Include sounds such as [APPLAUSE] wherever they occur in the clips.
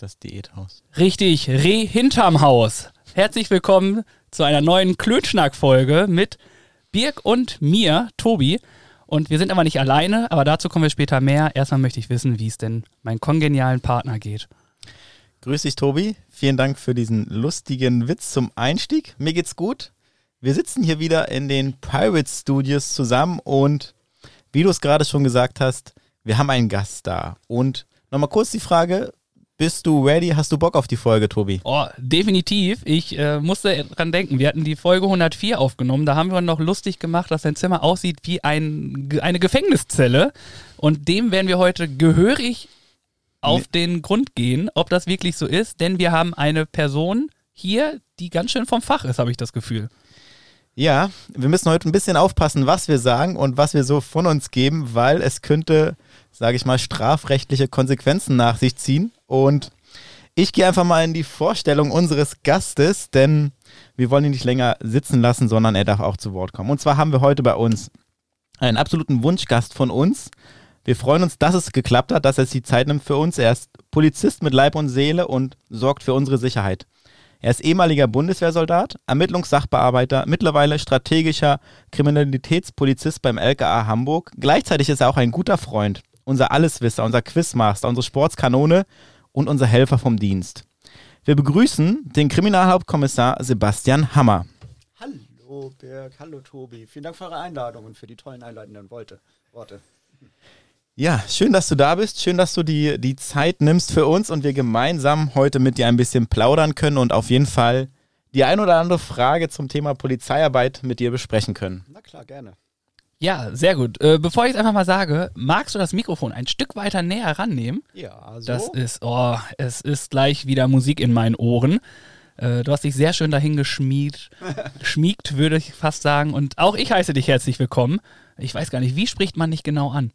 Das Diäthaus. Richtig, Reh hinterm Haus. Herzlich willkommen zu einer neuen Klönschnack-Folge mit Birg und mir, Tobi. Und wir sind aber nicht alleine, aber dazu kommen wir später mehr. Erstmal möchte ich wissen, wie es denn meinen kongenialen Partner geht. Grüß dich, Tobi. Vielen Dank für diesen lustigen Witz zum Einstieg. Mir geht's gut. Wir sitzen hier wieder in den Pirate Studios zusammen und wie du es gerade schon gesagt hast, wir haben einen Gast da. Und nochmal kurz die Frage, bist du ready? Hast du Bock auf die Folge, Tobi? Oh, definitiv. Ich äh, musste dran denken. Wir hatten die Folge 104 aufgenommen. Da haben wir noch lustig gemacht, dass dein Zimmer aussieht wie ein, eine Gefängniszelle. Und dem werden wir heute gehörig auf den Grund gehen, ob das wirklich so ist. Denn wir haben eine Person hier, die ganz schön vom Fach ist, habe ich das Gefühl. Ja, wir müssen heute ein bisschen aufpassen, was wir sagen und was wir so von uns geben, weil es könnte, sage ich mal, strafrechtliche Konsequenzen nach sich ziehen. Und ich gehe einfach mal in die Vorstellung unseres Gastes, denn wir wollen ihn nicht länger sitzen lassen, sondern er darf auch zu Wort kommen. Und zwar haben wir heute bei uns einen absoluten Wunschgast von uns. Wir freuen uns, dass es geklappt hat, dass er sich die Zeit nimmt für uns. Er ist Polizist mit Leib und Seele und sorgt für unsere Sicherheit. Er ist ehemaliger Bundeswehrsoldat, Ermittlungssachbearbeiter, mittlerweile strategischer Kriminalitätspolizist beim LKA Hamburg. Gleichzeitig ist er auch ein guter Freund, unser Alleswisser, unser Quizmaster, unsere Sportskanone und unser Helfer vom Dienst. Wir begrüßen den Kriminalhauptkommissar Sebastian Hammer. Hallo Birg, hallo Tobi. Vielen Dank für eure Einladung und für die tollen einleitenden Worte. Ja, schön, dass du da bist. Schön, dass du die, die Zeit nimmst für uns und wir gemeinsam heute mit dir ein bisschen plaudern können und auf jeden Fall die ein oder andere Frage zum Thema Polizeiarbeit mit dir besprechen können. Na klar, gerne. Ja, sehr gut. Äh, bevor ich es einfach mal sage, magst du das Mikrofon ein Stück weiter näher rannehmen? Ja, so. Das ist, oh, es ist gleich wieder Musik in meinen Ohren. Äh, du hast dich sehr schön dahin geschmiegt, [LAUGHS] geschmiegt, würde ich fast sagen. Und auch ich heiße dich herzlich willkommen. Ich weiß gar nicht, wie spricht man dich genau an?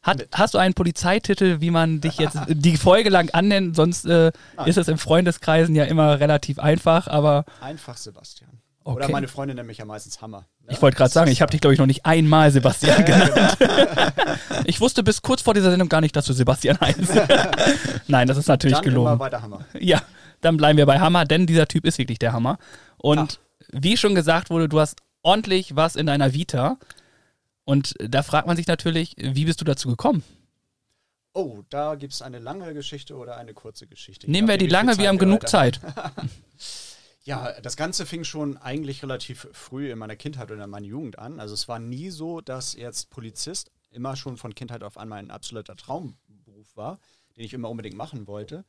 Hat, hast du einen Polizeititel, wie man dich jetzt [LAUGHS] die Folge lang annennt? Sonst äh, ist es in Freundeskreisen ja immer relativ einfach, aber. Einfach Sebastian. Okay. Oder meine Freundin nennt mich ja meistens Hammer. Ich wollte gerade sagen, ich habe dich, glaube ich, noch nicht einmal Sebastian [LAUGHS] genannt. ich wusste bis kurz vor dieser Sendung gar nicht, dass du Sebastian heißt. [LAUGHS] Nein, das ist natürlich dann gelogen. Immer weiter Hammer. Ja, dann bleiben wir bei Hammer, denn dieser Typ ist wirklich der Hammer. Und Ach. wie schon gesagt wurde, du hast ordentlich was in deiner Vita. Und da fragt man sich natürlich, wie bist du dazu gekommen? Oh, da gibt es eine lange Geschichte oder eine kurze Geschichte. Nehmen wir die lange, wir haben genug Zeit. [LAUGHS] Ja, das Ganze fing schon eigentlich relativ früh in meiner Kindheit oder in meiner Jugend an. Also es war nie so, dass jetzt Polizist immer schon von Kindheit auf an mein absoluter Traumberuf war, den ich immer unbedingt machen wollte.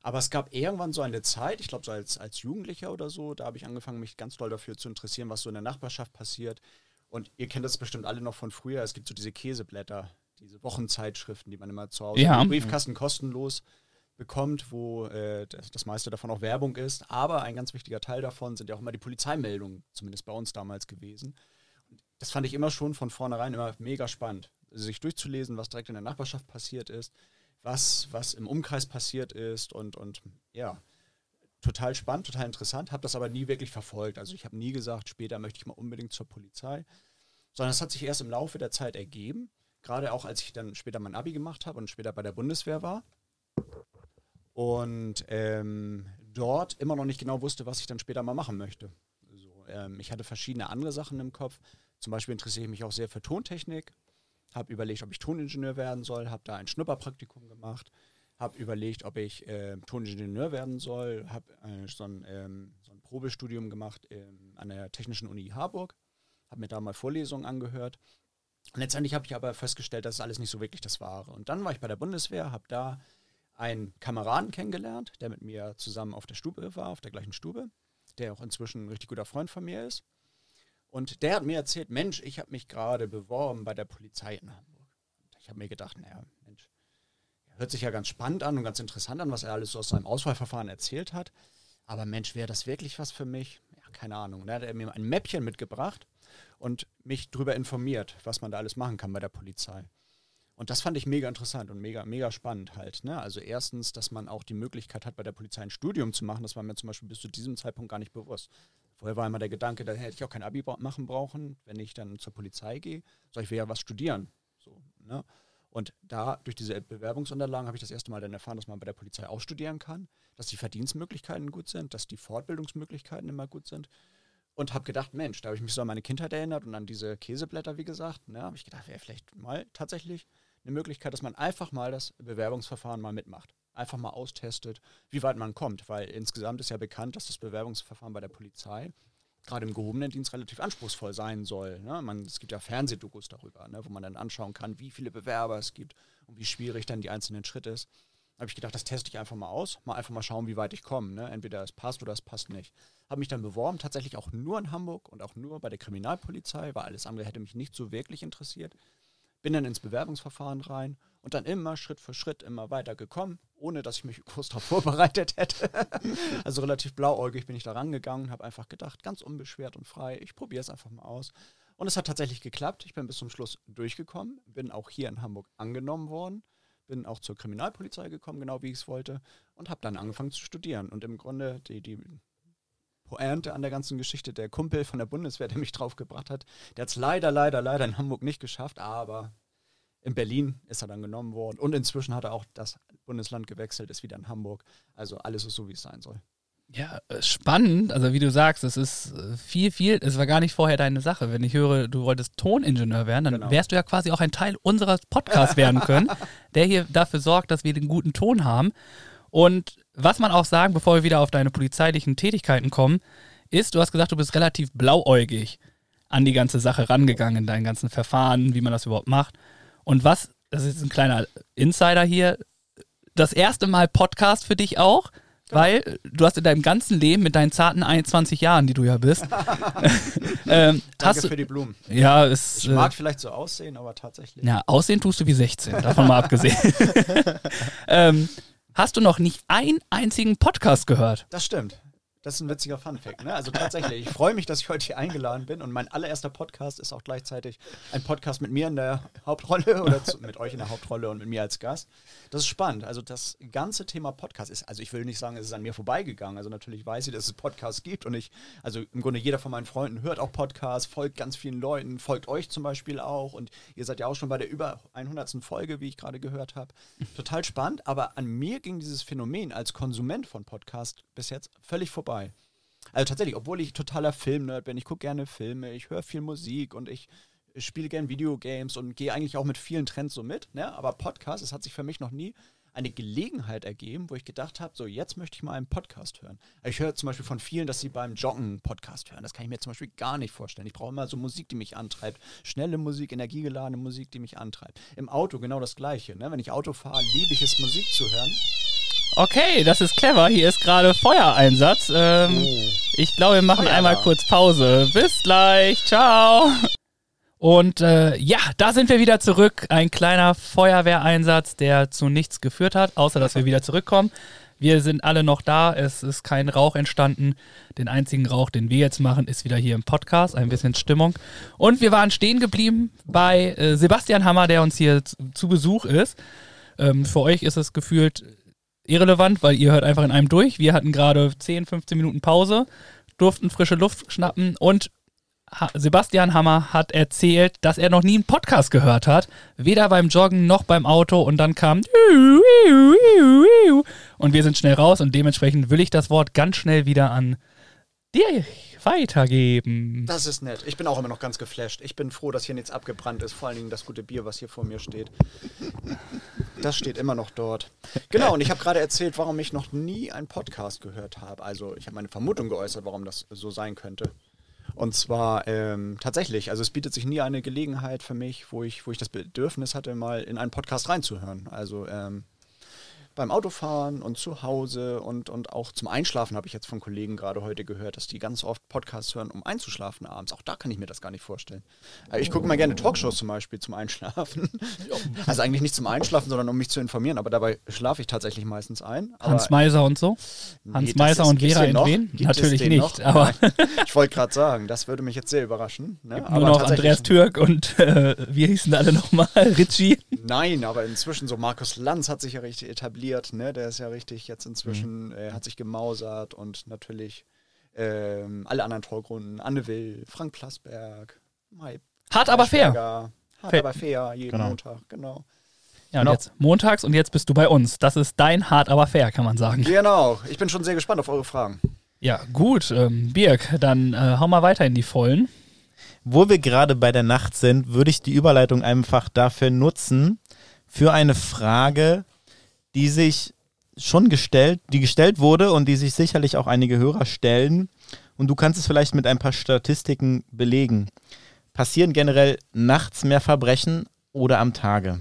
Aber es gab irgendwann so eine Zeit, ich glaube so als, als Jugendlicher oder so, da habe ich angefangen, mich ganz doll dafür zu interessieren, was so in der Nachbarschaft passiert. Und ihr kennt das bestimmt alle noch von früher. Es gibt so diese Käseblätter, diese Wochenzeitschriften, die man immer zu Hause ja. im Briefkasten kostenlos bekommt, wo äh, das, das, meiste davon auch Werbung ist. Aber ein ganz wichtiger Teil davon sind ja auch immer die Polizeimeldungen, zumindest bei uns damals gewesen. Und das fand ich immer schon von vornherein immer mega spannend, sich durchzulesen, was direkt in der Nachbarschaft passiert ist, was, was im Umkreis passiert ist und, und ja, total spannend, total interessant, habe das aber nie wirklich verfolgt. Also ich habe nie gesagt, später möchte ich mal unbedingt zur Polizei, sondern es hat sich erst im Laufe der Zeit ergeben, gerade auch als ich dann später mein Abi gemacht habe und später bei der Bundeswehr war und ähm, dort immer noch nicht genau wusste, was ich dann später mal machen möchte. So, ähm, ich hatte verschiedene andere Sachen im Kopf. Zum Beispiel interessiere ich mich auch sehr für Tontechnik. Habe überlegt, ob ich Toningenieur werden soll. Habe da ein Schnupperpraktikum gemacht. Habe überlegt, ob ich äh, Toningenieur werden soll. Habe äh, so, ein, ähm, so, ein, Probestudium gemacht ähm, an der Technischen Uni Harburg. Habe mir da mal Vorlesungen angehört. Letztendlich habe ich aber festgestellt, dass es alles nicht so wirklich das Wahre. Und dann war ich bei der Bundeswehr, habe da einen Kameraden kennengelernt, der mit mir zusammen auf der Stube war, auf der gleichen Stube, der auch inzwischen ein richtig guter Freund von mir ist. Und der hat mir erzählt, Mensch, ich habe mich gerade beworben bei der Polizei in Hamburg. Und ich habe mir gedacht, naja, Mensch, hört sich ja ganz spannend an und ganz interessant an, was er alles so aus seinem Auswahlverfahren erzählt hat. Aber Mensch, wäre das wirklich was für mich? Ja, keine Ahnung. Da hat er mir ein Mäppchen mitgebracht und mich darüber informiert, was man da alles machen kann bei der Polizei. Und das fand ich mega interessant und mega, mega spannend halt. Ne? Also erstens, dass man auch die Möglichkeit hat, bei der Polizei ein Studium zu machen. Das war mir zum Beispiel bis zu diesem Zeitpunkt gar nicht bewusst. Vorher war immer der Gedanke, da hätte ich auch kein Abi machen brauchen, wenn ich dann zur Polizei gehe. Soll ich will ja was studieren. So, ne? Und da, durch diese Bewerbungsunterlagen, habe ich das erste Mal dann erfahren, dass man bei der Polizei auch studieren kann, dass die Verdienstmöglichkeiten gut sind, dass die Fortbildungsmöglichkeiten immer gut sind. Und habe gedacht, Mensch, da habe ich mich so an meine Kindheit erinnert und an diese Käseblätter, wie gesagt. Ne, habe ich gedacht, wäre vielleicht mal tatsächlich eine Möglichkeit, dass man einfach mal das Bewerbungsverfahren mal mitmacht. Einfach mal austestet, wie weit man kommt. Weil insgesamt ist ja bekannt, dass das Bewerbungsverfahren bei der Polizei gerade im gehobenen Dienst relativ anspruchsvoll sein soll. Ne? Man, es gibt ja Fernsehdokus darüber, ne? wo man dann anschauen kann, wie viele Bewerber es gibt und wie schwierig dann die einzelnen Schritte ist. Habe ich gedacht, das teste ich einfach mal aus, mal einfach mal schauen, wie weit ich komme. Ne? Entweder es passt oder es passt nicht. Habe mich dann beworben, tatsächlich auch nur in Hamburg und auch nur bei der Kriminalpolizei, weil alles andere hätte mich nicht so wirklich interessiert. Bin dann ins Bewerbungsverfahren rein und dann immer Schritt für Schritt immer weiter gekommen, ohne dass ich mich [LAUGHS] kurz darauf vorbereitet hätte. [LAUGHS] also relativ blauäugig bin ich da rangegangen, habe einfach gedacht, ganz unbeschwert und frei, ich probiere es einfach mal aus. Und es hat tatsächlich geklappt. Ich bin bis zum Schluss durchgekommen, bin auch hier in Hamburg angenommen worden, bin auch zur Kriminalpolizei gekommen, genau wie ich es wollte, und habe dann angefangen zu studieren. Und im Grunde die, die Pointe an der ganzen Geschichte, der Kumpel von der Bundeswehr, der mich draufgebracht hat, der hat es leider, leider, leider in Hamburg nicht geschafft, aber in Berlin ist er dann genommen worden und inzwischen hat er auch das Bundesland gewechselt, ist wieder in Hamburg. Also alles ist so, wie es sein soll. Ja, äh, spannend. Also wie du sagst, es ist äh, viel, viel. Es war gar nicht vorher deine Sache. Wenn ich höre, du wolltest Toningenieur werden, dann genau. wärst du ja quasi auch ein Teil unseres Podcasts werden können, [LAUGHS] der hier dafür sorgt, dass wir den guten Ton haben. Und was man auch sagen, bevor wir wieder auf deine polizeilichen Tätigkeiten kommen, ist, du hast gesagt, du bist relativ blauäugig an die ganze Sache rangegangen, in deinen ganzen Verfahren, wie man das überhaupt macht. Und was, das ist ein kleiner Insider hier, das erste Mal Podcast für dich auch, weil du hast in deinem ganzen Leben mit deinen zarten 21 Jahren, die du ja bist, [LAUGHS] ähm, Danke für die Blumen. Ja, es, ich mag äh, vielleicht so aussehen, aber tatsächlich. Ja, aussehen tust du wie 16, davon mal [LAUGHS] abgesehen. [LAUGHS] ähm, hast du noch nicht einen einzigen Podcast gehört. Das stimmt. Das ist ein witziger Funfact. Ne? Also tatsächlich, ich freue mich, dass ich heute hier eingeladen bin und mein allererster Podcast ist auch gleichzeitig ein Podcast mit mir in der Hauptrolle oder zu, mit euch in der Hauptrolle und mit mir als Gast. Das ist spannend. Also das ganze Thema Podcast ist, also ich will nicht sagen, es ist an mir vorbeigegangen. Also natürlich weiß ich, dass es Podcasts gibt und ich, also im Grunde jeder von meinen Freunden hört auch Podcasts, folgt ganz vielen Leuten, folgt euch zum Beispiel auch und ihr seid ja auch schon bei der über 100. Folge, wie ich gerade gehört habe. Total spannend, aber an mir ging dieses Phänomen als Konsument von Podcast bis jetzt völlig vorbei vorbei. Also tatsächlich, obwohl ich totaler Filmnerd bin, ich gucke gerne Filme, ich höre viel Musik und ich spiele gerne Videogames und gehe eigentlich auch mit vielen Trends so mit. Ne? Aber Podcast, es hat sich für mich noch nie eine Gelegenheit ergeben, wo ich gedacht habe, so jetzt möchte ich mal einen Podcast hören. Ich höre zum Beispiel von vielen, dass sie beim Joggen Podcast hören. Das kann ich mir zum Beispiel gar nicht vorstellen. Ich brauche immer so Musik, die mich antreibt. Schnelle Musik, energiegeladene Musik, die mich antreibt. Im Auto genau das Gleiche. Ne? Wenn ich Auto fahre, liebe ich es, Musik zu hören. Okay, das ist clever. Hier ist gerade Feuereinsatz. Ähm, oh. Ich glaube, wir machen Feuer einmal kurz Pause. Bis gleich. Ciao. Und äh, ja, da sind wir wieder zurück. Ein kleiner Feuerwehreinsatz, der zu nichts geführt hat, außer dass wir wieder zurückkommen. Wir sind alle noch da. Es ist kein Rauch entstanden. Den einzigen Rauch, den wir jetzt machen, ist wieder hier im Podcast. Ein bisschen Stimmung. Und wir waren stehen geblieben bei äh, Sebastian Hammer, der uns hier zu, Besuch ist. Ähm, für euch ist es gefühlt irrelevant, weil ihr hört einfach in einem durch. Wir hatten gerade 10, 15 Minuten Pause, durften frische Luft schnappen und Sebastian Hammer hat erzählt, dass er noch nie einen Podcast gehört hat, weder beim Joggen noch beim Auto und dann kam und wir sind schnell raus und dementsprechend will ich das Wort ganz schnell wieder an dir weitergeben. Das ist nett. Ich bin auch immer noch ganz geflasht. Ich bin froh, dass hier nichts abgebrannt ist. Vor allen Dingen das gute Bier, was hier vor mir steht. Das steht immer noch dort. Genau, und ich habe gerade erzählt, warum ich noch nie einen Podcast gehört habe. Also ich habe meine Vermutung geäußert, warum das so sein könnte. Und zwar ähm, tatsächlich, also es bietet sich nie eine Gelegenheit für mich, wo ich, wo ich das Bedürfnis hatte, mal in einen Podcast reinzuhören. Also ähm, beim Autofahren und zu Hause und, und auch zum Einschlafen habe ich jetzt von Kollegen gerade heute gehört, dass die ganz oft Podcasts hören, um einzuschlafen abends. Auch da kann ich mir das gar nicht vorstellen. Äh, Ich gucke mal gerne Talkshows zum Beispiel zum Einschlafen. [LAUGHS] Also eigentlich nicht zum Einschlafen, sondern um mich zu informieren. Aber dabei schlafe ich tatsächlich meistens ein. Aber Hans Meiser und so? Nee, Hans das Meiser ist- und Vera? Gibt es Natürlich nicht, noch? aber. Ich wollte gerade sagen, das würde mich jetzt sehr überraschen. Ne? nur aber noch Andreas Türk und äh, wie hießen alle nochmal? [LAUGHS] Ritchie? Nein, aber inzwischen so Markus Lanz hat sich ja richtig etabliert, ne? Der ist ja richtig jetzt Mhm. inzwischen, äh, hat sich gemausert und natürlich ähm, alle anderen Talkrunden, Anne Will, Frank Plasberg, Mai Hart aber fair. Hart Fair. aber fair, jeden Genau. Montag, genau. Ja, und Genau. jetzt montags und jetzt bist du bei uns. Das ist dein Hart aber fair, kann man sagen. Genau, ich bin schon sehr gespannt auf eure Fragen. Ja, gut, ähm, Birg, dann äh, hau mal weiter in die Vollen. Wo wir gerade bei der Nacht sind, würde ich die Überleitung einfach dafür nutzen, für eine Frage, die sich schon gestellt, die gestellt wurde und die sich sicherlich auch einige Hörer stellen. Und du kannst es vielleicht mit ein paar Statistiken belegen. Passieren generell nachts mehr Verbrechen oder am Tage?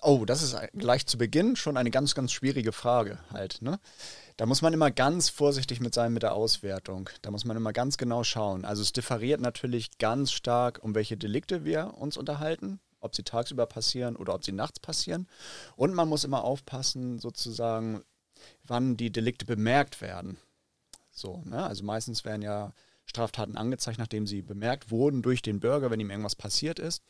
Oh, das ist gleich zu Beginn schon eine ganz, ganz schwierige Frage halt. Ne? Da muss man immer ganz vorsichtig mit sein mit der Auswertung. Da muss man immer ganz genau schauen. Also es differiert natürlich ganz stark, um welche Delikte wir uns unterhalten, ob sie tagsüber passieren oder ob sie nachts passieren. Und man muss immer aufpassen, sozusagen, wann die Delikte bemerkt werden. So, ne? Also meistens werden ja Straftaten angezeigt, nachdem sie bemerkt wurden durch den Bürger, wenn ihm irgendwas passiert ist.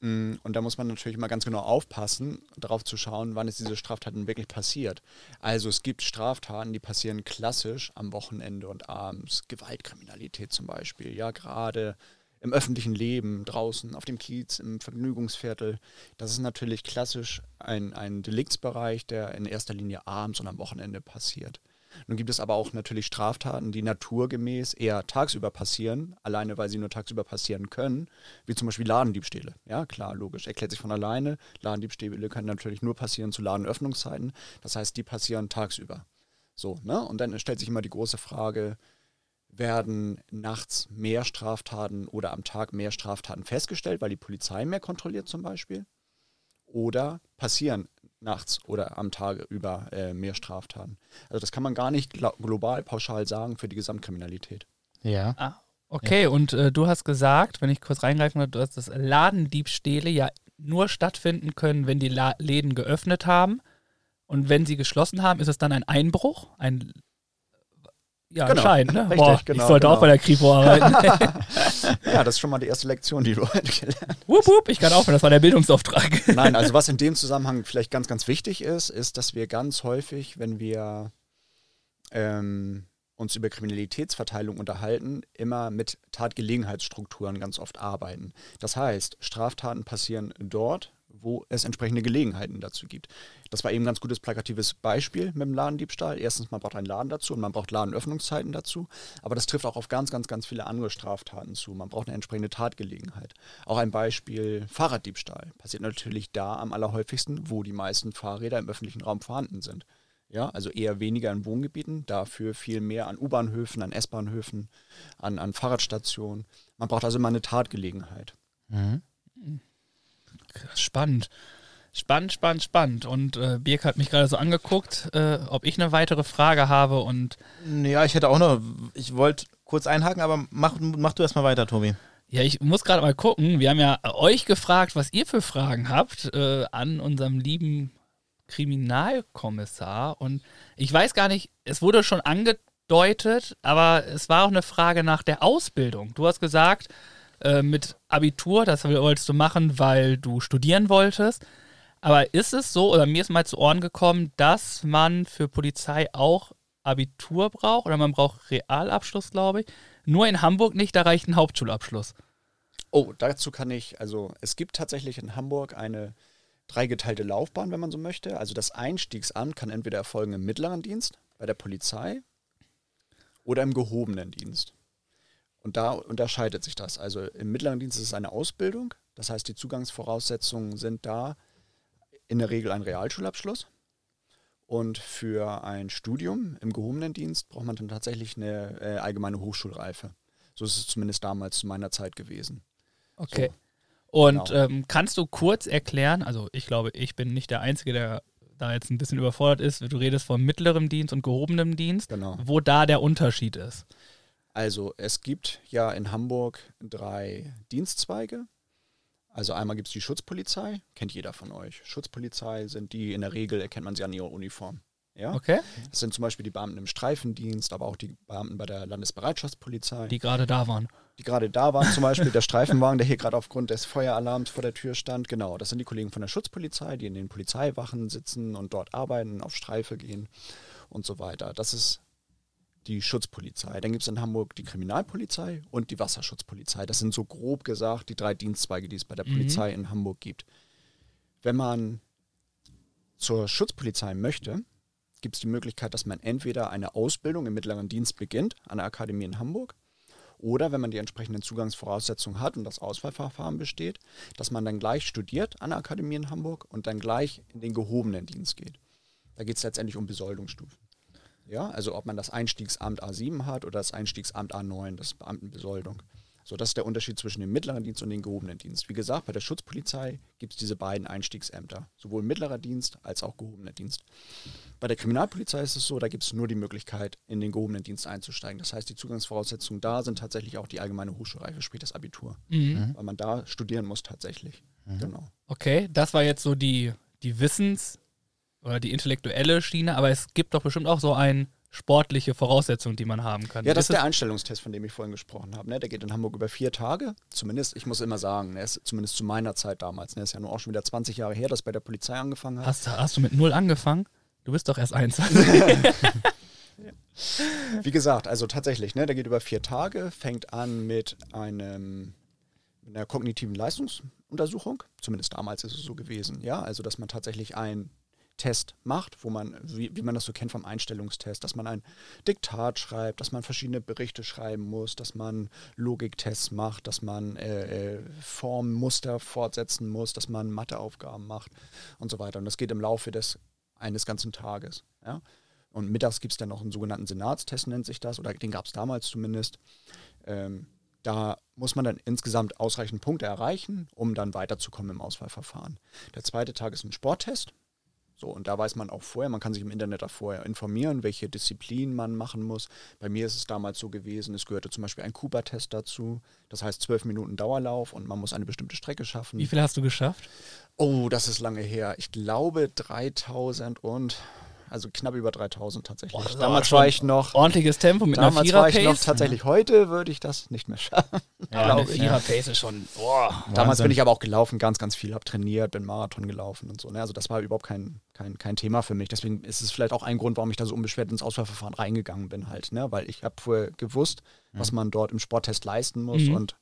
Mm, Und da muss man natürlich mal ganz genau aufpassen, darauf zu schauen, wann ist diese Straftat denn wirklich passiert. Also es gibt Straftaten, die passieren klassisch am Wochenende und abends. Gewaltkriminalität zum Beispiel, ja, gerade im öffentlichen Leben, draußen, auf dem Kiez, im Vergnügungsviertel. Das ist natürlich klassisch ein, ein Deliktsbereich, der in erster Linie abends und am Wochenende passiert. Nun gibt es aber auch natürlich Straftaten, die naturgemäß eher tagsüber passieren, alleine weil sie nur tagsüber passieren können, wie zum Beispiel Ladendiebstähle. Ja, klar, logisch, erklärt sich von alleine. Ladendiebstähle können natürlich nur passieren zu Ladenöffnungszeiten. Das heißt, die passieren tagsüber. So, ne? Und dann stellt sich immer die große Frage, werden nachts mehr Straftaten oder am Tag mehr Straftaten festgestellt, weil die Polizei mehr kontrolliert zum Beispiel? Oder passieren nachts oder am Tage über äh, mehr Straftaten? Also das kann man gar nicht glo global pauschal sagen für die Gesamtkriminalität. Ja. Ah, okay, und äh, du hast gesagt, wenn ich kurz reingreifen will, du hast das Ladendiebstähle ja nur stattfinden können, wenn die La Läden geöffnet haben. Und wenn sie geschlossen haben, ist es dann ein Einbruch? Ein ja, Genau. anscheinend, ne? Richtig, Boah, genau, ich sollte auch genau. bei der Kripo arbeiten. [LAUGHS] [LAUGHS] Ja, das ist schon mal die erste Lektion, die du [LAUGHS] heute gelernt hast. wupp, wupp, ich kann aufhören, das war der Bildungsauftrag. Nein, also was in dem Zusammenhang vielleicht ganz, ganz wichtig ist, ist, dass wir ganz häufig, wenn wir ähm, uns über Kriminalitätsverteilung unterhalten, immer mit Tatgelegenheitsstrukturen ganz oft arbeiten. Das heißt, Straftaten passieren dort, wo es entsprechende Gelegenheiten dazu gibt. Das war eben ein ganz gutes plakatives Beispiel mit dem Ladendiebstahl. Erstens, man braucht einen Laden dazu und man braucht Ladenöffnungszeiten dazu. Aber das trifft auch auf ganz, ganz, ganz viele andere Straftaten zu. Man braucht eine entsprechende Tatgelegenheit. Auch ein Beispiel Fahrraddiebstahl passiert natürlich da am allerhäufigsten, wo die meisten Fahrräder im öffentlichen Raum vorhanden sind. Ja, also eher weniger in Wohngebieten, dafür viel mehr an U-Bahnhöfen, an S-Bahnhöfen, an, an Fahrradstationen. Man braucht also immer eine Tatgelegenheit. Spannend. Spannend, spannend, spannend. Und äh, Birk hat mich gerade so angeguckt, äh, ob ich eine weitere Frage habe und Ja, ich hätte auch noch, ich wollte kurz einhaken, aber mach, mach du erstmal weiter, Tobi. Ja, ich muss gerade mal gucken. Wir haben ja euch gefragt, was ihr für Fragen habt äh, an unserem lieben Kriminalkommissar. Und ich weiß gar nicht, es wurde schon angedeutet, aber es war auch eine Frage nach der Ausbildung. Du hast gesagt, äh, mit Abitur, das wolltest du machen, weil du studieren wolltest. Aber ist es so, oder mir ist mal zu Ohren gekommen, dass man für Polizei auch Abitur braucht oder man braucht Realabschluss, glaube ich. Nur in Hamburg nicht, da reicht ein Hauptschulabschluss. Oh, dazu kann ich, also es gibt tatsächlich in Hamburg eine dreigeteilte Laufbahn, wenn man so möchte. Also das Einstiegsamt kann entweder erfolgen im mittleren Dienst, bei der Polizei oder im gehobenen Dienst. Und da unterscheidet sich das. Also im mittleren Dienst ist es eine Ausbildung, das heißt, die Zugangsvoraussetzungen sind da in der Regel ein Realschulabschluss. Und für ein Studium im gehobenen Dienst braucht man dann tatsächlich eine äh, allgemeine Hochschulreife. So ist es zumindest damals zu meiner Zeit gewesen. Okay. Und genau. ähm, kannst du kurz erklären, also ich glaube, ich bin nicht der Einzige, der da jetzt ein bisschen überfordert ist, du redest von mittlerem Dienst und gehobenem Dienst, Genau. wo da der Unterschied ist. Also es gibt ja in Hamburg drei Dienstzweige. Also einmal gibt es die Schutzpolizei, kennt jeder von euch. Schutzpolizei sind die, in der Regel erkennt man sie an ihrer Uniform. Ja? Okay? Das sind zum Beispiel die Beamten im Streifendienst, aber auch die Beamten bei der Landesbereitschaftspolizei, Die gerade da waren. die gerade da waren. Zum Beispiel der Streifenwagen, der hier gerade aufgrund des Feueralarms vor der Tür stand. Genau, das sind die Kollegen von der Schutzpolizei, die in den Polizeiwachen sitzen und dort arbeiten, auf Streife gehen und so weiter. Das ist die Schutzpolizei. Dann gibt es in Hamburg die Kriminalpolizei und die Wasserschutzpolizei. Das sind so grob gesagt die drei Dienstzweige, die es bei der Mhm. Polizei in Hamburg gibt. Wenn man zur Schutzpolizei möchte, gibt es die Möglichkeit, dass man entweder eine Ausbildung im mittleren Dienst beginnt an der Akademie in Hamburg oder wenn man die entsprechenden Zugangsvoraussetzungen hat und das Auswahlverfahren besteht, dass man dann gleich studiert an der Akademie in Hamburg und dann gleich in den gehobenen Dienst geht. Da geht es letztendlich um Besoldungsstufen. Ja, also ob man das Einstiegsamt A7 hat oder das Einstiegsamt A9, das Beamtenbesoldung. So, das ist der Unterschied zwischen dem mittleren Dienst und dem gehobenen Dienst. Wie gesagt, bei der Schutzpolizei gibt es diese beiden Einstiegsämter, sowohl mittlerer Dienst als auch gehobener Dienst. Bei der Kriminalpolizei ist es so, da gibt es nur die Möglichkeit, in den gehobenen Dienst einzusteigen. Das heißt, die Zugangsvoraussetzungen da sind tatsächlich auch die allgemeine Hochschulreife, sprich das Abitur. Mhm. Weil man da studieren muss tatsächlich. Genau. Okay, das war jetzt so die, die Wissens- oder die intellektuelle Schiene, aber es gibt doch bestimmt auch so eine sportliche Voraussetzung, die man haben kann. Ja, das ist der Einstellungstest, von dem ich vorhin gesprochen habe. Ne? Der geht in Hamburg über vier Tage. Zumindest, ich muss immer sagen, der ist zumindest zu meiner Zeit damals. Ne? ist ja nur auch schon wieder 20 Jahre her, dass bei der Polizei angefangen hat. Hast, hast du mit null angefangen? Du bist doch erst 21. [LAUGHS] [LAUGHS] Wie gesagt, also tatsächlich, ne, der geht über vier Tage, fängt an mit einem einer kognitiven Leistungsuntersuchung. Zumindest damals ist es so gewesen, ja. Also dass man tatsächlich einen Test macht, wo man, wie, wie man das so kennt vom Einstellungstest, dass man ein Diktat schreibt, dass man verschiedene Berichte schreiben muss, dass man Logiktests macht, dass man äh, äh, Formmuster fortsetzen muss, dass man Matheaufgaben macht und so weiter. Und das geht im Laufe des eines ganzen Tages. Ja? Und mittags gibt es dann noch einen sogenannten Senatstest, nennt sich das, oder den gab es damals zumindest. Ähm, da muss man dann insgesamt ausreichend Punkte erreichen, um dann weiterzukommen im Auswahlverfahren. Der zweite Tag ist ein Sporttest. So, und da weiß man auch vorher, man kann sich im Internet auch vorher informieren, welche Disziplinen man machen muss. Bei mir ist es damals so gewesen, es gehörte zum Beispiel ein Kuba-Test dazu. Das heißt zwölf Minuten Dauerlauf und man muss eine bestimmte Strecke schaffen. Wie viel hast du geschafft? Oh, das ist lange her. Ich glaube 3000 und, also knapp über 3000 tatsächlich. Boah, damals war ich noch, Ordentliches Tempo mit einer damals war ich noch tatsächlich, heute würde ich das nicht mehr schaffen. [LAUGHS] Ja, eine ich. Vierer-Pace ist schon. Boah. Damals Wahnsinn. bin ich aber auch gelaufen, ganz, ganz viel, habe trainiert, bin Marathon gelaufen und so. Ne? Also das war überhaupt kein, kein, kein Thema für mich. Deswegen ist es vielleicht auch ein Grund, warum ich da so unbeschwert ins Auswahlverfahren reingegangen bin halt. Ne? Weil ich habe vorher gewusst, was man dort im Sporttest leisten muss Mhm. und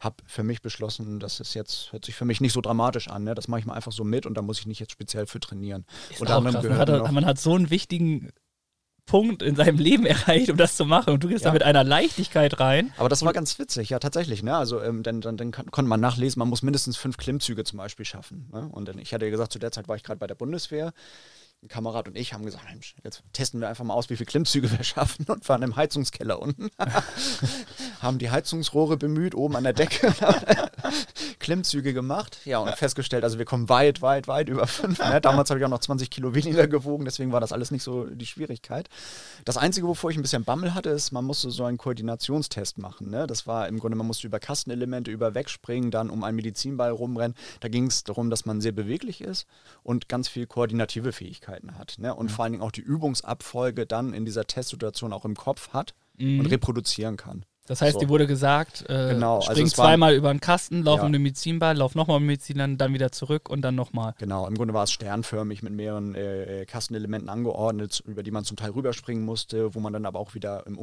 habe für mich beschlossen, das ist jetzt, hört sich für mich nicht so dramatisch an. Ne? Das mache ich mal einfach so mit und da muss ich nicht jetzt speziell für trainieren. Ist Unter auch krass. Man, hat, man hat so einen wichtigen Punkt in seinem Leben [LAUGHS] erreicht, um das zu machen. Und du gehst Ja. da mit einer Leichtigkeit rein. Aber das war ganz witzig, ja, tatsächlich. Ne? Also ähm, dann, dann, dann kon- konnte man nachlesen, man muss mindestens fünf Klimmzüge zum Beispiel schaffen. Ne? Und dann, ich hatte ja gesagt, zu der Zeit war ich gerade bei der Bundeswehr. Ein Kamerad und ich haben gesagt, Mensch, jetzt testen wir einfach mal aus, wie viele Klimmzüge wir schaffen und waren im Heizungskeller unten. [LAUGHS] haben die Heizungsrohre bemüht, oben an der Decke. [LAUGHS] Klimmzüge gemacht. Ja, und festgestellt, also wir kommen weit, weit, weit über fünf. Ne? Damals habe ich auch noch 20 Kilo weniger gewogen, deswegen war das alles nicht so die Schwierigkeit. Das Einzige, wovor ich ein bisschen Bammel hatte, ist, man musste so einen Koordinationstest machen. Ne? Das war im Grunde, man musste über Kastenelemente, über wegspringen, dann um einen Medizinball rumrennen. Da ging es darum, dass man sehr beweglich ist und ganz viel koordinative Fähigkeiten hat. Ne? Und vor allen Dingen auch die Übungsabfolge dann in dieser Testsituation auch im Kopf hat und reproduzieren kann. Das heißt, So. dir wurde gesagt, äh, Genau, also spring war- zweimal über den Kasten, lauf Ja. um den Medizinball, lauf nochmal um den Medizinball, dann wieder zurück und dann nochmal. Genau, im Grunde war es sternförmig mit mehreren äh, äh, Kastenelementen angeordnet, über die man zum Teil rüberspringen musste, wo man dann aber auch wieder im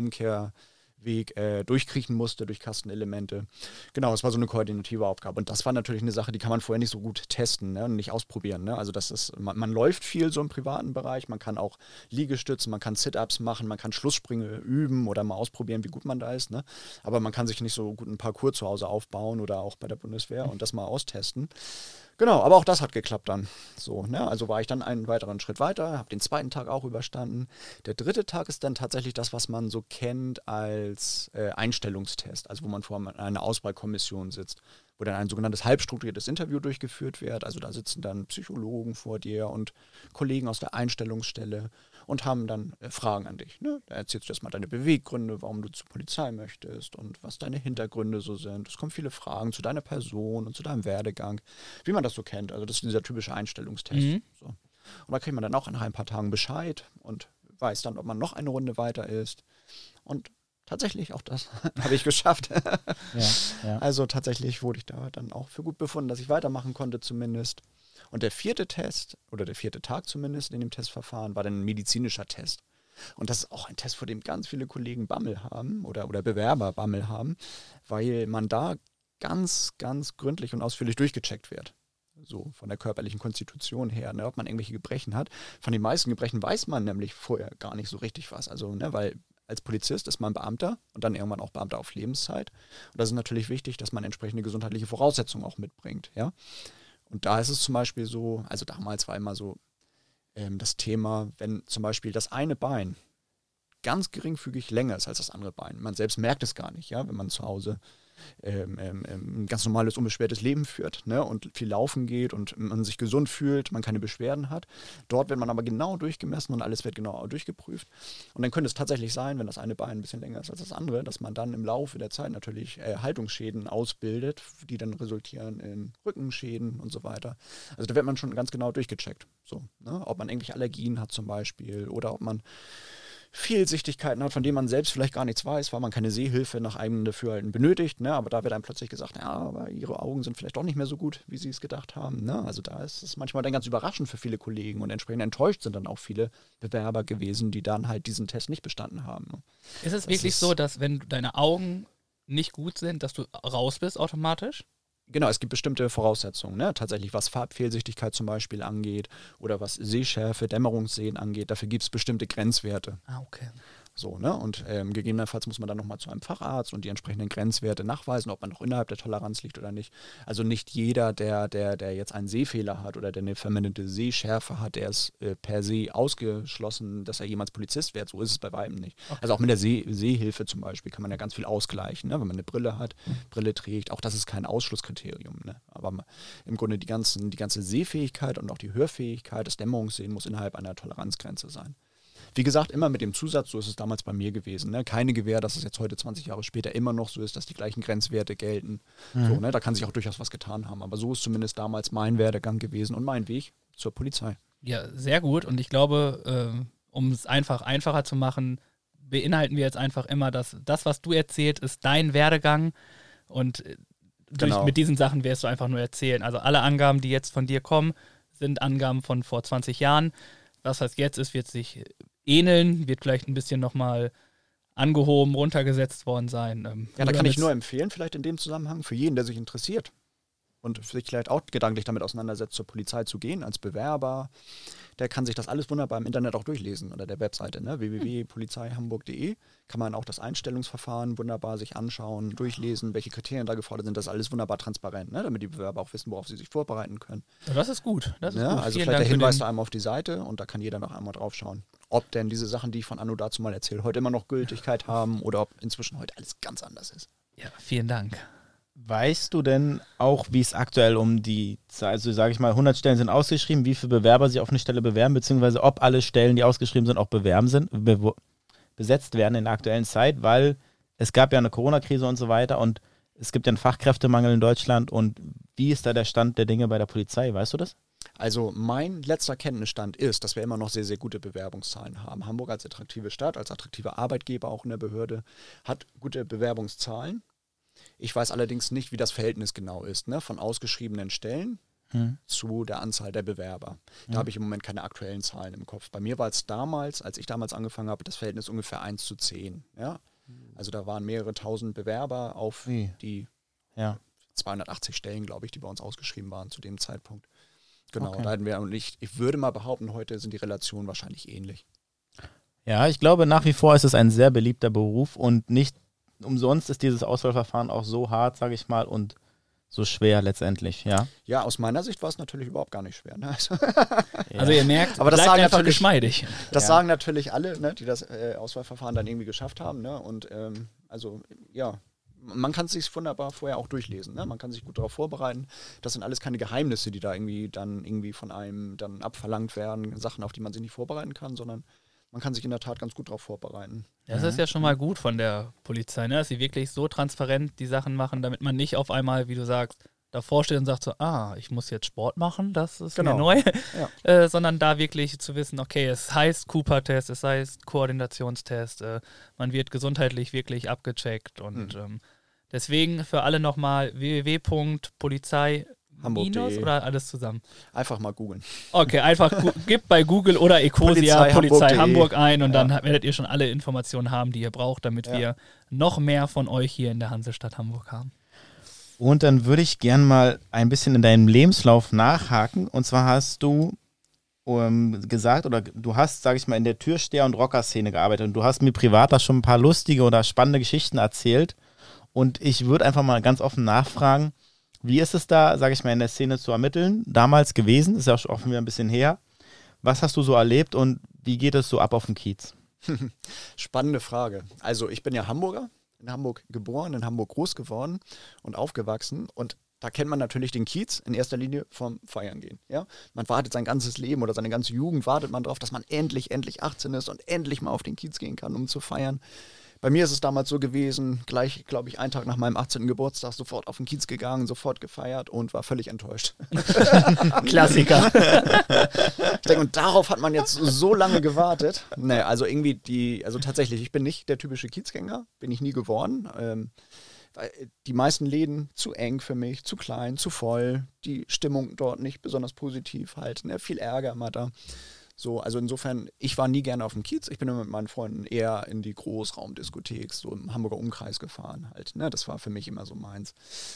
Umkehrweg äh, durchkriechen musste durch Kastenelemente. Genau, es war so eine koordinative Aufgabe. Und das war natürlich eine Sache, die kann man vorher nicht so gut testen ne, und nicht ausprobieren. Ne? Also das ist, man, man läuft viel so im privaten Bereich, man kann auch Liegestützen, man kann Sit-Ups machen, man kann Schlusssprünge üben oder mal ausprobieren, wie gut man da ist. Ne? Aber man kann sich nicht so gut einen Parcours zu Hause aufbauen oder auch bei der Bundeswehr und das mal austesten. Genau, aber auch das hat geklappt dann. So, ne? Also war ich dann einen weiteren Schritt weiter, habe den zweiten Tag auch überstanden. Der dritte Tag ist dann tatsächlich das, was man so kennt als äh, Einstellungstest, also wo man vor einer Auswahlkommission sitzt, wo dann ein sogenanntes halbstrukturiertes Interview durchgeführt wird. Also da sitzen dann Psychologen vor dir und Kollegen aus der Einstellungsstelle und haben dann äh, Fragen an dich. Ne? Da erzählst du erstmal deine Beweggründe, warum du zur Polizei möchtest und was deine Hintergründe so sind. Es kommen viele Fragen zu deiner Person und zu deinem Werdegang, wie man das so kennt. Also das ist dieser typische Einstellungstest. Mhm. So. Und da kriegt man dann auch nach ein paar Tagen Bescheid und weiß dann, ob man noch eine Runde weiter ist. Und tatsächlich, auch das [LAUGHS] habe ich geschafft. Ja, ja. Also tatsächlich wurde ich da dann auch für gut befunden, dass ich weitermachen konnte zumindest. Und der vierte Test, oder der vierte Tag zumindest in dem Testverfahren, war dann ein medizinischer Test. Und das ist auch ein Test, vor dem ganz viele Kollegen Bammel haben oder, oder Bewerber Bammel haben, weil man da ganz, ganz gründlich und ausführlich durchgecheckt wird. So von der körperlichen Konstitution her, ne, ob man irgendwelche Gebrechen hat. Von den meisten Gebrechen weiß man nämlich vorher gar nicht so richtig was. Also, ne, weil als Polizist ist man Beamter und dann irgendwann auch Beamter auf Lebenszeit. Und das ist natürlich wichtig, dass man entsprechende gesundheitliche Voraussetzungen auch mitbringt. Ja? Und da ist es zum Beispiel so, also damals war immer so ähm, das Thema, wenn zum Beispiel das eine Bein ganz geringfügig länger ist als das andere Bein. Man selbst merkt es gar nicht, ja, wenn man zu Hause ähm, ähm, ähm, ein ganz normales, unbeschwertes Leben führt ne, und viel laufen geht und man sich gesund fühlt, man keine Beschwerden hat. Dort wird man aber genau durchgemessen und alles wird genau durchgeprüft. Und dann könnte es tatsächlich sein, wenn das eine Bein ein bisschen länger ist als das andere, dass man dann im Laufe der Zeit natürlich äh, Haltungsschäden ausbildet, die dann resultieren in Rückenschäden und so weiter. Also da wird man schon ganz genau durchgecheckt. So, ne? Ob man irgendwelche Allergien hat zum Beispiel oder ob man Fehlsichtigkeiten hat, von denen man selbst vielleicht gar nichts weiß, weil man keine Sehhilfe nach einem Dafürhalten benötigt. Ne? Aber da wird einem plötzlich gesagt, ja, aber ihre Augen sind vielleicht doch nicht mehr so gut, wie sie es gedacht haben. Ne? Also da ist es manchmal dann ganz überraschend für viele Kollegen und entsprechend enttäuscht sind dann auch viele Bewerber gewesen, die dann halt diesen Test nicht bestanden haben. Ne? Ist es Das wirklich ist- so, dass wenn deine Augen nicht gut sind, dass du raus bist automatisch? Genau, es gibt bestimmte Voraussetzungen, ne? tatsächlich was Farbfehlsichtigkeit zum Beispiel angeht oder was Sehschärfe, Dämmerungssehen angeht. Dafür gibt es bestimmte Grenzwerte. Ah, okay. So, ne? Und ähm, gegebenenfalls muss man dann nochmal zu einem Facharzt und die entsprechenden Grenzwerte nachweisen, ob man noch innerhalb der Toleranz liegt oder nicht. Also nicht jeder, der, der, der jetzt einen Sehfehler hat oder der eine verminderte Sehschärfe hat, der ist äh, per se ausgeschlossen, dass er jemals Polizist wird. So ist es bei weitem nicht. Also auch mit der Seh Sehhilfe zum Beispiel kann man ja ganz viel ausgleichen, ne? wenn man eine Brille hat, Brille trägt. Auch das ist kein Ausschlusskriterium. Ne? Aber im Grunde die, ganzen, die ganze Sehfähigkeit und auch die Hörfähigkeit, das Dämmerungssehen muss innerhalb einer Toleranzgrenze sein. Wie gesagt, immer mit dem Zusatz, so ist es damals bei mir gewesen. Ne? Keine Gewähr, dass es jetzt heute 20 Jahre später immer noch so ist, dass die gleichen Grenzwerte gelten. So, ne? Da kann sich auch durchaus was getan haben. Aber so ist zumindest damals mein Werdegang gewesen und mein Weg zur Polizei. Ja, sehr gut. Und ich glaube, ähm, um es einfach einfacher zu machen, beinhalten wir jetzt einfach immer, dass das, was du erzählt, ist dein Werdegang. Und äh, durch, Genau. mit diesen Sachen wirst du einfach nur erzählen. Also alle Angaben, die jetzt von dir kommen, sind Angaben von vor 20 Jahren. Was heißt jetzt ist, wird sich ähneln, wird vielleicht ein bisschen nochmal angehoben, runtergesetzt worden sein. Ähm, Ja, da oder kann ich nur empfehlen, vielleicht in dem Zusammenhang, für jeden, der sich interessiert und sich vielleicht auch gedanklich damit auseinandersetzt, zur Polizei zu gehen als Bewerber, der kann sich das alles wunderbar im Internet auch durchlesen unter der Webseite ne? www.polizeihamburg.de kann man auch das Einstellungsverfahren wunderbar sich anschauen, durchlesen, welche Kriterien da gefordert sind. Das ist alles wunderbar transparent, ne? damit die Bewerber auch wissen, worauf sie sich vorbereiten können. Ja, das ist gut. Das ist Ja, gut. also Vielen vielleicht der Dank für Hinweis da einmal auf die Seite und da kann jeder noch einmal drauf schauen, ob denn diese Sachen, die ich von Anno dazu mal erzähle, heute immer noch Gültigkeit haben oder ob inzwischen heute alles ganz anders ist. Ja, vielen Dank. Weißt du denn auch, wie es aktuell um die, also sage ich mal, 100 Stellen sind ausgeschrieben, wie viele Bewerber sich auf eine Stelle bewerben, beziehungsweise ob alle Stellen, die ausgeschrieben sind, auch bewerben sind, be besetzt werden in der aktuellen Zeit, weil es gab ja eine Corona-Krise und so weiter und es gibt ja einen Fachkräftemangel in Deutschland und wie ist da der Stand der Dinge bei der Polizei, weißt du das? Also mein letzter Kenntnisstand ist, dass wir immer noch sehr, sehr gute Bewerbungszahlen haben. Hamburg als attraktive Stadt, als attraktiver Arbeitgeber auch in der Behörde, hat gute Bewerbungszahlen. Ich weiß allerdings nicht, wie das Verhältnis genau ist, ne? von ausgeschriebenen Stellen Hm. zu der Anzahl der Bewerber. Da habe ich im Moment keine aktuellen Zahlen im Kopf. Bei mir war es damals, als ich damals angefangen habe, das Verhältnis ungefähr 1 zu 10. Ja? Also da waren mehrere tausend Bewerber auf Ui. die Ja. 280 Stellen, glaube ich, die bei uns ausgeschrieben waren zu dem Zeitpunkt. Genau, Okay. da hatten wir, und ich, ich würde mal behaupten, heute sind die Relationen wahrscheinlich ähnlich. Ja, ich glaube, nach wie vor ist es ein sehr beliebter Beruf und nicht umsonst ist dieses Auswahlverfahren auch so hart, sage ich mal, und so schwer letztendlich, ja. Ja, aus meiner Sicht war es natürlich überhaupt gar nicht schwer. Ne? Also, Also ihr merkt, Aber das sagen einfach natürlich- geschmeidig. das Ja. sagen natürlich alle, ne, die das äh, Auswahlverfahren dann irgendwie geschafft haben. Ne? Und ähm, also, ja, man kann es sich wunderbar vorher auch durchlesen. Ne? Man kann sich gut darauf vorbereiten. Das sind alles keine Geheimnisse, die da irgendwie dann irgendwie von einem dann abverlangt werden, Sachen, auf die man sich nicht vorbereiten kann, sondern man kann sich in der Tat ganz gut darauf vorbereiten. Das ist ja schon mal gut von der Polizei, ne? dass sie wirklich so transparent die Sachen machen, damit man nicht auf einmal, wie du sagst, davor steht und sagt so, ah, ich muss jetzt Sport machen, das ist Genau. mir neu, Ja. [LAUGHS] äh, sondern da wirklich zu wissen, okay, es heißt Cooper-Test, es heißt Koordinationstest, äh, man wird gesundheitlich wirklich abgecheckt und Hm. ähm, deswegen für alle nochmal www.polizei Hamburg.de. oder alles zusammen. Einfach mal googeln. Okay, einfach gu [LAUGHS] gib bei Google oder Ecosia Polizei Polizei, Hamburg.de. Hamburg ein und dann Ja. werdet ihr schon alle Informationen haben, die ihr braucht, damit Ja. wir noch mehr von euch hier in der Hansestadt Hamburg haben. Und dann würde ich gern mal ein bisschen in deinem Lebenslauf nachhaken. Und zwar hast du ähm, gesagt, oder du hast, sage ich mal, in der Türsteher- und Rocker-Szene gearbeitet. Und du hast mir privat da schon ein paar lustige oder spannende Geschichten erzählt. Und ich würde einfach mal ganz offen nachfragen, wie ist es da, sage ich mal, in der Szene zu ermitteln? Damals gewesen, ist ja auch schon wieder ein bisschen her. Was hast du so erlebt und wie geht es so ab auf dem Kiez? [LAUGHS] Spannende Frage. Also ich bin ja Hamburger, in Hamburg geboren, in Hamburg groß geworden und aufgewachsen und da kennt man natürlich den Kiez in erster Linie vom Feiern gehen. Ja? Man wartet sein ganzes Leben oder seine ganze Jugend wartet man darauf, dass man endlich, endlich 18 ist und endlich mal auf den Kiez gehen kann, um zu feiern. Bei mir ist es damals so gewesen, gleich, glaube ich, einen Tag nach meinem 18. Geburtstag sofort auf den Kiez gegangen, sofort gefeiert und war völlig enttäuscht. [LAUGHS] Klassiker. [LAUGHS] Ich denke, und darauf hat man jetzt so lange gewartet. Nee, also irgendwie die, also tatsächlich, ich bin nicht der typische Kiezgänger, bin ich nie geworden. Ähm, weil die meisten Läden zu eng für mich, zu klein, zu voll, die Stimmung dort nicht besonders positiv halt, ne, viel Ärger immer da. So, also insofern, ich war nie gerne auf dem Kiez. Ich bin immer mit meinen Freunden eher in die Großraumdiskothek, so im Hamburger Umkreis gefahren halt. Ne? Das war für mich immer so meins.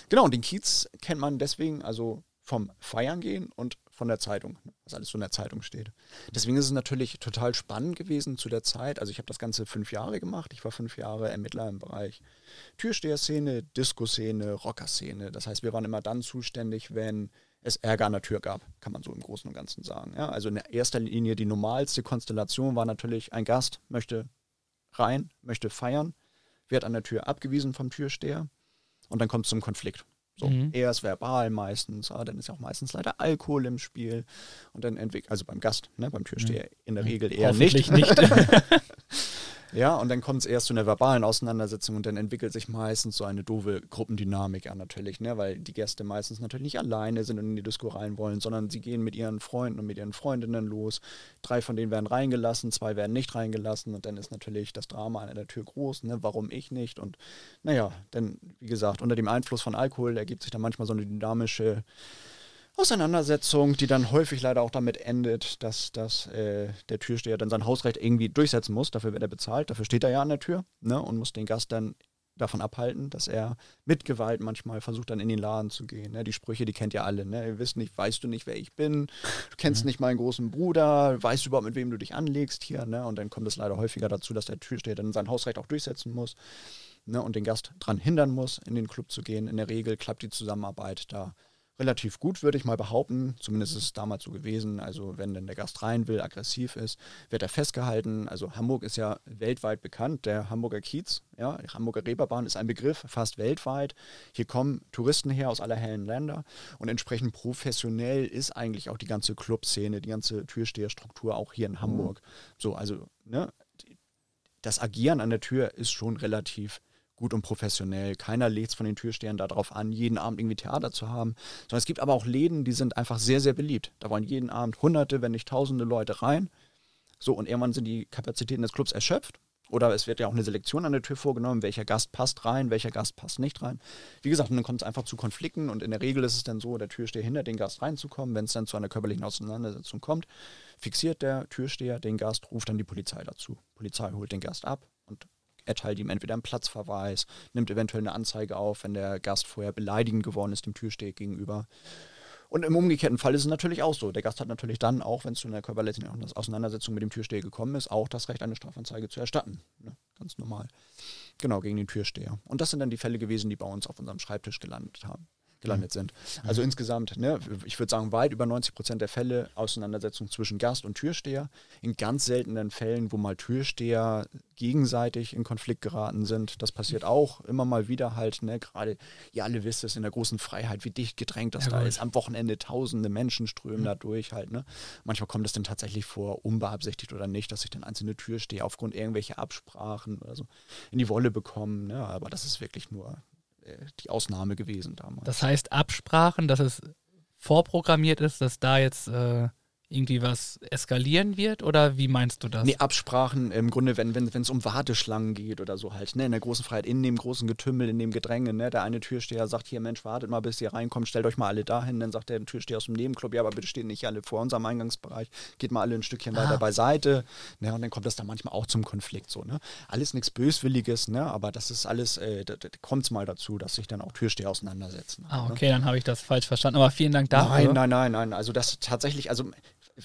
Genau, und den Kiez kennt man deswegen, also vom Feiern gehen und von der Zeitung, was alles so in der Zeitung steht. Deswegen ist es natürlich total spannend gewesen zu der Zeit. Also ich habe das Ganze fünf Jahre gemacht. Ich war fünf Jahre Ermittler im Bereich Türsteherszene, Disco-Szene, Rocker-Szene. Das heißt, wir waren immer dann zuständig, wenn es Ärger an der Tür gab, kann man so im Großen und Ganzen sagen. Ja, also in erster Linie die normalste Konstellation war natürlich, ein Gast möchte rein, möchte feiern, wird an der Tür abgewiesen vom Türsteher und dann kommt es zum Konflikt. So, Mhm. erst verbal meistens, ja, dann ist ja auch meistens leider Alkohol im Spiel und dann entwickelt, also beim Gast, ne, beim Türsteher in der Regel eher nicht. Nicht. [LAUGHS] [LAUGHS] Ja, und dann kommt es erst zu einer verbalen Auseinandersetzung und dann entwickelt sich meistens so eine doofe Gruppendynamik an natürlich, ne? weil die Gäste meistens natürlich nicht alleine sind und in die Disco rein wollen, sondern sie gehen mit ihren Freunden und mit ihren Freundinnen los. Drei von denen werden reingelassen, zwei werden nicht reingelassen und dann ist natürlich das Drama an der Tür groß, ne? warum ich nicht? Und naja, dann, wie gesagt, unter dem Einfluss von Alkohol ergibt sich dann manchmal so eine dynamische Auseinandersetzung, die dann häufig leider auch damit endet, dass, dass äh, der Türsteher dann sein Hausrecht irgendwie durchsetzen muss. Dafür wird er bezahlt, dafür steht er ja an der Tür ne, und muss den Gast dann davon abhalten, dass er mit Gewalt manchmal versucht, dann in den Laden zu gehen. Ne? Die Sprüche, die kennt ihr alle. Ne? Ihr wisst nicht, weißt du nicht, wer ich bin, du kennst nicht meinen großen Bruder, weißt du überhaupt, mit wem du dich anlegst hier. Ne? Und dann kommt es leider häufiger dazu, dass der Türsteher dann sein Hausrecht auch durchsetzen muss ne? und den Gast daran hindern muss, in den Club zu gehen. In der Regel klappt die Zusammenarbeit da relativ gut, würde ich mal behaupten. Zumindest ist es damals so gewesen. Also wenn dann der Gast rein will, aggressiv ist, wird er festgehalten. Also Hamburg ist ja weltweit bekannt. Der Hamburger Kiez, ja, die Hamburger Reeperbahn ist ein Begriff fast weltweit. Hier kommen Touristen her aus aller hellen Länder und entsprechend professionell ist eigentlich auch die ganze Clubszene, die ganze Türsteherstruktur auch hier in Hamburg. So, also ne, das Agieren an der Tür ist schon relativ gut und professionell. Keiner legt es von den Türstehern darauf an, jeden Abend irgendwie Theater zu haben. Sondern es gibt aber auch Läden, die sind einfach sehr, sehr beliebt. Da wollen jeden Abend hunderte, wenn nicht tausende Leute rein. So, und irgendwann sind die Kapazitäten des Clubs erschöpft. Oder es wird ja auch eine Selektion an der Tür vorgenommen, welcher Gast passt rein, welcher Gast passt nicht rein. Wie gesagt, dann kommt es einfach zu Konflikten und in der Regel ist es dann so, der Türsteher hindert den Gast reinzukommen. Wenn es dann zu einer körperlichen Auseinandersetzung kommt, fixiert der Türsteher den Gast, ruft dann die Polizei dazu. Polizei holt den Gast ab erteilt ihm entweder einen Platzverweis, nimmt eventuell eine Anzeige auf, wenn der Gast vorher beleidigend geworden ist dem Türsteher gegenüber. Und im umgekehrten Fall ist es natürlich auch so. Der Gast hat natürlich dann, auch wenn es zu einer körperlichen Auseinandersetzung mit dem Türsteher gekommen ist, auch das Recht, eine Strafanzeige zu erstatten. Ne? Ganz normal. Genau, gegen den Türsteher. Und das sind dann die Fälle gewesen, die bei uns auf unserem Schreibtisch gelandet haben. Gelandet sind. Also insgesamt, ne, ich würde sagen, weit über 90 Prozent der Fälle Auseinandersetzung zwischen Gast und Türsteher. In ganz seltenen Fällen, wo mal Türsteher gegenseitig in Konflikt geraten sind. Das passiert auch immer mal wieder halt, ne, gerade, ihr alle wisst es in der großen Freiheit, wie dicht gedrängt das Ja, da gut. ist. Am Wochenende tausende Menschen strömen da durch halt, ne. Manchmal kommt es dann tatsächlich vor, unbeabsichtigt oder nicht, dass sich dann einzelne Türsteher aufgrund irgendwelcher Absprachen oder so in die Wolle bekommen, ne. Aber das ist wirklich nur die Ausnahme gewesen damals. Das heißt Absprachen, dass es vorprogrammiert ist, dass da jetzt äh, irgendwie was eskalieren wird? Oder wie meinst du das? Nee, Absprachen im Grunde, wenn es wenn, um Warteschlangen geht oder so halt, ne, in der großen Freiheit, in dem großen Getümmel, in dem Gedränge, ne, der eine Türsteher sagt, hier Mensch, wartet mal, bis ihr reinkommt, stellt euch mal alle dahin, dann sagt der Türsteher aus dem Nebenclub, ja, aber bitte stehen nicht alle vor unserem Eingangsbereich, geht mal alle ein Stückchen Ah. weiter beiseite, ne, und dann kommt das dann manchmal auch zum Konflikt, so, ne. Alles nichts Böswilliges, ne, aber das ist alles, äh, da, da kommt es mal dazu, dass sich dann auch Türsteher auseinandersetzen. ah, ne? okay, dann habe ich das falsch verstanden. Aber vielen Dank dafür. Nein, nein, nein, nein. Also das tatsächlich, also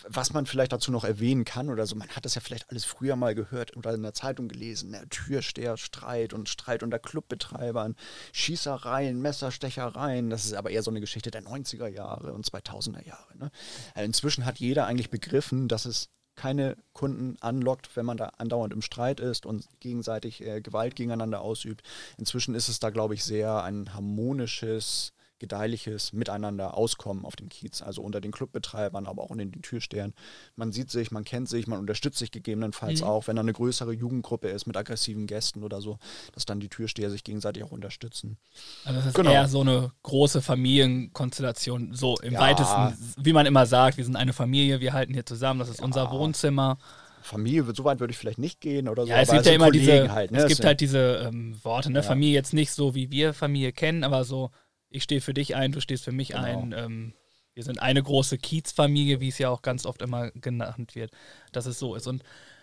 was man vielleicht dazu noch erwähnen kann oder so, man hat das ja vielleicht alles früher mal gehört oder in der Zeitung gelesen, ne? Türsteherstreit und Streit unter Clubbetreibern, Schießereien, Messerstechereien, das ist aber eher so eine Geschichte der 90er Jahre und 2000er Jahre. Ne? Also inzwischen hat jeder eigentlich begriffen, dass es keine Kunden anlockt, wenn man da andauernd im Streit ist und gegenseitig äh, Gewalt gegeneinander ausübt. Inzwischen ist es da, glaube ich, sehr ein harmonisches, gedeihliches Miteinander auskommen auf dem Kiez, also unter den Clubbetreibern, aber auch unter den Türstehern. Man sieht sich, man kennt sich, man unterstützt sich gegebenenfalls Mhm. auch, wenn da eine größere Jugendgruppe ist mit aggressiven Gästen oder so, dass dann die Türsteher sich gegenseitig auch unterstützen. Also das ist Genau. eher so eine große Familienkonstellation, so im Ja. weitesten, wie man immer sagt, wir sind eine Familie, wir halten hier zusammen, das ist unser Wohnzimmer. Familie, so weit würde ich vielleicht nicht gehen oder so. Ja, es gibt ja immer diese, halt, ne? es gibt halt diese ähm, Worte, ne? Ja. Familie jetzt nicht so, wie wir Familie kennen, aber so, ich stehe für dich ein, du stehst für mich Genau. ein. Ähm, wir sind eine große Kiezfamilie, wie es ja auch ganz oft immer genannt wird, dass es so ist. Und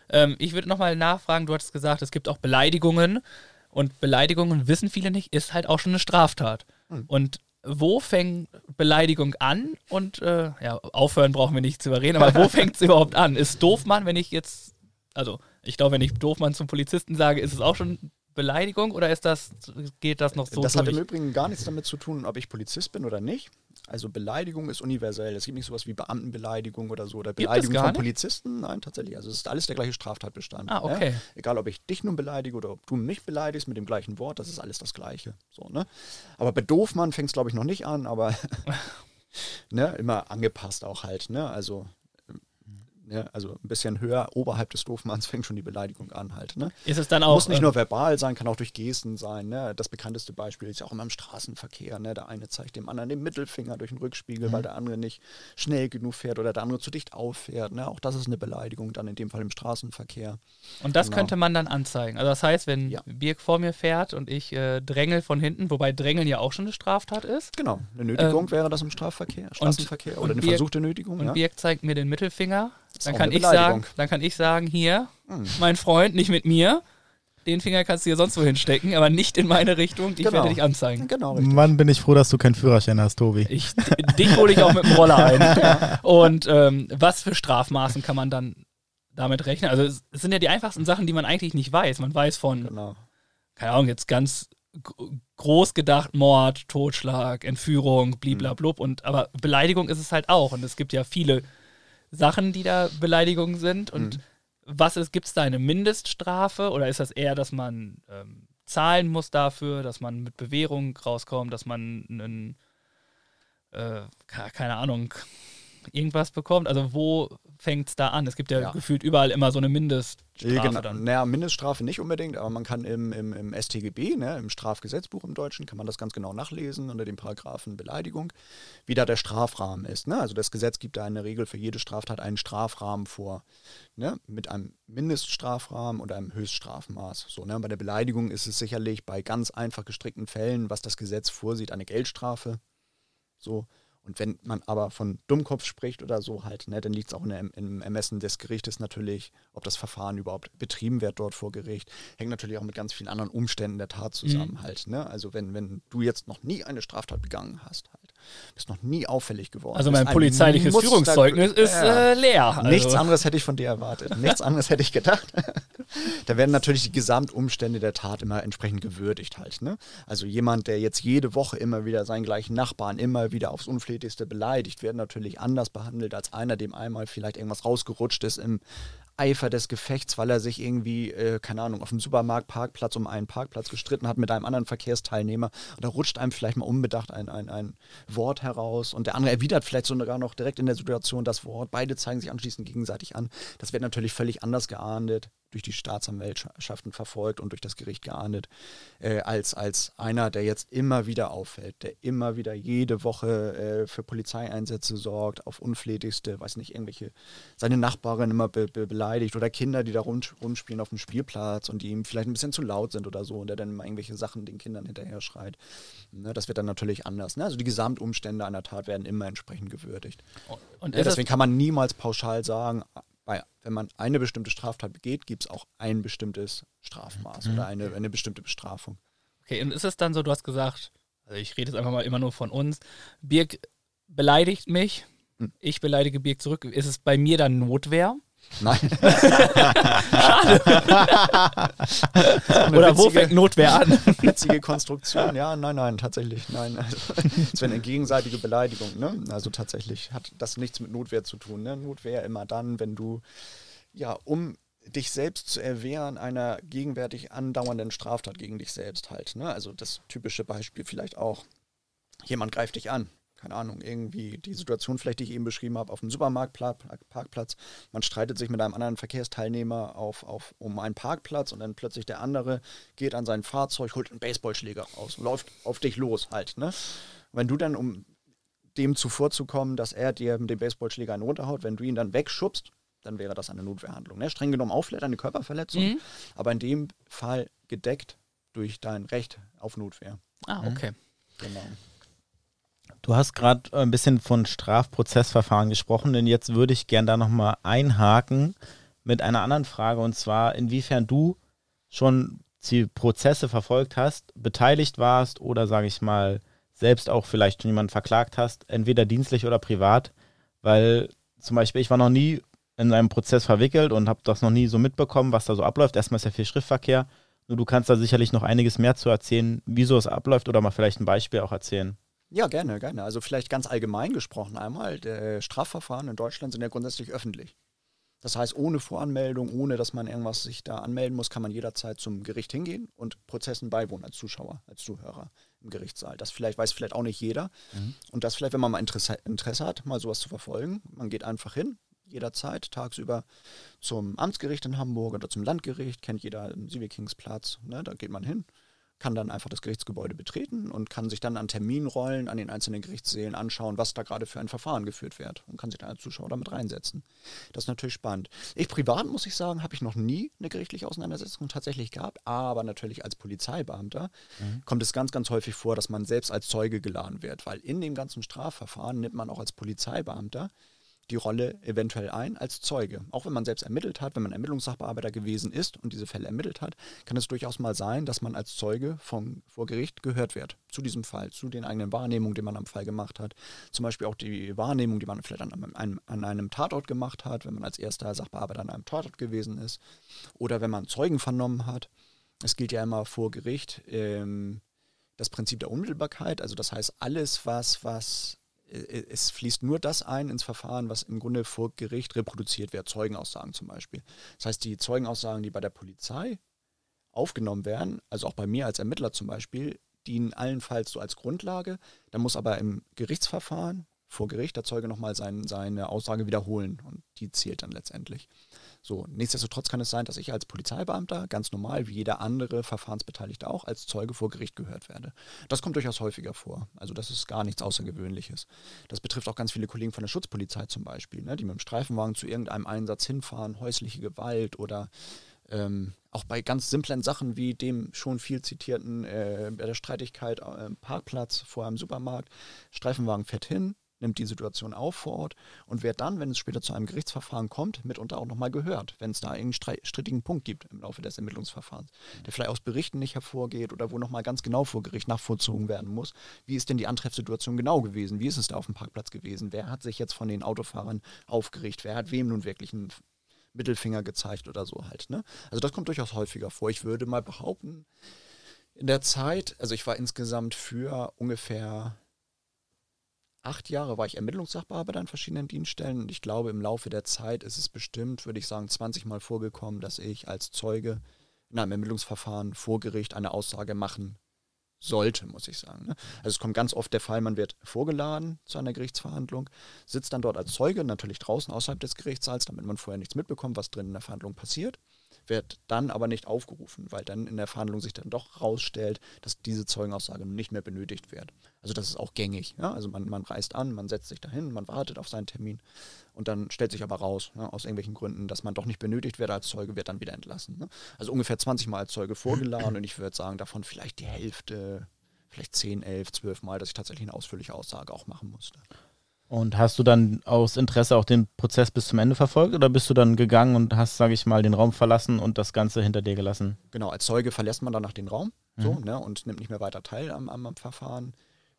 ähm, ich würde nochmal nachfragen, du hattest gesagt, es gibt auch Beleidigungen und Beleidigungen, wissen viele nicht, ist halt auch schon eine Straftat. Hm. Und wo fängt Beleidigung an? Und äh, ja, aufhören brauchen wir nicht zu überreden, aber wo [LAUGHS] fängt es überhaupt an? Ist Doofmann, wenn ich jetzt, also ich glaube, wenn ich Doofmann zum Polizisten sage, ist es auch schon Beleidigung oder ist das, geht das noch so das hat im durch? Übrigen gar nichts damit zu tun, ob ich Polizist bin oder nicht. Also Beleidigung ist universell. Es gibt nicht sowas wie Beamtenbeleidigung oder so oder Beleidigung von nicht? Polizisten. Nein, tatsächlich. Also es ist alles der gleiche Straftatbestand. Ah, okay. Ne? Egal, ob ich dich nun beleidige oder ob du mich beleidigst mit dem gleichen Wort, das ist alles das Gleiche. So, ne? Aber bei Doofmann fängt es, glaube ich, noch nicht an, aber [LAUGHS] ne, immer angepasst auch halt. Ne? Also, ne, also ein bisschen höher, oberhalb des Doofmanns fängt schon die Beleidigung an halt. Ne? Ist es dann auch. Muss nicht äh, nur verbal sein, kann auch durch Gesten sein. Ne? Das bekannteste Beispiel ist ja auch immer im Straßenverkehr. Ne? Der eine zeigt dem anderen den Mittelfinger durch den Rückspiegel, Mhm. weil der andere nicht schnell genug fährt oder der andere zu dicht auffährt. Ne? Auch das ist eine Beleidigung dann in dem Fall im Straßenverkehr. Und das Genau. könnte man dann anzeigen. Also das heißt, wenn Ja. Birk vor mir fährt und ich äh, drängel von hinten, wobei Drängeln ja auch schon eine Straftat ist, Genau, eine Nötigung wäre das im Strafverkehr, Straßenverkehr Ähm, und oder eine wir- versuchte Nötigung. und ja? Birk zeigt mir den Mittelfinger, dann kann ich sagen, dann kann ich sagen, hier, Hm. mein Freund, nicht mit mir. Den Finger kannst du dir sonst wohin stecken, aber nicht in meine Richtung. Ich Genau. werde dich anzeigen. Genau, richtig. Mann, bin ich froh, dass du keinen Führerschein hast, Tobi. Ich, dich hole ich auch mit dem Roller ein. [LAUGHS] Und ähm, was für Strafmaßen kann man dann damit rechnen? Also es sind ja die einfachsten Sachen, die man eigentlich nicht weiß. Man weiß von Genau. keine Ahnung, jetzt ganz groß gedacht, Mord, Totschlag, Entführung, bliblablub. Und aber Beleidigung ist es halt auch. Und es gibt ja viele Sachen, die da Beleidigungen sind. Und was ist, gibt es da eine Mindeststrafe oder ist das eher, dass man ähm, zahlen muss dafür, dass man mit Bewährung rauskommt, dass man einen, äh, ke- keine Ahnung, irgendwas bekommt? Also wo fängt es da an? Es gibt ja, Ja. gefühlt überall immer so eine Mindeststrafe Ja, genau. dann. Naja, Mindeststrafe nicht unbedingt, aber man kann im, im, im StGB, ne, im Strafgesetzbuch im Deutschen, kann man das ganz genau nachlesen unter dem Paragraphen Beleidigung, wie da der Strafrahmen ist. Ne? Also das Gesetz gibt da in der Regel für jede Straftat einen Strafrahmen vor, ne? mit einem Mindeststrafrahmen und einem Höchststrafmaß. So, ne? Bei der Beleidigung ist es sicherlich bei ganz einfach gestrickten Fällen, was das Gesetz vorsieht, eine Geldstrafe. So. Und wenn man aber von Dummkopf spricht oder so halt, ne, dann liegt es auch in im Ermessen des Gerichtes natürlich, ob das Verfahren überhaupt betrieben wird dort vor Gericht. Hängt natürlich auch mit ganz vielen anderen Umständen der Tat zusammen Mhm. halt. Ne? Also wenn, wenn du jetzt noch nie eine Straftat begangen hast, halt, bist noch nie auffällig geworden. Also mein ein polizeiliches Muster- Führungszeugnis ist äh, leer. Also, Nichts anderes hätte ich von dir erwartet. Nichts anderes hätte ich gedacht. [LAUGHS] da werden natürlich die Gesamtumstände der Tat immer entsprechend gewürdigt halt. Ne? Also jemand, der jetzt jede Woche immer wieder seinen gleichen Nachbarn immer wieder aufs Unflätigste beleidigt, wird natürlich anders behandelt als einer, dem einmal vielleicht irgendwas rausgerutscht ist im Eifer des Gefechts, weil er sich irgendwie, äh, keine Ahnung, auf dem Supermarktparkplatz um einen Parkplatz gestritten hat mit einem anderen Verkehrsteilnehmer. Und da rutscht einem vielleicht mal unbedacht ein, ein, ein Wort heraus und der andere erwidert vielleicht sogar noch direkt in der Situation das Wort. Beide zeigen sich anschließend gegenseitig an. Das wird natürlich völlig anders geahndet durch die Staatsanwaltschaften verfolgt und durch das Gericht geahndet, äh, als, als einer, der jetzt immer wieder auffällt, der immer wieder jede Woche äh, für Polizeieinsätze sorgt, auf unflätigste, weiß nicht, irgendwelche, seine Nachbarin immer be be beleidigt oder Kinder, die da rum, rumspielen auf dem Spielplatz und die ihm vielleicht ein bisschen zu laut sind oder so und der dann immer irgendwelche Sachen den Kindern hinterher schreit. Ne, das wird dann natürlich anders. Ne? Also die Gesamtumstände einer Tat werden immer entsprechend gewürdigt. Und ja, deswegen kann man niemals pauschal sagen, bei, wenn man eine bestimmte Straftat begeht, gibt es auch ein bestimmtes Strafmaß mhm. oder eine, eine bestimmte Bestrafung. Okay, und ist es dann so, du hast gesagt, also ich rede jetzt einfach mal immer nur von uns, Birg beleidigt mich, hm. ich beleidige Birg zurück. Ist es bei mir dann Notwehr? Nein. Schade. Oder wo fängt Notwehr an? Witzige Konstruktion, ja, nein, nein, tatsächlich, nein. Also, es wäre eine gegenseitige Beleidigung, ne? Also tatsächlich hat das nichts mit Notwehr zu tun. Ne? Notwehr immer dann, wenn du, ja, um dich selbst zu erwehren einer gegenwärtig andauernden Straftat gegen dich selbst halt. Ne? Also das typische Beispiel vielleicht auch, jemand greift dich an, keine Ahnung, irgendwie die Situation vielleicht, die ich eben beschrieben habe, auf dem Supermarktparkplatz. Man streitet sich mit einem anderen Verkehrsteilnehmer auf, auf, um einen Parkplatz und dann plötzlich der andere geht an sein Fahrzeug, holt einen Baseballschläger raus und läuft auf dich los halt. Ne? Wenn du dann, um dem zuvorzukommen, dass er dir mit dem Baseballschläger einen runterhaut, wenn du ihn dann wegschubst, dann wäre das eine Notwehrhandlung. Ne? Streng genommen vielleicht eine Körperverletzung, mhm. aber in dem Fall gedeckt durch dein Recht auf Notwehr. Ah, okay. Genau. Du hast gerade ein bisschen von Strafprozessverfahren gesprochen, denn jetzt würde ich gern da nochmal einhaken mit einer anderen Frage und zwar, inwiefern du schon die Prozesse verfolgt hast, beteiligt warst oder, sage ich mal, selbst auch vielleicht schon jemanden verklagt hast, entweder dienstlich oder privat, weil zum Beispiel ich war noch nie in einem Prozess verwickelt und habe das noch nie so mitbekommen, was da so abläuft. Erstmal ist ja viel Schriftverkehr. Nur du kannst da sicherlich noch einiges mehr zu erzählen, wieso es abläuft oder mal vielleicht ein Beispiel auch erzählen. Ja, gerne, gerne. Also vielleicht ganz allgemein gesprochen einmal, der Strafverfahren in Deutschland sind ja grundsätzlich öffentlich. Das heißt, ohne Voranmeldung, ohne dass man irgendwas sich da anmelden muss, kann man jederzeit zum Gericht hingehen und Prozessen beiwohnen als Zuschauer, als Zuhörer im Gerichtssaal. Das vielleicht weiß vielleicht auch nicht jeder. Mhm. Und das vielleicht, wenn man mal Interesse, Interesse hat, mal sowas zu verfolgen, man geht einfach hin, jederzeit, tagsüber zum Amtsgericht in Hamburg oder zum Landgericht, kennt jeder im Sievekingsplatz, ne, da geht man hin kann dann einfach das Gerichtsgebäude betreten und kann sich dann an Terminrollen an den einzelnen Gerichtssälen anschauen, was da gerade für ein Verfahren geführt wird und kann sich dann als Zuschauer damit reinsetzen. Das ist natürlich spannend. Ich privat, muss ich sagen, habe ich noch nie eine gerichtliche Auseinandersetzung tatsächlich gehabt, aber natürlich als Polizeibeamter mhm. kommt es ganz, ganz häufig vor, dass man selbst als Zeuge geladen wird, weil in dem ganzen Strafverfahren nimmt man auch als Polizeibeamter die Rolle eventuell ein als Zeuge. Auch wenn man selbst ermittelt hat, wenn man Ermittlungssachbearbeiter gewesen ist und diese Fälle ermittelt hat, kann es durchaus mal sein, dass man als Zeuge vom, vor Gericht gehört wird zu diesem Fall, zu den eigenen Wahrnehmungen, die man am Fall gemacht hat. Zum Beispiel auch die Wahrnehmung, die man vielleicht an einem, an einem Tatort gemacht hat, wenn man als erster Sachbearbeiter an einem Tatort gewesen ist oder wenn man Zeugen vernommen hat. Es gilt ja immer vor Gericht ähm, das Prinzip der Unmittelbarkeit, also das heißt, alles, was, was es fließt nur das ein ins Verfahren, was im Grunde vor Gericht reproduziert wird, Zeugenaussagen zum Beispiel. Das heißt, die Zeugenaussagen, die bei der Polizei aufgenommen werden, also auch bei mir als Ermittler zum Beispiel, dienen allenfalls so als Grundlage. Dann muss aber im Gerichtsverfahren vor Gericht der Zeuge nochmal sein, seine Aussage wiederholen und die zählt dann letztendlich. So, nichtsdestotrotz kann es sein, dass ich als Polizeibeamter ganz normal wie jeder andere Verfahrensbeteiligte auch als Zeuge vor Gericht gehört werde. Das kommt durchaus häufiger vor. Also das ist gar nichts Außergewöhnliches. Das betrifft auch ganz viele Kollegen von der Schutzpolizei zum Beispiel, ne, die mit dem Streifenwagen zu irgendeinem Einsatz hinfahren, häusliche Gewalt oder ähm, auch bei ganz simplen Sachen wie dem schon viel zitierten äh, der Streitigkeit äh, Parkplatz vor einem Supermarkt. Streifenwagen fährt hin, nimmt die Situation auf vor Ort und wird dann, wenn es später zu einem Gerichtsverfahren kommt, mitunter auch nochmal gehört, wenn es da einen strittigen Punkt gibt im Laufe des Ermittlungsverfahrens, der vielleicht aus Berichten nicht hervorgeht oder wo nochmal ganz genau vor Gericht nachvollzogen werden muss. Wie ist denn die Antreffsituation genau gewesen? Wie ist es da auf dem Parkplatz gewesen? Wer hat sich jetzt von den Autofahrern aufgeregt? Wer hat wem nun wirklich einen Mittelfinger gezeigt oder so halt. Ne? Also das kommt durchaus häufiger vor. Ich würde mal behaupten, in der Zeit, also ich war insgesamt für ungefähr acht Jahre war ich Ermittlungssachbearbeiter an verschiedenen Dienststellen und ich glaube, im Laufe der Zeit ist es bestimmt, würde ich sagen, 20 Mal vorgekommen, dass ich als Zeuge in einem Ermittlungsverfahren vor Gericht eine Aussage machen sollte, muss ich sagen. Ne? Also es kommt ganz oft der Fall, man wird vorgeladen zu einer Gerichtsverhandlung, sitzt dann dort als Zeuge, natürlich draußen außerhalb des Gerichtssaals, damit man vorher nichts mitbekommt, was drin in der Verhandlung passiert wird dann aber nicht aufgerufen, weil dann in der Verhandlung sich dann doch herausstellt, dass diese Zeugenaussage nicht mehr benötigt wird. Also das ist auch gängig. Ja? Also man, man reist an, man setzt sich dahin, man wartet auf seinen Termin und dann stellt sich aber raus, ja, aus irgendwelchen Gründen, dass man doch nicht benötigt wird als Zeuge, wird dann wieder entlassen. Ne? Also ungefähr 20 Mal als Zeuge vorgeladen und ich würde sagen, davon vielleicht die Hälfte, vielleicht 10, 11, 12 Mal, dass ich tatsächlich eine ausführliche Aussage auch machen musste. Und hast du dann aus Interesse auch den Prozess bis zum Ende verfolgt oder bist du dann gegangen und hast, sage ich mal, den Raum verlassen und das Ganze hinter dir gelassen? Genau, als Zeuge verlässt man danach den Raum mhm. so, ne, und nimmt nicht mehr weiter teil am, am, am Verfahren.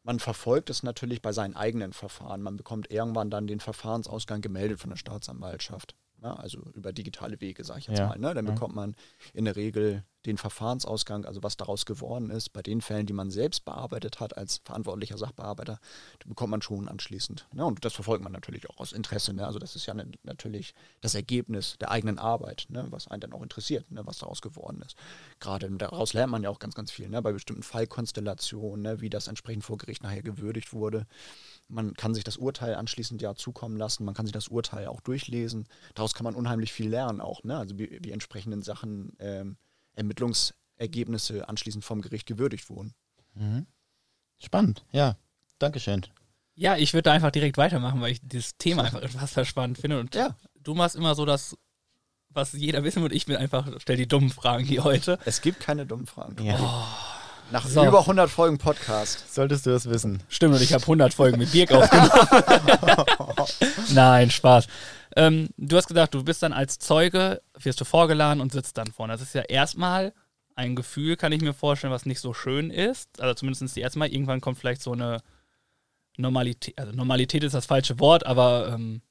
Man verfolgt es natürlich bei seinen eigenen Verfahren. Man bekommt irgendwann dann den Verfahrensausgang gemeldet von der Staatsanwaltschaft. Ja, also über digitale Wege, sage ich jetzt ja. mal. Ne? Dann bekommt man in der Regel den Verfahrensausgang, also was daraus geworden ist. Bei den Fällen, die man selbst bearbeitet hat als verantwortlicher Sachbearbeiter, bekommt man schon anschließend. Ne? Und das verfolgt man natürlich auch aus Interesse. Ne? Also das ist ja ne, natürlich das Ergebnis der eigenen Arbeit, ne? was einen dann auch interessiert, ne? was daraus geworden ist. Gerade daraus lernt man ja auch ganz, ganz viel, ne? bei bestimmten Fallkonstellationen, ne? wie das entsprechend vor Gericht nachher gewürdigt wurde. Man kann sich das Urteil anschließend ja zukommen lassen, man kann sich das Urteil auch durchlesen. Daraus kann man unheimlich viel lernen auch, ne? also wie, wie entsprechenden Sachen ähm, Ermittlungsergebnisse anschließend vom Gericht gewürdigt wurden. Mhm. Spannend, ja. Dankeschön. Ja, ich würde da einfach direkt weitermachen, weil ich dieses Thema einfach etwas spannend finde. Und ja. du machst immer so das, was jeder wissen wird. Ich bin einfach, stell die dummen Fragen hier heute. Es gibt keine dummen Fragen. Ja. Oh. Nach so. über 100 Folgen Podcast. Solltest du das wissen. Stimmt, und ich habe 100 Folgen mit Birk aufgenommen. [LAUGHS] Nein, Spaß. Ähm, du hast gesagt, du bist dann als Zeuge, wirst du vorgeladen und sitzt dann vorne. Das ist ja erstmal ein Gefühl, kann ich mir vorstellen, was nicht so schön ist. Also zumindest die erste Mal. Irgendwann kommt vielleicht so eine Normalität. Also Normalität ist das falsche Wort, aber ähm,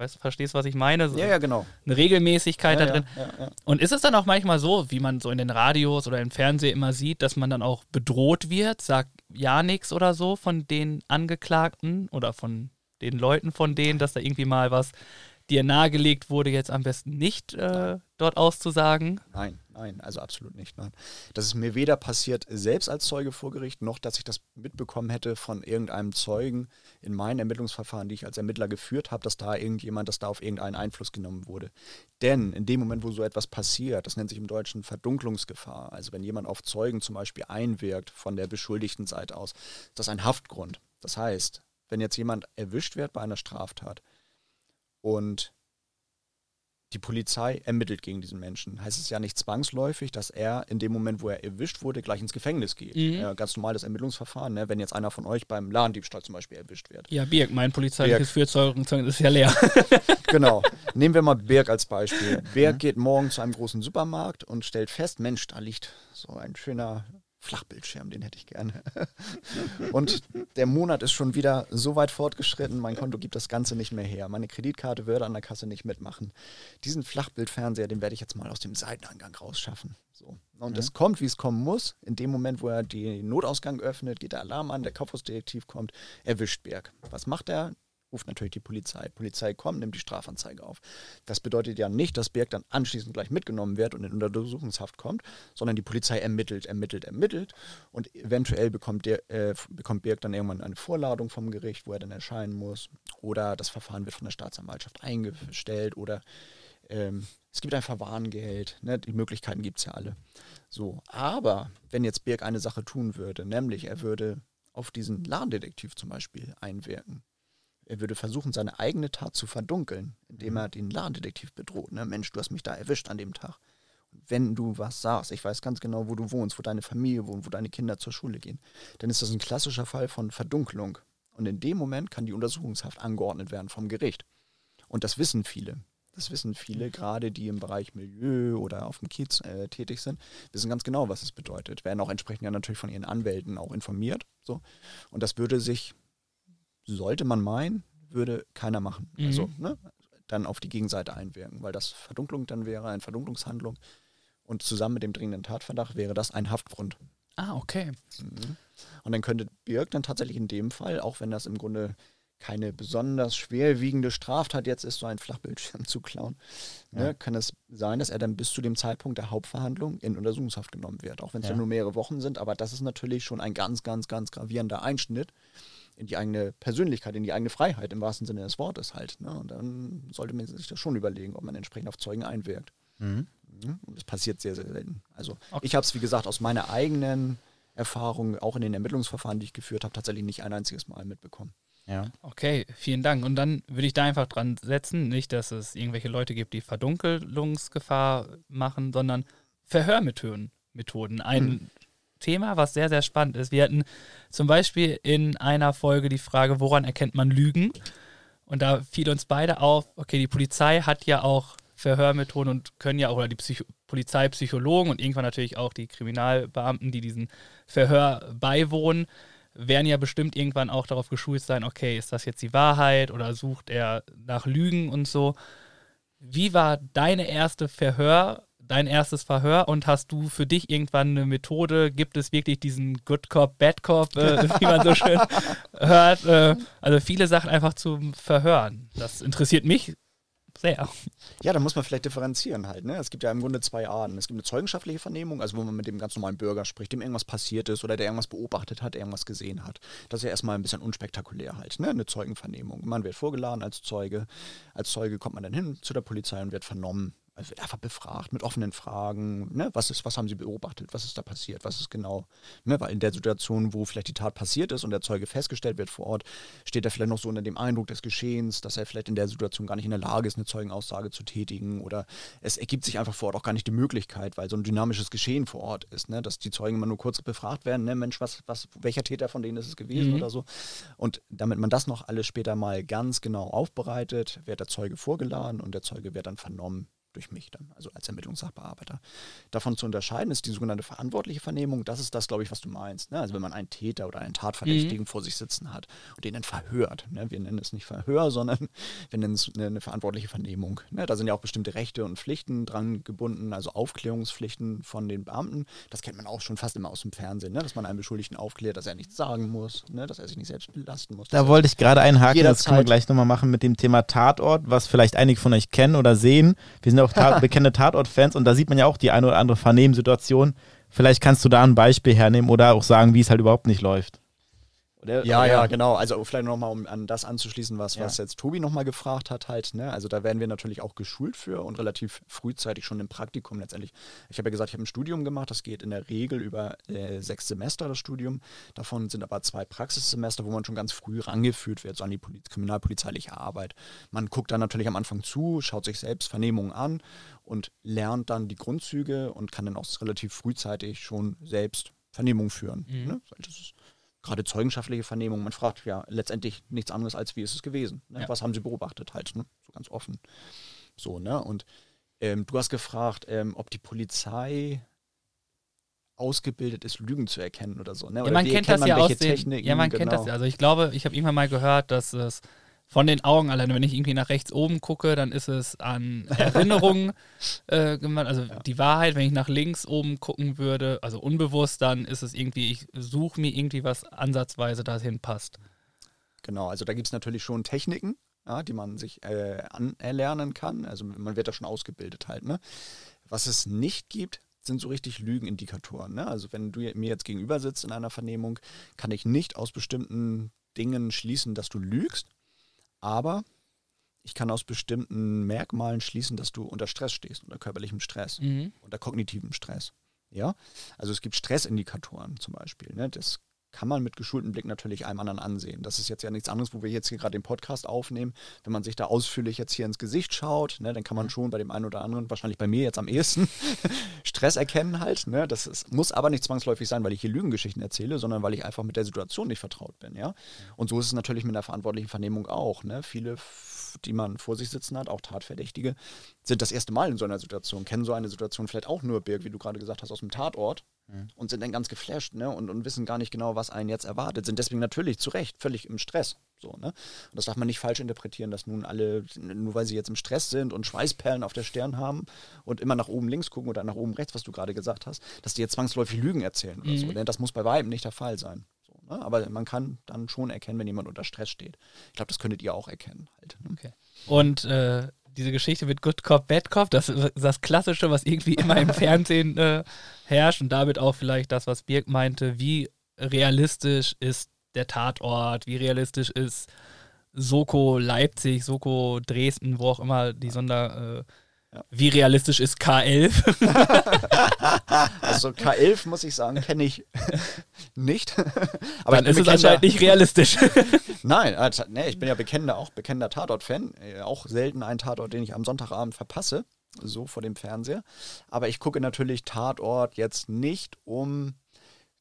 Weißt du, verstehst, was ich meine? So ja, ja, genau. Eine Regelmäßigkeit ja, da drin. Ja, Und ist es dann auch manchmal so, wie man so in den Radios oder im Fernsehen immer sieht, dass man dann auch bedroht wird, sagt ja nichts oder so von den Angeklagten oder von den Leuten von denen, dass da irgendwie mal was dir nahegelegt wurde, jetzt am besten nicht äh, dort auszusagen? Nein, nein, also absolut nicht. Nein. Das ist mir weder passiert, selbst als Zeuge vor Gericht, noch dass ich das mitbekommen hätte von irgendeinem Zeugen in meinen Ermittlungsverfahren, die ich als Ermittler geführt habe, dass da irgendjemand, dass da auf irgendeinen Einfluss genommen wurde. Denn in dem Moment, wo so etwas passiert, das nennt sich im Deutschen Verdunklungsgefahr, also wenn jemand auf Zeugen zum Beispiel einwirkt von der beschuldigten Seite aus, ist das ein Haftgrund. Das heißt, wenn jetzt jemand erwischt wird bei einer Straftat, und die Polizei ermittelt gegen diesen Menschen. Heißt es ja nicht zwangsläufig, dass er in dem Moment, wo er erwischt wurde, gleich ins Gefängnis geht. Mhm. Ja, ganz normales Ermittlungsverfahren, ne? wenn jetzt einer von euch beim Ladendiebstahl zum Beispiel erwischt wird. Ja, Birg, mein polizeiliches Führzeugzeugnis ist ja leer. [LAUGHS] genau. Nehmen wir mal Birg als Beispiel. Birg mhm. geht morgen zu einem großen Supermarkt und stellt fest, Mensch, da liegt so ein schöner Flachbildschirm, den hätte ich gerne. [LAUGHS] Und der Monat ist schon wieder so weit fortgeschritten, mein Konto gibt das Ganze nicht mehr her. Meine Kreditkarte würde an der Kasse nicht mitmachen. Diesen Flachbildfernseher, den werde ich jetzt mal aus dem Seitenangang rausschaffen. So. Und es mhm. kommt, wie es kommen muss. In dem Moment, wo er den Notausgang öffnet, geht der Alarm an, der Kaufhausdetektiv kommt, erwischt Berg. Was macht er? Ruft natürlich die Polizei. Polizei kommt, nimmt die Strafanzeige auf. Das bedeutet ja nicht, dass Berg dann anschließend gleich mitgenommen wird und in Untersuchungshaft kommt, sondern die Polizei ermittelt, ermittelt, ermittelt und eventuell bekommt, der, äh, bekommt Berg dann irgendwann eine Vorladung vom Gericht, wo er dann erscheinen muss oder das Verfahren wird von der Staatsanwaltschaft eingestellt oder ähm, es gibt ein Verwarngeld, ne? die Möglichkeiten gibt es ja alle. So, aber wenn jetzt Birk eine Sache tun würde, nämlich er würde auf diesen Ladendetektiv zum Beispiel einwirken, er würde versuchen, seine eigene Tat zu verdunkeln, indem er den Ladendetektiv bedroht. Ne? Mensch, du hast mich da erwischt an dem Tag. wenn du was sagst, ich weiß ganz genau, wo du wohnst, wo deine Familie wohnt, wo deine Kinder zur Schule gehen, dann ist das ein klassischer Fall von Verdunkelung. Und in dem Moment kann die Untersuchungshaft angeordnet werden vom Gericht. Und das wissen viele. Das wissen viele, gerade die im Bereich Milieu oder auf dem Kiez äh, tätig sind, wissen ganz genau, was es bedeutet. Werden auch entsprechend ja natürlich von ihren Anwälten auch informiert. So. Und das würde sich sollte man meinen, würde keiner machen. Mhm. Also, ne? dann auf die Gegenseite einwirken, weil das Verdunklung dann wäre, eine Verdunklungshandlung. Und zusammen mit dem dringenden Tatverdacht wäre das ein Haftgrund. Ah, okay. Mhm. Und dann könnte Birk dann tatsächlich in dem Fall, auch wenn das im Grunde keine besonders schwerwiegende Straftat jetzt ist, so ein Flachbildschirm [LAUGHS] zu klauen, ne, ja. ne, kann es sein, dass er dann bis zu dem Zeitpunkt der Hauptverhandlung in Untersuchungshaft genommen wird, auch wenn es ja nur mehrere Wochen sind. Aber das ist natürlich schon ein ganz, ganz, ganz gravierender Einschnitt in die eigene Persönlichkeit, in die eigene Freiheit im wahrsten Sinne des Wortes halt. Ne? Und dann sollte man sich das schon überlegen, ob man entsprechend auf Zeugen einwirkt. Mhm. mhm. Und das passiert sehr, sehr selten. Also okay. ich habe es, wie gesagt, aus meiner eigenen Erfahrung, auch in den Ermittlungsverfahren, die ich geführt habe, tatsächlich nicht ein einziges Mal mitbekommen. Ja. Okay, vielen Dank. Und dann würde ich da einfach dran setzen, nicht, dass es irgendwelche Leute gibt, die Verdunkelungsgefahr machen, sondern Verhörmethoden. Methoden. Ein hm. Thema, was sehr, sehr spannend ist. Wir hatten zum Beispiel in einer Folge die Frage, woran erkennt man Lügen? Und da fiel uns beide auf, okay, die Polizei hat ja auch Verhörmethoden und können ja auch, oder die Psycho Polizeipsychologen und irgendwann natürlich auch die Kriminalbeamten, die diesen Verhör beiwohnen, werden ja bestimmt irgendwann auch darauf geschult sein, okay, ist das jetzt die Wahrheit oder sucht er nach Lügen und so. Wie war deine erste Verhör, dein erstes Verhör und hast du für dich irgendwann eine Methode? Gibt es wirklich diesen Good Cop, Bad Cop, äh, [LAUGHS] wie man so schön hört? Äh, also viele Sachen einfach zum Verhören. Das interessiert mich sehr. Ja, da muss man vielleicht differenzieren halt. Ne? Es gibt ja im Grunde zwei Arten. Es gibt eine zeugenschaftliche Vernehmung, also wo man mit dem ganz normalen Bürger spricht, dem irgendwas passiert ist oder der irgendwas beobachtet hat, irgendwas gesehen hat. Das ist ja erstmal ein bisschen unspektakulär halt, ne? eine Zeugenvernehmung. Man wird vorgeladen als Zeuge. Als Zeuge kommt man dann hin zu der Polizei und wird vernommen also wird einfach befragt mit offenen Fragen. Ne? Was, ist, was haben Sie beobachtet? Was ist da passiert? Was ist genau? Ne? Weil in der Situation, wo vielleicht die Tat passiert ist und der Zeuge festgestellt wird vor Ort, steht er vielleicht noch so unter dem Eindruck des Geschehens, dass er vielleicht in der Situation gar nicht in der Lage ist, eine Zeugenaussage zu tätigen. Oder es ergibt sich einfach vor Ort auch gar nicht die Möglichkeit, weil so ein dynamisches Geschehen vor Ort ist, ne? dass die Zeugen immer nur kurz befragt werden. Ne? Mensch, was, was, welcher Täter von denen ist es gewesen mhm. oder so. Und damit man das noch alles später mal ganz genau aufbereitet, wird der Zeuge vorgeladen und der Zeuge wird dann vernommen durch mich dann, also als Ermittlungssachbearbeiter. Davon zu unterscheiden ist die sogenannte verantwortliche Vernehmung. Das ist das, glaube ich, was du meinst. Ne? Also wenn man einen Täter oder einen Tatverdächtigen mhm. vor sich sitzen hat und den dann verhört. Ne? Wir nennen es nicht Verhör, sondern wir nennen es eine, eine verantwortliche Vernehmung. Ne? Da sind ja auch bestimmte Rechte und Pflichten dran gebunden, also Aufklärungspflichten von den Beamten. Das kennt man auch schon fast immer aus dem Fernsehen, ne? dass man einen Beschuldigten aufklärt, dass er nichts sagen muss, ne? dass er sich nicht selbst belasten muss. Da wollte ich gerade einhaken, das können wir gleich nochmal machen mit dem Thema Tatort, was vielleicht einige von euch kennen oder sehen. Wir sind ja auch Tat, [LAUGHS] bekannte Tatort-Fans und da sieht man ja auch die eine oder andere Vernehmensituation. Vielleicht kannst du da ein Beispiel hernehmen oder auch sagen, wie es halt überhaupt nicht läuft. Oder, ja, ja, genau. Also vielleicht nochmal, um an das anzuschließen, was, ja. was jetzt Tobi nochmal gefragt hat, halt, ne? Also da werden wir natürlich auch geschult für und relativ frühzeitig schon im Praktikum letztendlich. Ich habe ja gesagt, ich habe ein Studium gemacht, das geht in der Regel über äh, sechs Semester, das Studium. Davon sind aber zwei Praxissemester, wo man schon ganz früh rangeführt wird, so an die Poli kriminalpolizeiliche Arbeit. Man guckt dann natürlich am Anfang zu, schaut sich selbst Vernehmungen an und lernt dann die Grundzüge und kann dann auch relativ frühzeitig schon selbst Vernehmungen führen. Mhm. Ne? Das ist gerade zeugenschaftliche Vernehmung, man fragt ja letztendlich nichts anderes als, wie ist es gewesen? Ne? Ja. Was haben sie beobachtet halt, ne? so ganz offen. So, ne? Und ähm, du hast gefragt, ähm, ob die Polizei ausgebildet ist, Lügen zu erkennen oder so. Ne? Oder ja, man kennt das ja aus den, Techniken, Ja, man genau. kennt das ja. Also ich glaube, ich habe irgendwann mal gehört, dass es von den Augen alleine, wenn ich irgendwie nach rechts oben gucke, dann ist es an [LAUGHS] Erinnerungen äh, gemacht, also ja. die Wahrheit, wenn ich nach links oben gucken würde, also unbewusst, dann ist es irgendwie, ich suche mir irgendwie was ansatzweise dahin passt. Genau, also da gibt es natürlich schon Techniken, ja, die man sich äh, anerlernen kann. Also man wird da schon ausgebildet halt. Ne? Was es nicht gibt, sind so richtig Lügenindikatoren. Ne? Also wenn du mir jetzt gegenüber sitzt in einer Vernehmung, kann ich nicht aus bestimmten Dingen schließen, dass du lügst, aber ich kann aus bestimmten Merkmalen schließen, dass du unter Stress stehst, unter körperlichem Stress, mhm. unter kognitivem Stress. Ja, also es gibt Stressindikatoren zum Beispiel. Ne? Das kann man mit geschultem Blick natürlich einem anderen ansehen. Das ist jetzt ja nichts anderes, wo wir jetzt hier gerade den Podcast aufnehmen. Wenn man sich da ausführlich jetzt hier ins Gesicht schaut, ne, dann kann man schon bei dem einen oder anderen, wahrscheinlich bei mir jetzt am ehesten, [LAUGHS] Stress erkennen halt. Ne? Das ist, muss aber nicht zwangsläufig sein, weil ich hier Lügengeschichten erzähle, sondern weil ich einfach mit der Situation nicht vertraut bin. Ja? Und so ist es natürlich mit der verantwortlichen Vernehmung auch. Ne? Viele die man vor sich sitzen hat, auch Tatverdächtige, sind das erste Mal in so einer Situation, kennen so eine Situation vielleicht auch nur, Birg, wie du gerade gesagt hast, aus dem Tatort mhm. und sind dann ganz geflasht ne? und, und wissen gar nicht genau, was einen jetzt erwartet, sind deswegen natürlich zu Recht völlig im Stress. So, ne? Und das darf man nicht falsch interpretieren, dass nun alle, nur weil sie jetzt im Stress sind und Schweißperlen auf der Stirn haben und immer nach oben links gucken oder nach oben rechts, was du gerade gesagt hast, dass die jetzt zwangsläufig Lügen erzählen oder mhm. so. Denn das muss bei weitem nicht der Fall sein. So, ne? Aber man kann dann schon erkennen, wenn jemand unter Stress steht. Ich glaube, das könntet ihr auch erkennen. Halt, ne? okay. Und äh, diese Geschichte mit Good Cop, Bad Cop, das ist das Klassische, was irgendwie immer im [LAUGHS] Fernsehen äh, herrscht und damit auch vielleicht das, was Birk meinte, wie realistisch ist der Tatort, wie realistisch ist Soko Leipzig, Soko Dresden, wo auch immer die Sonder. Äh, ja. Wie realistisch ist K11? [LAUGHS] also K11 muss ich sagen, kenne ich nicht. Aber Dann ist es anscheinend nicht realistisch. [LAUGHS] Nein, also, nee, ich bin ja bekennender, auch bekennender Tatort-Fan. Äh, auch selten ein Tatort, den ich am Sonntagabend verpasse, so vor dem Fernseher. Aber ich gucke natürlich Tatort jetzt nicht, um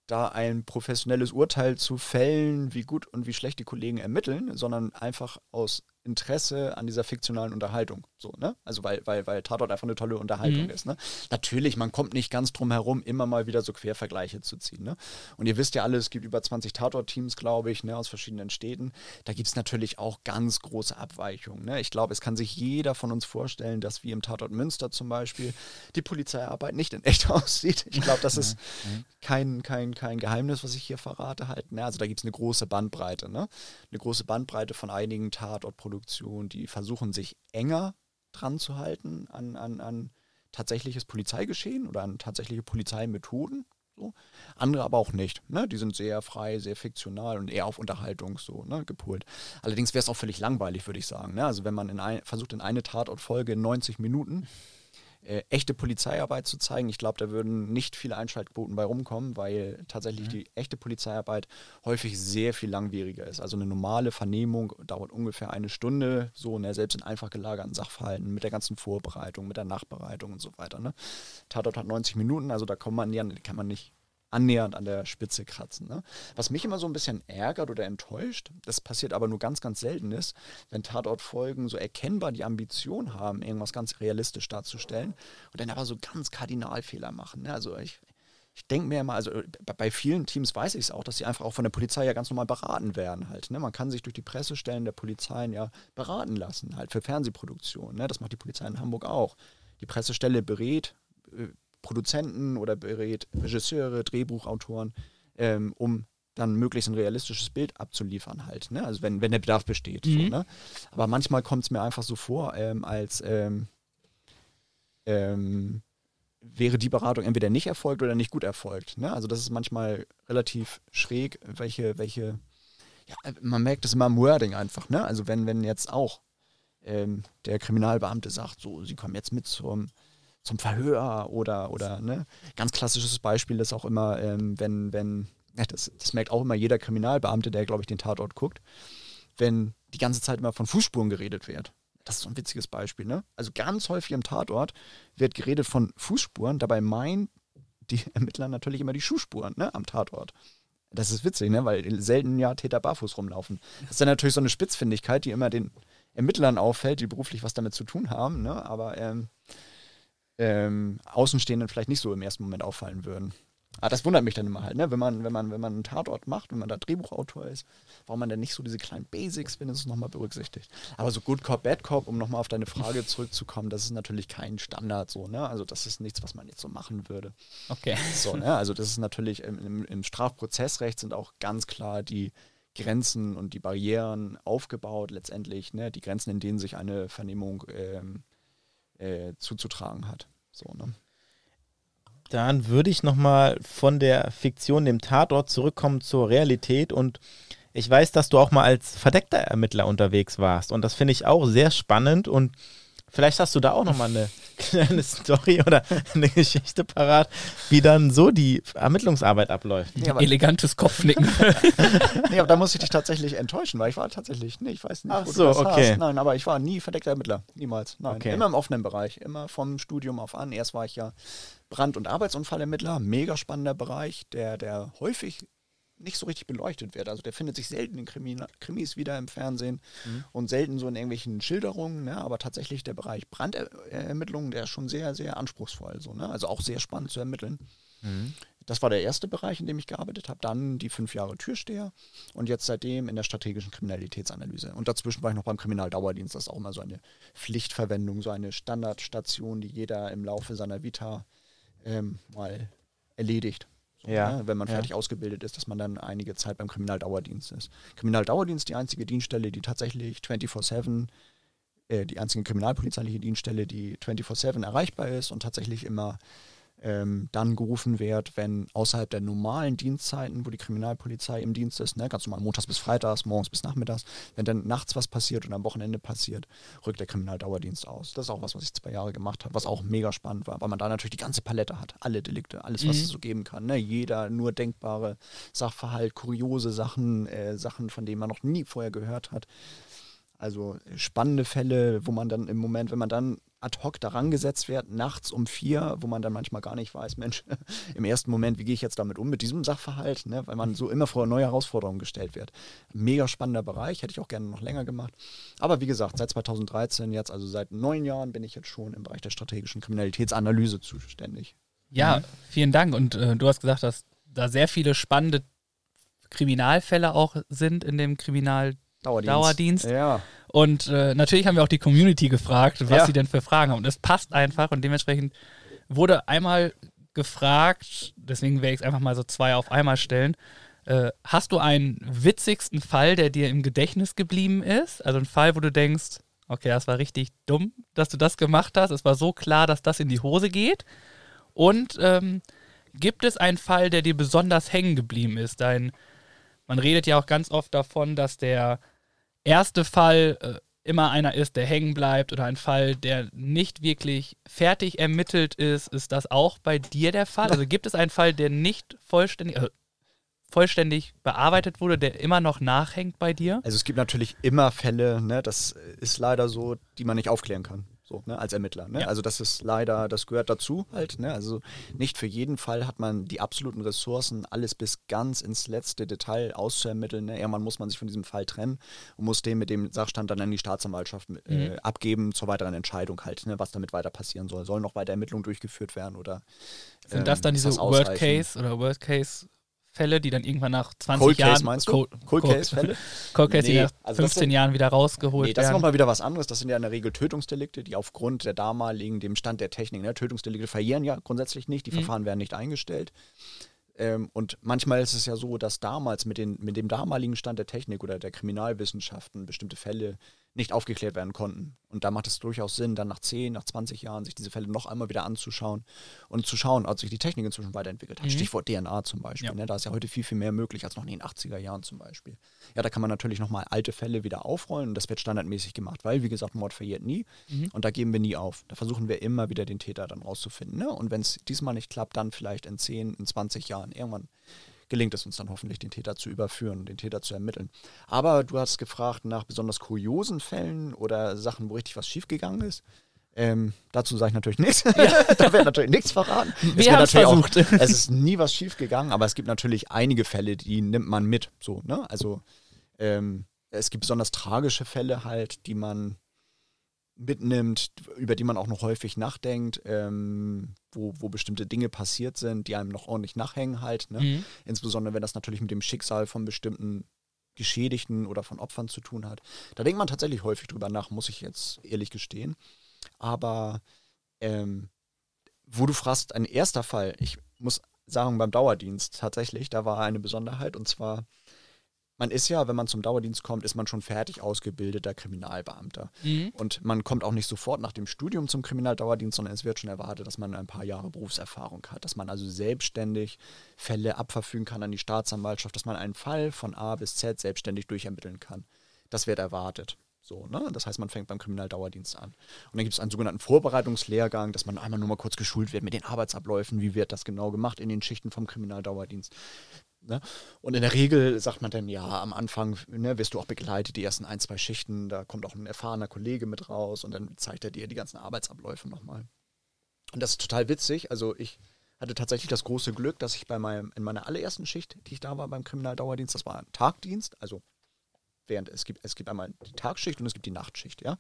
da ein professionelles Urteil zu fällen, wie gut und wie schlecht die Kollegen ermitteln, sondern einfach aus Interesse an dieser fiktionalen Unterhaltung. So, ne? Also weil, weil, weil Tatort einfach eine tolle Unterhaltung mhm. ist. Ne? Natürlich, man kommt nicht ganz drum herum, immer mal wieder so Quervergleiche zu ziehen. Ne? Und ihr wisst ja alle, es gibt über 20 Tatort-Teams, glaube ich, ne, aus verschiedenen Städten. Da gibt es natürlich auch ganz große Abweichungen. Ne? Ich glaube, es kann sich jeder von uns vorstellen, dass wie im Tatort Münster zum Beispiel die Polizeiarbeit nicht in echt [LAUGHS] aussieht. Ich glaube, das ist kein, kein, kein Geheimnis, was ich hier verrate halt. Ne? Also da gibt es eine große Bandbreite. Ne? Eine große Bandbreite von einigen Tatortproduktionen, die versuchen sich enger dran zu halten an, an, an tatsächliches Polizeigeschehen oder an tatsächliche Polizeimethoden. So. Andere aber auch nicht. Ne? Die sind sehr frei, sehr fiktional und eher auf Unterhaltung so ne, gepolt. Allerdings wäre es auch völlig langweilig, würde ich sagen. Ne? Also wenn man in ein, versucht, in eine Tatortfolge in 90 Minuten äh, echte Polizeiarbeit zu zeigen. Ich glaube, da würden nicht viele Einschaltquoten bei rumkommen, weil tatsächlich mhm. die echte Polizeiarbeit häufig sehr viel langwieriger ist. Also eine normale Vernehmung dauert ungefähr eine Stunde, so ne, selbst in einfach gelagerten Sachverhalten, mit der ganzen Vorbereitung, mit der Nachbereitung und so weiter. Ne? Tatort hat 90 Minuten, also da kann man, kann man nicht annähernd an der Spitze kratzen. Ne? Was mich immer so ein bisschen ärgert oder enttäuscht, das passiert aber nur ganz, ganz selten ist, wenn Tatortfolgen so erkennbar die Ambition haben, irgendwas ganz realistisch darzustellen und dann aber so ganz Kardinalfehler machen. Ne? Also ich, ich denke mir immer, also bei vielen Teams weiß ich es auch, dass sie einfach auch von der Polizei ja ganz normal beraten werden halt. Ne? Man kann sich durch die Pressestellen der Polizeien ja beraten lassen, halt für Fernsehproduktionen. Ne? Das macht die Polizei in Hamburg auch. Die Pressestelle berät äh, Produzenten oder berät Regisseure, Drehbuchautoren, ähm, um dann möglichst ein realistisches Bild abzuliefern halt. Ne? Also wenn, wenn der Bedarf besteht. Mhm. So, ne? Aber manchmal kommt es mir einfach so vor, ähm, als ähm, ähm, wäre die Beratung entweder nicht erfolgt oder nicht gut erfolgt. Ne? Also das ist manchmal relativ schräg, welche, welche, ja, man merkt es immer im Wording einfach. Ne? Also wenn, wenn jetzt auch ähm, der Kriminalbeamte sagt, so, sie kommen jetzt mit zum zum Verhör oder, oder ne? Ganz klassisches Beispiel ist auch immer, ähm, wenn, wenn, ja, das, das merkt auch immer jeder Kriminalbeamte, der, glaube ich, den Tatort guckt, wenn die ganze Zeit immer von Fußspuren geredet wird. Das ist so ein witziges Beispiel, ne? Also ganz häufig im Tatort wird geredet von Fußspuren, dabei meinen die [LAUGHS] Ermittler natürlich immer die Schuhspuren, ne, am Tatort. Das ist witzig, ne? Weil selten ja Täter barfuß rumlaufen. Das ist dann natürlich so eine Spitzfindigkeit, die immer den Ermittlern auffällt, die beruflich was damit zu tun haben, ne? Aber ähm, ähm, Außenstehenden vielleicht nicht so im ersten Moment auffallen würden. Aber das wundert mich dann immer halt, ne? wenn, man, wenn, man, wenn man einen Tatort macht, wenn man da Drehbuchautor ist, warum man dann nicht so diese kleinen Basics wenigstens nochmal berücksichtigt. Aber so Good Cop, Bad Cop, um nochmal auf deine Frage [LAUGHS] zurückzukommen, das ist natürlich kein Standard so, ne? Also das ist nichts, was man jetzt so machen würde. Okay. So, ne? Also das ist natürlich im, im, im Strafprozessrecht sind auch ganz klar die Grenzen und die Barrieren aufgebaut, letztendlich, ne? Die Grenzen, in denen sich eine Vernehmung ähm, äh, zuzutragen hat. So, ne? Dann würde ich nochmal von der Fiktion, dem Tatort, zurückkommen zur Realität. Und ich weiß, dass du auch mal als verdeckter Ermittler unterwegs warst. Und das finde ich auch sehr spannend. Und Vielleicht hast du da auch nochmal eine [LAUGHS] kleine Story oder eine Geschichte parat, wie dann so die Ermittlungsarbeit abläuft. Ja, Elegantes Kopfnicken. [LAUGHS] nee, aber da muss ich dich tatsächlich enttäuschen, weil ich war tatsächlich, nee, ich weiß nicht, Ach wo so, du das okay. hast. Nein, aber ich war nie verdeckter Ermittler. Niemals. Nein. Okay. Immer im offenen Bereich. Immer vom Studium auf an. Erst war ich ja Brand- und Arbeitsunfallermittler, mega spannender Bereich, der, der häufig nicht so richtig beleuchtet wird. Also der findet sich selten in Krimi Krimis wieder im Fernsehen mhm. und selten so in irgendwelchen Schilderungen, ne? aber tatsächlich der Bereich Brandermittlungen, der ist schon sehr, sehr anspruchsvoll. So, ne? Also auch sehr spannend zu ermitteln. Mhm. Das war der erste Bereich, in dem ich gearbeitet habe. Dann die fünf Jahre Türsteher und jetzt seitdem in der strategischen Kriminalitätsanalyse. Und dazwischen war ich noch beim Kriminaldauerdienst. Das ist auch immer so eine Pflichtverwendung, so eine Standardstation, die jeder im Laufe seiner Vita ähm, mal erledigt. So, ja. ne? Wenn man fertig ja. ausgebildet ist, dass man dann einige Zeit beim Kriminaldauerdienst ist. Kriminaldauerdienst die einzige Dienststelle, die tatsächlich 24-7 äh, die einzige kriminalpolizeiliche Dienststelle, die 24-7 erreichbar ist und tatsächlich immer ähm, dann gerufen wird, wenn außerhalb der normalen Dienstzeiten, wo die Kriminalpolizei im Dienst ist, ne, ganz normal montags bis freitags, morgens bis nachmittags, wenn dann nachts was passiert und am Wochenende passiert, rückt der Kriminaldauerdienst aus. Das ist auch was, was ich zwei Jahre gemacht habe, was auch mega spannend war, weil man da natürlich die ganze Palette hat, alle Delikte, alles, was mhm. es so geben kann. Ne? Jeder nur denkbare Sachverhalt, kuriose Sachen, äh, Sachen, von denen man noch nie vorher gehört hat. Also spannende Fälle, wo man dann im Moment, wenn man dann ad hoc daran gesetzt wird, nachts um vier, wo man dann manchmal gar nicht weiß, Mensch, [LAUGHS] im ersten Moment, wie gehe ich jetzt damit um, mit diesem Sachverhalt, ne? weil man so immer vor neue Herausforderungen gestellt wird. Mega spannender Bereich, hätte ich auch gerne noch länger gemacht. Aber wie gesagt, seit 2013, jetzt also seit neun Jahren, bin ich jetzt schon im Bereich der strategischen Kriminalitätsanalyse zuständig. Ja, mhm. vielen Dank. Und äh, du hast gesagt, dass da sehr viele spannende Kriminalfälle auch sind in dem Kriminal Dauerdienst. Dauerdienst. Ja. Und äh, natürlich haben wir auch die Community gefragt, was ja. sie denn für Fragen haben. Und es passt einfach und dementsprechend wurde einmal gefragt, deswegen werde ich es einfach mal so zwei auf einmal stellen. Äh, hast du einen witzigsten Fall, der dir im Gedächtnis geblieben ist? Also ein Fall, wo du denkst, okay, das war richtig dumm, dass du das gemacht hast. Es war so klar, dass das in die Hose geht. Und ähm, gibt es einen Fall, der dir besonders hängen geblieben ist? Dein, man redet ja auch ganz oft davon, dass der erste Fall äh, immer einer ist, der hängen bleibt oder ein Fall, der nicht wirklich fertig ermittelt ist. Ist das auch bei dir der Fall? Also gibt es einen Fall, der nicht vollständig, äh, vollständig bearbeitet wurde, der immer noch nachhängt bei dir? Also es gibt natürlich immer Fälle, ne, das ist leider so, die man nicht aufklären kann so, ne, als Ermittler. Ne? Ja. Also das ist leider, das gehört dazu halt. Ne? Also nicht für jeden Fall hat man die absoluten Ressourcen, alles bis ganz ins letzte Detail auszuermitteln. Ne? Irgendwann muss man sich von diesem Fall trennen und muss den mit dem Sachstand dann an die Staatsanwaltschaft äh, mhm. abgeben zur weiteren Entscheidung halt, ne? was damit weiter passieren soll. Sollen noch weiter Ermittlungen durchgeführt werden oder sind das dann ähm, diese Worst Case oder Worst Case Fälle, die dann irgendwann nach 20 Cold Jahren. Case meinst du? Cold, Cold Case Fälle? [LAUGHS] Cold Case, nee, die nach also 15 Jahren wieder rausgeholt nee, das werden. ist nochmal wieder was anderes. Das sind ja in der Regel Tötungsdelikte, die aufgrund der damaligen, dem Stand der Technik, ne, Tötungsdelikte verjähren ja grundsätzlich nicht, die mhm. Verfahren werden nicht eingestellt. Ähm, und manchmal ist es ja so, dass damals mit, den, mit dem damaligen Stand der Technik oder der Kriminalwissenschaften bestimmte Fälle nicht aufgeklärt werden konnten. Und da macht es durchaus Sinn, dann nach 10, nach 20 Jahren sich diese Fälle noch einmal wieder anzuschauen und zu schauen, ob sich die Technik inzwischen weiterentwickelt hat. Mhm. Stichwort DNA zum Beispiel. Ja. Ne? Da ist ja heute viel, viel mehr möglich als noch in den 80er Jahren zum Beispiel. Ja, da kann man natürlich nochmal alte Fälle wieder aufrollen und das wird standardmäßig gemacht, weil, wie gesagt, Mord verjährt nie mhm. und da geben wir nie auf. Da versuchen wir immer wieder den Täter dann rauszufinden. Ne? Und wenn es diesmal nicht klappt, dann vielleicht in 10, in 20 Jahren irgendwann gelingt es uns dann hoffentlich, den Täter zu überführen, den Täter zu ermitteln. Aber du hast gefragt nach besonders kuriosen Fällen oder Sachen, wo richtig was schiefgegangen ist. Ähm, dazu sage ich natürlich nichts. Ja. [LAUGHS] da wird natürlich nichts verraten. Wir haben es versucht. Auch, [LAUGHS] es ist nie was schiefgegangen, aber es gibt natürlich einige Fälle, die nimmt man mit. So, ne? Also ähm, es gibt besonders tragische Fälle halt, die man mitnimmt, über die man auch noch häufig nachdenkt, ähm, wo, wo bestimmte Dinge passiert sind, die einem noch ordentlich nachhängen halt. Ne? Mhm. Insbesondere wenn das natürlich mit dem Schicksal von bestimmten Geschädigten oder von Opfern zu tun hat. Da denkt man tatsächlich häufig drüber nach, muss ich jetzt ehrlich gestehen. Aber ähm, wo du fragst, ein erster Fall, ich muss sagen, beim Dauerdienst tatsächlich, da war eine Besonderheit und zwar man ist ja, wenn man zum Dauerdienst kommt, ist man schon fertig ausgebildeter Kriminalbeamter. Mhm. Und man kommt auch nicht sofort nach dem Studium zum Kriminaldauerdienst, sondern es wird schon erwartet, dass man ein paar Jahre Berufserfahrung hat, dass man also selbstständig Fälle abverfügen kann an die Staatsanwaltschaft, dass man einen Fall von A bis Z selbstständig durchermitteln kann. Das wird erwartet. So, ne? Das heißt, man fängt beim Kriminaldauerdienst an. Und dann gibt es einen sogenannten Vorbereitungslehrgang, dass man einmal nur mal kurz geschult wird mit den Arbeitsabläufen, wie wird das genau gemacht in den Schichten vom Kriminaldauerdienst. Ne? Und in der Regel sagt man dann, ja, am Anfang ne, wirst du auch begleitet, die ersten ein, zwei Schichten, da kommt auch ein erfahrener Kollege mit raus und dann zeigt er dir die ganzen Arbeitsabläufe nochmal. Und das ist total witzig. Also ich hatte tatsächlich das große Glück, dass ich bei meinem, in meiner allerersten Schicht, die ich da war beim Kriminaldauerdienst, das war ein Tagdienst, also während es gibt, es gibt einmal die Tagschicht und es gibt die Nachtschicht, ja.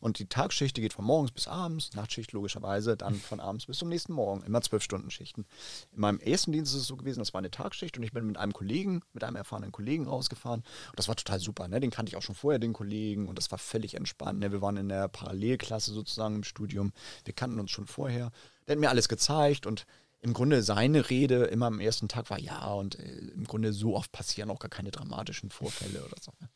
Und die Tagschicht, die geht von morgens bis abends, Nachtschicht logischerweise dann [LAUGHS] von abends bis zum nächsten Morgen, immer zwölf Stunden Schichten. In meinem ersten Dienst ist es so gewesen, das war eine Tagschicht und ich bin mit einem Kollegen, mit einem erfahrenen Kollegen rausgefahren und das war total super, ne? Den kannte ich auch schon vorher, den Kollegen, und das war völlig entspannt. Ne? Wir waren in der Parallelklasse sozusagen im Studium, wir kannten uns schon vorher. Der hat mir alles gezeigt und im Grunde seine Rede immer am ersten Tag war ja und äh, im Grunde so oft passieren auch gar keine dramatischen Vorfälle oder so. Ne?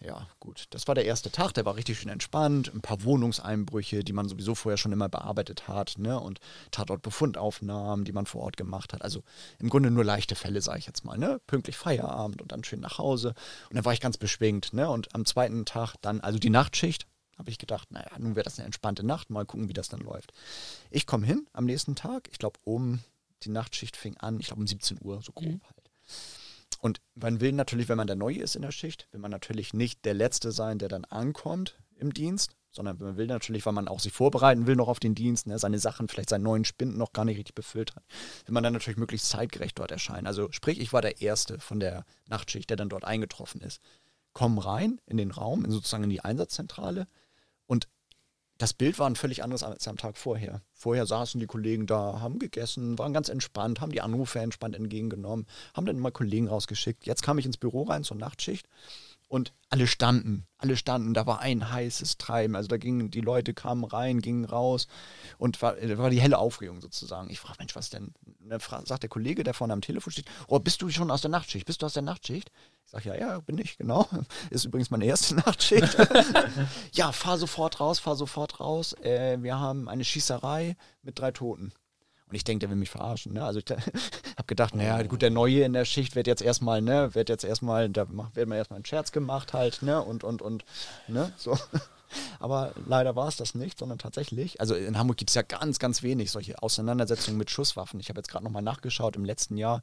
Ja, gut. Das war der erste Tag, der war richtig schön entspannt. Ein paar Wohnungseinbrüche, die man sowieso vorher schon immer bearbeitet hat, ne? Und Tatortbefundaufnahmen, die man vor Ort gemacht hat. Also im Grunde nur leichte Fälle, sage ich jetzt mal, ne? Pünktlich Feierabend und dann schön nach Hause. Und dann war ich ganz beschwingt, ne? Und am zweiten Tag dann, also die Nachtschicht, habe ich gedacht, naja, nun wäre das eine entspannte Nacht, mal gucken, wie das dann läuft. Ich komme hin am nächsten Tag, ich glaube, um die Nachtschicht fing an, ich glaube um 17 Uhr, so grob mhm. halt. Und man will natürlich, wenn man der Neue ist in der Schicht, will man natürlich nicht der Letzte sein, der dann ankommt im Dienst, sondern man will natürlich, weil man auch sich vorbereiten will noch auf den Dienst, ne, seine Sachen, vielleicht seinen neuen Spinden noch gar nicht richtig befüllt hat, will man dann natürlich möglichst zeitgerecht dort erscheinen. Also sprich, ich war der Erste von der Nachtschicht, der dann dort eingetroffen ist. Komm rein in den Raum, in sozusagen in die Einsatzzentrale, das Bild war ein völlig anderes als am Tag vorher. Vorher saßen die Kollegen da, haben gegessen, waren ganz entspannt, haben die Anrufe entspannt entgegengenommen, haben dann immer Kollegen rausgeschickt. Jetzt kam ich ins Büro rein zur Nachtschicht und alle standen, alle standen, da war ein heißes Treiben. Also da gingen, die Leute kamen rein, gingen raus und war, war die helle Aufregung sozusagen. Ich frage, Mensch, was denn? dann sagt der Kollege, der vorne am Telefon steht, oh, bist du schon aus der Nachtschicht? Bist du aus der Nachtschicht? Ich sage, ja, ja, bin ich, genau. [LAUGHS] Ist übrigens meine erste Nachtschicht. [LAUGHS] ja, fahr sofort raus, fahr sofort raus. Äh, wir haben eine Schießerei mit drei Toten. Und ich denke, der will mich verarschen. Ne? Also ich [LAUGHS] habe gedacht, naja, gut, der Neue in der Schicht wird jetzt erstmal, ne, wird jetzt erstmal, da wird man erstmal einen Scherz gemacht halt, ne, und, und, und, ne, so. [LAUGHS] Aber leider war es das nicht, sondern tatsächlich, also in Hamburg gibt es ja ganz, ganz wenig solche Auseinandersetzungen mit Schusswaffen. Ich habe jetzt gerade nochmal nachgeschaut, im letzten Jahr,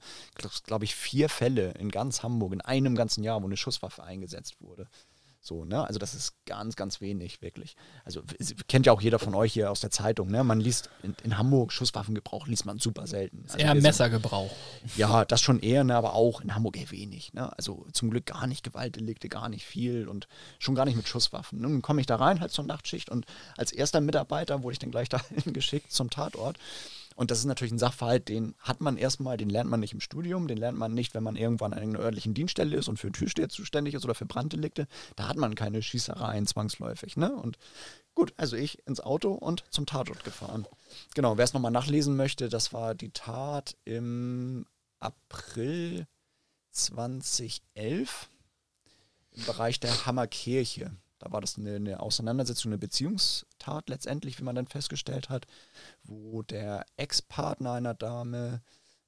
glaube ich, vier Fälle in ganz Hamburg, in einem ganzen Jahr, wo eine Schusswaffe eingesetzt wurde. So, ne? Also das ist ganz, ganz wenig, wirklich. Also kennt ja auch jeder von euch hier aus der Zeitung, ne? Man liest in, in Hamburg Schusswaffengebrauch liest man super selten. Also eher Messergebrauch. Ja, das schon eher, ne? aber auch in Hamburg eher wenig. Ne? Also zum Glück gar nicht Gewaltdelikte, gar nicht viel und schon gar nicht mit Schusswaffen. Nun komme ich da rein halt zur Nachtschicht und als erster Mitarbeiter wurde ich dann gleich [LAUGHS] dahin geschickt zum Tatort. Und das ist natürlich ein Sachverhalt, den hat man erstmal, den lernt man nicht im Studium, den lernt man nicht, wenn man irgendwann an einer örtlichen Dienststelle ist und für Türsteher zuständig ist oder für Branddelikte. Da hat man keine Schießereien zwangsläufig. Ne? Und gut, also ich ins Auto und zum Tatort gefahren. Genau, wer es nochmal nachlesen möchte, das war die Tat im April 2011 im Bereich der Hammerkirche. Da war das eine, eine, Auseinandersetzung, eine Beziehungstat letztendlich, wie man dann festgestellt hat, wo der Ex-Partner einer Dame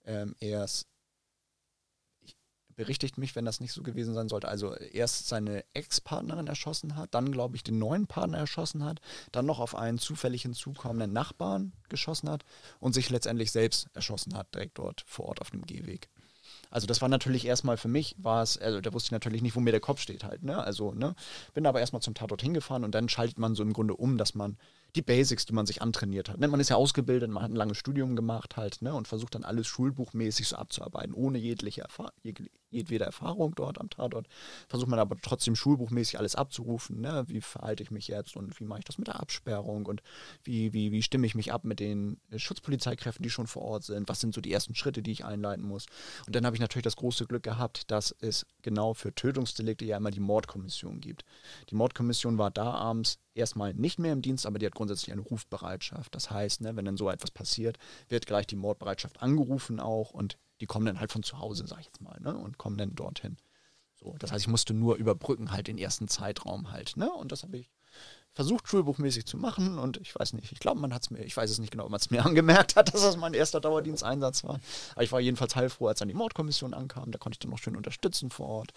ähm, erst berichtigt mich, wenn das nicht so gewesen sein sollte. Also erst seine Ex-Partnerin erschossen hat, dann glaube ich den neuen Partner erschossen hat, dann noch auf einen zufällig hinzukommenden Nachbarn geschossen hat und sich letztendlich selbst erschossen hat, direkt dort vor Ort auf dem Gehweg. Also das war natürlich erstmal für mich, war es, also da wusste ich natürlich nicht, wo mir der Kopf steht halt, ne? Also, ne? Bin aber erstmal zum Tatort hingefahren und dann schaltet man so im Grunde um, dass man die Basics, die man sich antrainiert hat. Ne? Man ist ja ausgebildet, man hat ein langes Studium gemacht halt, ne? Und versucht dann alles schulbuchmäßig so abzuarbeiten, ohne jegliche Erfahrung, jedwede Erfahrung dort am Tatort. Versucht man aber trotzdem schulbuchmäßig alles abzurufen, ne? Wie verhalte ich mich jetzt und wie mache ich das mit der Absperrung und wie, wie, wie stimme ich mich ab mit den Schutzpolizeikräften, die schon vor Ort sind? Was sind so die ersten Schritte, die ich einleiten muss? Und dann habe ich natürlich das große Glück gehabt, dass es genau für Tötungsdelikte ja immer die Mordkommission gibt. Die Mordkommission war da abends erstmal nicht mehr im Dienst, aber die hat grundsätzlich eine Rufbereitschaft. Das heißt, ne, wenn dann so etwas passiert, wird gleich die Mordbereitschaft angerufen auch und die kommen dann halt von zu Hause, sag ich jetzt mal, ne, und kommen dann dorthin. So, das heißt, ich musste nur überbrücken halt den ersten Zeitraum halt, ne, und das habe ich versucht schulbuchmäßig zu machen und ich weiß nicht, ich glaube, man hat es mir, ich weiß es nicht genau, ob man es mir [LAUGHS] angemerkt hat, dass das mein erster Dauerdiensteinsatz war. Aber ich war jedenfalls heilfroh, als dann die Mordkommission ankam, da konnte ich dann noch schön unterstützen vor Ort.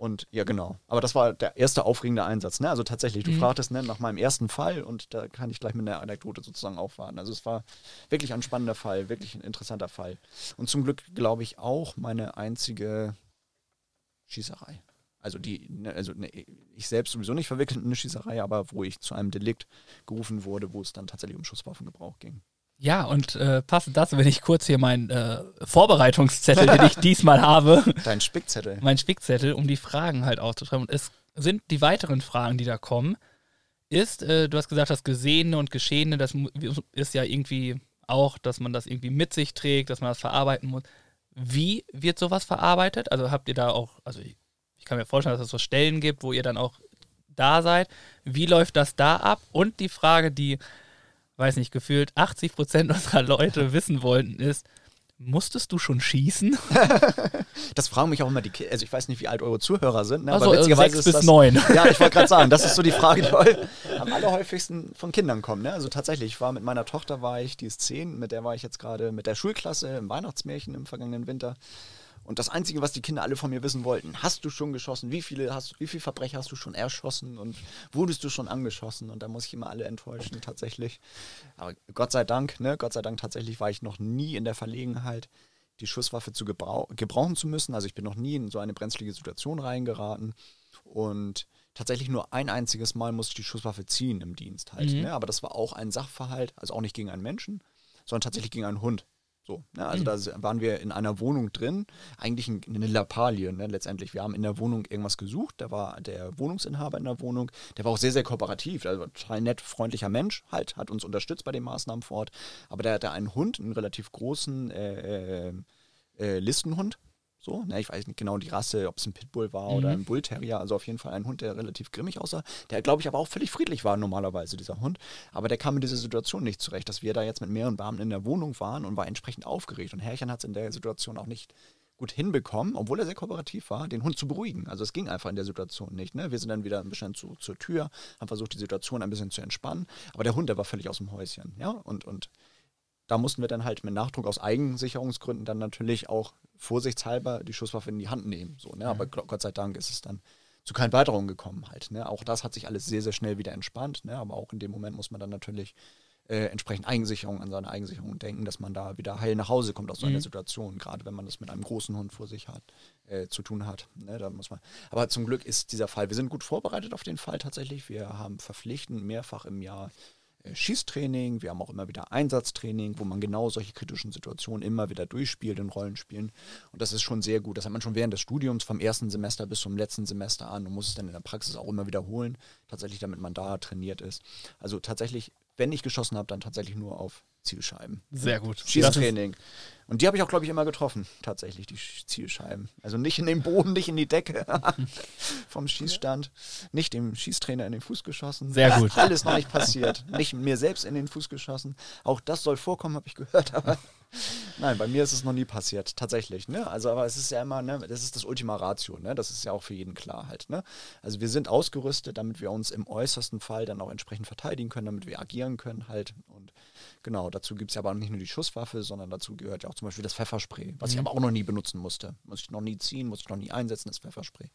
Und ja, genau. Aber das war der erste aufregende Einsatz. Ne? Also tatsächlich, du mhm. fragtest ne, nach meinem ersten Fall und da kann ich gleich mit einer Anekdote sozusagen aufwarten. Also es war wirklich ein spannender Fall, wirklich ein interessanter Fall. Und zum Glück, glaube ich, auch meine einzige Schießerei. Also die, ne, also ne, ich selbst sowieso nicht verwickelt in eine Schießerei, aber wo ich zu einem Delikt gerufen wurde, wo es dann tatsächlich um Schusswaffengebrauch ging. Ja, und äh, passend dazu, wenn ich kurz hier meinen äh, Vorbereitungszettel, den ich [LAUGHS] diesmal habe, Dein Spickzettel. mein Spickzettel, um die Fragen halt aufzuschreiben. Und es sind die weiteren Fragen, die da kommen, ist, äh, du hast gesagt, das Gesehene und Geschehene, das ist ja irgendwie auch, dass man das irgendwie mit sich trägt, dass man das verarbeiten muss. Wie wird sowas verarbeitet? Also habt ihr da auch, also ich, ich kann mir vorstellen, dass es so Stellen gibt, wo ihr dann auch da seid. Wie läuft das da ab? Und die Frage, die, weiß nicht, gefühlt 80 Prozent unserer Leute wissen wollten, ist, musstest du schon schießen? [LAUGHS] Das fragen mich auch immer die Kinder. Also ich weiß nicht, wie alt eure Zuhörer sind. Ne? Also aber äh, witzigerweise sechs ist bis neun. [LAUGHS] Ja, ich wollte gerade sagen, das ist so die [LAUGHS] Frage, die am allerhäufigsten von Kindern kommt. Ne? Also tatsächlich, ich war mit meiner Tochter, war ich, die ist zehn, mit der war ich jetzt gerade mit der Schulklasse im Weihnachtsmärchen im vergangenen Winter. Und das Einzige, was die Kinder alle von mir wissen wollten, hast du schon geschossen? Wie viele hast wie viele Verbrecher hast du schon erschossen und wurdest du schon angeschossen? Und da muss ich immer alle enttäuschen, tatsächlich. Aber Gott sei Dank, ne, Gott sei Dank tatsächlich war ich noch nie in der Verlegenheit, die Schusswaffe zu gebrau gebrauchen zu müssen. Also ich bin noch nie in so eine brenzlige Situation reingeraten. Und tatsächlich nur ein einziges Mal musste ich die Schusswaffe ziehen im Dienst halt. Mhm. Ne? Aber das war auch ein Sachverhalt, also auch nicht gegen einen Menschen, sondern tatsächlich gegen einen Hund. So, ne? Also da s- waren wir in einer Wohnung drin, eigentlich ein, eine Lappalie, ne? letztendlich. Wir haben in der Wohnung irgendwas gesucht, da war der Wohnungsinhaber in der Wohnung, der war auch sehr, sehr kooperativ, also total nett, freundlicher Mensch, halt, hat uns unterstützt bei den Maßnahmen vor Ort. Aber der hatte einen Hund, einen relativ großen äh, äh, äh, Listenhund. So, ne, ich weiß nicht genau die Rasse, ob es ein Pitbull war oder ein Bullterrier, also auf jeden Fall ein Hund, der relativ grimmig aussah, der glaube ich aber auch völlig friedlich war normalerweise, dieser Hund. Aber der kam mit dieser Situation nicht zurecht, dass wir da jetzt mit mehreren Beamten in der Wohnung waren und war entsprechend aufgeregt. Und Herrchen hat es in der Situation auch nicht gut hinbekommen, obwohl er sehr kooperativ war, den Hund zu beruhigen. Also es ging einfach in der Situation nicht. Ne? Wir sind dann wieder ein bisschen zu, zur Tür, haben versucht, die Situation ein bisschen zu entspannen. Aber der Hund, der war völlig aus dem Häuschen. Ja? Und, und da mussten wir dann halt mit Nachdruck aus Eigensicherungsgründen dann natürlich auch vorsichtshalber die Schusswaffe in die Hand nehmen. So, ne? Aber Gott Gott sei Dank ist es dann zu keinen Weiterungen gekommen halt. Ne? Auch das hat sich alles sehr, sehr schnell wieder entspannt. Ne? Aber auch in dem Moment muss man dann natürlich äh, entsprechend Eigensicherung an seine Eigensicherung denken, dass man da wieder heil nach Hause kommt aus so einer Situation, gerade wenn man das mit einem großen Hund vor sich hat, äh, zu tun hat. Ne? Da muss man. Aber zum Glück ist dieser Fall, wir sind gut vorbereitet auf den Fall tatsächlich. Wir haben verpflichtend mehrfach im Jahr Schießtraining, wir haben auch immer wieder Einsatztraining, wo man genau solche kritischen Situationen immer wieder durchspielt in Rollenspielen. Und das ist schon sehr gut. Das hat man schon während des Studiums vom ersten Semester bis zum letzten Semester an und muss es dann in der Praxis auch immer wiederholen, tatsächlich damit man da trainiert ist. Also tatsächlich, wenn ich geschossen habe, dann tatsächlich nur auf Zielscheiben. Sehr gut. Schießtraining. Und die habe ich auch, glaube ich, immer getroffen, tatsächlich, die Sch- Zielscheiben. Also nicht in den Boden, nicht in die Decke [LAUGHS] vom Schießstand, nicht dem Schießtrainer in den Fuß geschossen. Sehr gut. Alles noch nicht passiert. Nicht mir selbst in den Fuß geschossen. Auch das soll vorkommen, habe ich gehört, [LAUGHS] aber nein, bei mir ist es noch nie passiert, tatsächlich. Ne? Also, aber es ist ja immer, ne, das ist das Ultima Ratio, ne? Das ist ja auch für jeden klar halt. Ne? Also wir sind ausgerüstet, damit wir uns im äußersten Fall dann auch entsprechend verteidigen können, damit wir agieren können halt. Und genau, dazu gibt es ja aber nicht nur die Schusswaffe, sondern dazu gehört ja auch zum Beispiel das Pfefferspray, was ich aber auch noch nie benutzen musste. Muss ich noch nie ziehen, muss ich noch nie einsetzen, das Pfefferspray.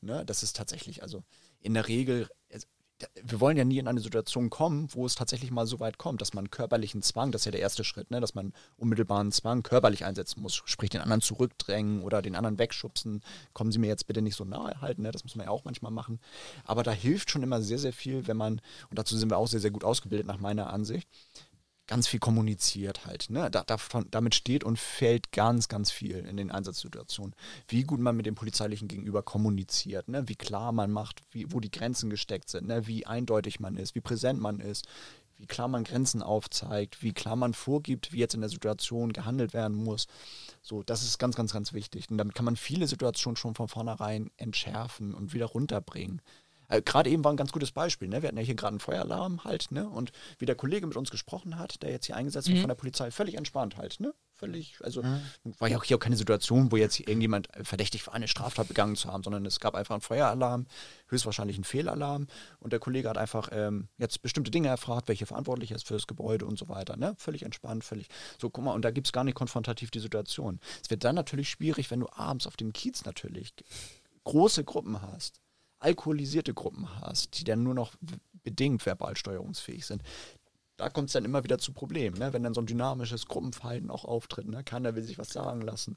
Ne? Das ist tatsächlich, also in der Regel, wir wollen ja nie in eine Situation kommen, wo es tatsächlich mal so weit kommt, dass man körperlichen Zwang, das ist ja der erste Schritt, ne, dass man unmittelbaren Zwang körperlich einsetzen muss, sprich den anderen zurückdrängen oder den anderen wegschubsen. Kommen Sie mir jetzt bitte nicht so nahe halten, ne, das muss man ja auch manchmal machen. Aber da hilft schon immer sehr, sehr viel, wenn man, und dazu sind wir auch sehr, sehr gut ausgebildet nach meiner Ansicht, ganz viel kommuniziert halt. Ne? Da, davon, damit steht und fällt ganz, ganz viel in den Einsatzsituationen. Wie gut man mit dem polizeilichen Gegenüber kommuniziert, ne? wie klar man macht, wie, wo die Grenzen gesteckt sind, ne? wie eindeutig man ist, wie präsent man ist, wie klar man Grenzen aufzeigt, wie klar man vorgibt, wie jetzt in der Situation gehandelt werden muss. So, das ist ganz, ganz, ganz wichtig. Und damit kann man viele Situationen schon von vornherein entschärfen und wieder runterbringen. Äh, gerade eben war ein ganz gutes Beispiel. Ne? Wir hatten ja hier gerade einen Feueralarm halt, ne? Und wie der Kollege mit uns gesprochen hat, der jetzt hier eingesetzt wird von der Polizei, völlig entspannt halt, ne? Völlig, also war ja auch hier auch keine Situation, wo jetzt irgendjemand äh, verdächtig war, eine Straftat begangen zu haben, sondern es gab einfach einen Feueralarm, höchstwahrscheinlich einen Fehlalarm und der Kollege hat einfach ähm, jetzt bestimmte Dinge erfragt, welche verantwortlich ist für das Gebäude und so weiter, ne? Völlig entspannt, völlig, so guck mal, und da gibt es gar nicht konfrontativ die Situation. Es wird dann natürlich schwierig, wenn du abends auf dem Kiez natürlich große Gruppen hast alkoholisierte Gruppen hast, die dann nur noch bedingt verbal steuerungsfähig sind. Da kommt es dann immer wieder zu Problemen, ne? wenn dann so ein dynamisches Gruppenverhalten auch auftritt. Ne? Keiner will sich was sagen lassen.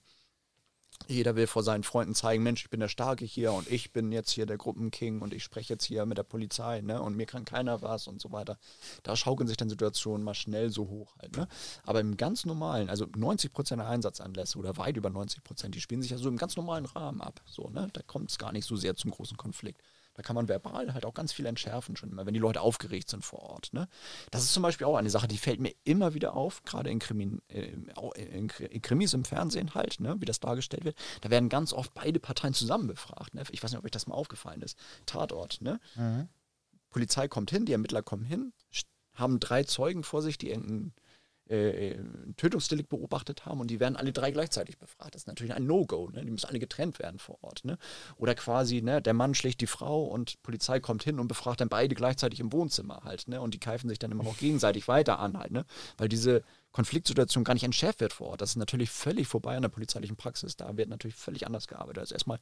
Jeder will vor seinen Freunden zeigen, Mensch, ich bin der Starke hier und ich bin jetzt hier der Gruppenking und ich spreche jetzt hier mit der Polizei, ne? Und mir kann keiner was und so weiter. Da schaukeln sich dann Situationen mal schnell so hoch halt, ne? Aber im ganz normalen, also 90 Prozent der Einsatzanlässe oder weit über 90 Prozent, die spielen sich ja so im ganz normalen Rahmen ab. So, ne? Da kommt es gar nicht so sehr zum großen Konflikt. Da kann man verbal halt auch ganz viel entschärfen, schon immer, wenn die Leute aufgeregt sind vor Ort. Ne? Das ist zum Beispiel auch eine Sache, die fällt mir immer wieder auf, gerade in, Krimi, äh, in, in Krimis im Fernsehen halt, ne? wie das dargestellt wird. Da werden ganz oft beide Parteien zusammen befragt. Ne? Ich weiß nicht, ob euch das mal aufgefallen ist. Tatort. Ne? Mhm. Polizei kommt hin, die Ermittler kommen hin, haben drei Zeugen vor sich, die irgendeinen äh, ein Tötungsdelikt beobachtet haben und die werden alle drei gleichzeitig befragt. Das ist natürlich ein No-Go. Ne? Die müssen alle getrennt werden vor Ort. Ne? Oder quasi, ne, der Mann schlägt die Frau und Polizei kommt hin und befragt dann beide gleichzeitig im Wohnzimmer halt. Ne? Und die keifen sich dann immer noch gegenseitig weiter an halt. Ne? Weil diese Konfliktsituation gar nicht entschärft wird vor Ort. Das ist natürlich völlig vorbei an der polizeilichen Praxis. Da wird natürlich völlig anders gearbeitet. Also erstmal